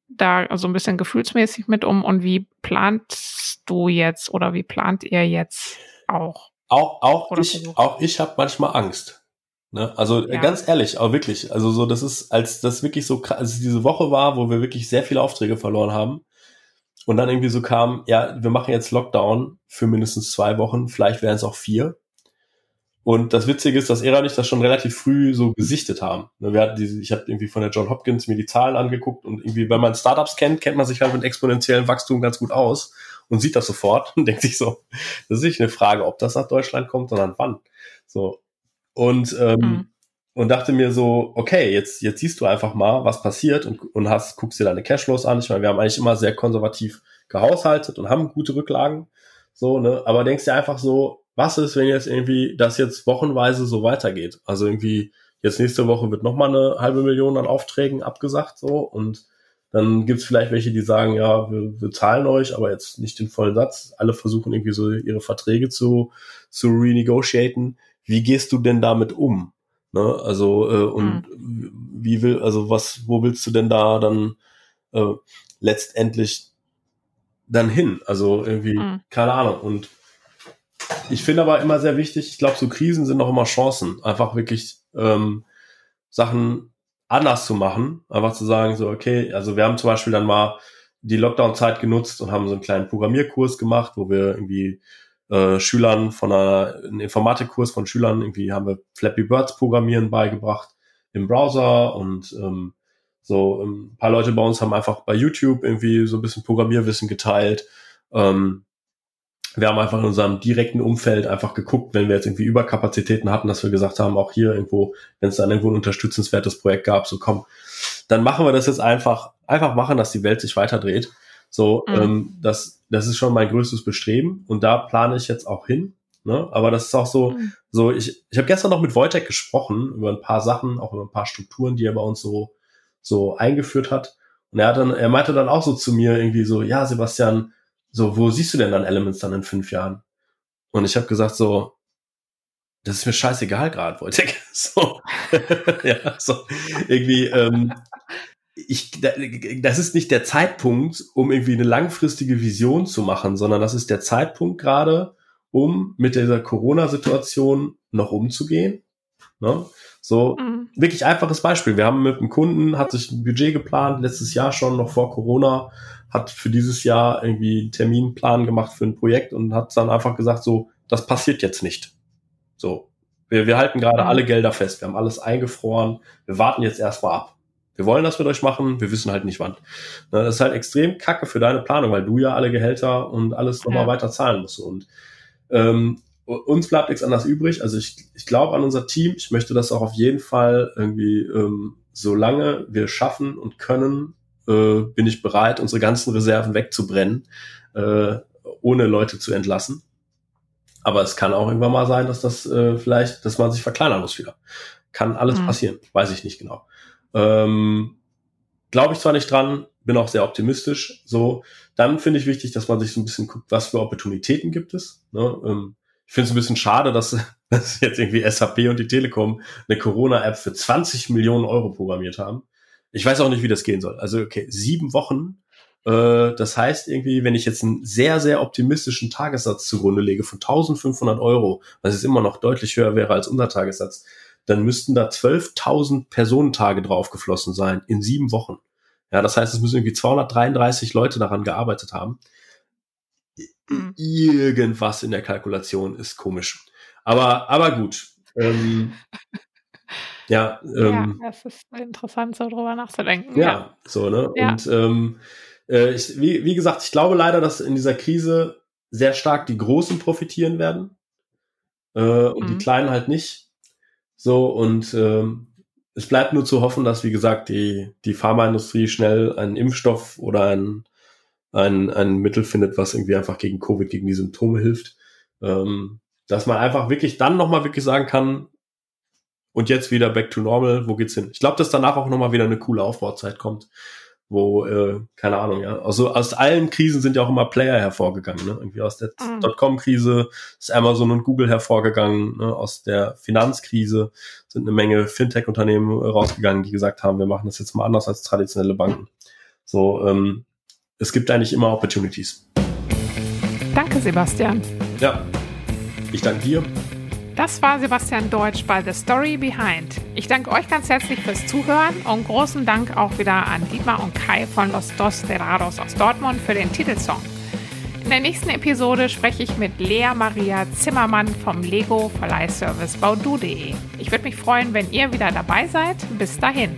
da so ein bisschen gefühlsmäßig mit um und wie planst du jetzt oder wie plant ihr jetzt auch? Auch, auch ich, auch ich habe manchmal Angst. Ne? Also ja. ganz ehrlich, auch wirklich. Also so, das ist, als das wirklich so, als diese Woche war, wo wir wirklich sehr viele Aufträge verloren haben und dann irgendwie so kam, ja, wir machen jetzt Lockdown für mindestens zwei Wochen, vielleicht wären es auch vier. Und das Witzige ist, dass Era und ich das schon relativ früh so gesichtet haben. Ne, wir hatten diese, ich habe irgendwie von der John Hopkins mir die Zahlen angeguckt und irgendwie, wenn man Startups kennt, kennt man sich halt mit exponentiellem Wachstum ganz gut aus und sieht das sofort und denkt sich so, das ist nicht eine Frage, ob das nach Deutschland kommt, sondern wann. So. Und, ähm, mhm. und dachte mir so, okay, jetzt, jetzt siehst du einfach mal, was passiert und, und hast, guckst dir deine Cashflows an. Ich meine, wir haben eigentlich immer sehr konservativ gehaushaltet und haben gute Rücklagen. So, ne? Aber denkst dir einfach so, was ist, wenn jetzt irgendwie das jetzt wochenweise so weitergeht? Also irgendwie, jetzt nächste Woche wird nochmal eine halbe Million an Aufträgen abgesagt, so, und dann gibt's vielleicht welche, die sagen, ja, wir, wir zahlen euch, aber jetzt nicht den vollen Satz. Alle versuchen irgendwie so ihre Verträge zu, zu renegotiaten wie gehst du denn damit um? Ne? Also äh, und mhm. wie will, also was, wo willst du denn da dann äh, letztendlich dann hin? Also irgendwie, mhm. keine Ahnung. Und ich finde aber immer sehr wichtig, ich glaube, so Krisen sind auch immer Chancen, einfach wirklich ähm, Sachen anders zu machen, einfach zu sagen, so, okay, also wir haben zum Beispiel dann mal die Lockdown-Zeit genutzt und haben so einen kleinen Programmierkurs gemacht, wo wir irgendwie äh, Schülern von einer, einem Informatikkurs von Schülern, irgendwie haben wir Flappy Birds Programmieren beigebracht im Browser und ähm, So, ähm, ein paar Leute bei uns haben einfach bei YouTube irgendwie so ein bisschen Programmierwissen geteilt. Ähm, wir haben einfach in unserem direkten Umfeld einfach geguckt, wenn wir jetzt irgendwie Überkapazitäten hatten, dass wir gesagt haben, auch hier irgendwo, wenn es dann irgendwo ein unterstützenswertes Projekt gab, so komm, dann machen wir das jetzt einfach, einfach machen, dass die Welt sich weiterdreht. So, mhm. ähm, das, das ist schon mein größtes Bestreben und da plane ich jetzt auch hin. Ne? Aber das ist auch so, mhm. so ich, ich habe gestern noch mit Wojtek gesprochen über ein paar Sachen, auch über ein paar Strukturen, die er bei uns so, so eingeführt hat. Und er hat dann, er meinte dann auch so zu mir irgendwie so, ja, Sebastian, so, wo siehst du denn dann Elements dann in fünf Jahren? Und ich habe gesagt so, das ist mir scheißegal gerade, Wojtek. So, ja, so irgendwie. Ähm, ich, das ist nicht der Zeitpunkt, um irgendwie eine langfristige Vision zu machen, sondern das ist der Zeitpunkt gerade, um mit dieser Corona-Situation noch umzugehen. Ne? So, mhm. wirklich einfaches Beispiel. Wir haben mit einem Kunden, hat sich ein Budget geplant, letztes Jahr schon, noch vor Corona, hat für dieses Jahr irgendwie einen Terminplan gemacht für ein Projekt und hat dann einfach gesagt, so, das passiert jetzt nicht. So, wir, wir halten gerade mhm. alle Gelder fest, wir haben alles eingefroren, wir warten jetzt erstmal ab. Wir wollen das mit euch machen, wir wissen halt nicht wann. Ne, das ist halt extrem kacke für deine Planung, weil du ja alle Gehälter und alles nochmal ja. weiter zahlen musst. Und ähm, uns bleibt nichts anderes übrig. Also ich, ich glaube an unser Team. Ich möchte das auch auf jeden Fall irgendwie, ähm, solange wir schaffen und können, äh, bin ich bereit, unsere ganzen Reserven wegzubrennen, äh, ohne Leute zu entlassen. Aber es kann auch irgendwann mal sein, dass das äh, vielleicht, dass man sich verkleinern muss wieder. Kann alles mhm. passieren, weiß ich nicht genau. Ähm, Glaube ich zwar nicht dran, bin auch sehr optimistisch. So, dann finde ich wichtig, dass man sich so ein bisschen guckt, was für Opportunitäten gibt es. Ne? Ähm, ich finde es ein bisschen schade, dass, dass jetzt irgendwie SAP und die Telekom eine Corona-App für 20 Millionen Euro programmiert haben. Ich weiß auch nicht, wie das gehen soll. Also, okay, sieben Wochen. Äh, das heißt irgendwie, wenn ich jetzt einen sehr, sehr optimistischen Tagessatz zugrunde lege von 1500 Euro, was jetzt immer noch deutlich höher wäre als unser Tagessatz, dann müssten da 12.000 Personentage draufgeflossen sein in sieben Wochen. Ja, das heißt, es müssen irgendwie 233 Leute daran gearbeitet haben. Mhm. Irgendwas in der Kalkulation ist komisch. Aber, aber gut. Ähm, ja, ähm, ja, das ist interessant, so drüber nachzudenken. Ja, ja. so, ne? Ja. Und ähm, äh, ich, wie, wie gesagt, ich glaube leider, dass in dieser Krise sehr stark die Großen profitieren werden äh, und mhm. die Kleinen halt nicht. So, und ähm, es bleibt nur zu hoffen, dass, wie gesagt, die, die Pharmaindustrie schnell einen Impfstoff oder ein, ein, ein Mittel findet, was irgendwie einfach gegen Covid, gegen die Symptome hilft. Ähm, dass man einfach wirklich dann nochmal wirklich sagen kann, und jetzt wieder back to normal, wo geht's hin? Ich glaube, dass danach auch nochmal wieder eine coole Aufbauzeit kommt, wo, äh, keine Ahnung, ja. Also aus allen Krisen sind ja auch immer Player hervorgegangen, ne? Irgendwie aus der mhm. Dotcom-Krise ist Amazon und Google hervorgegangen, ne? aus der Finanzkrise sind eine Menge Fintech-Unternehmen rausgegangen, die gesagt haben, wir machen das jetzt mal anders als traditionelle Banken. So, ähm, es gibt eigentlich immer Opportunities. Danke, Sebastian. Ja, ich danke dir. Das war Sebastian Deutsch bei The Story Behind. Ich danke euch ganz herzlich fürs Zuhören und großen Dank auch wieder an Dietmar und Kai von Los Dos Terrados aus Dortmund für den Titelsong. In der nächsten Episode spreche ich mit Lea Maria Zimmermann vom Lego Verleihservice baudu.de. Ich würde mich freuen, wenn ihr wieder dabei seid. Bis dahin.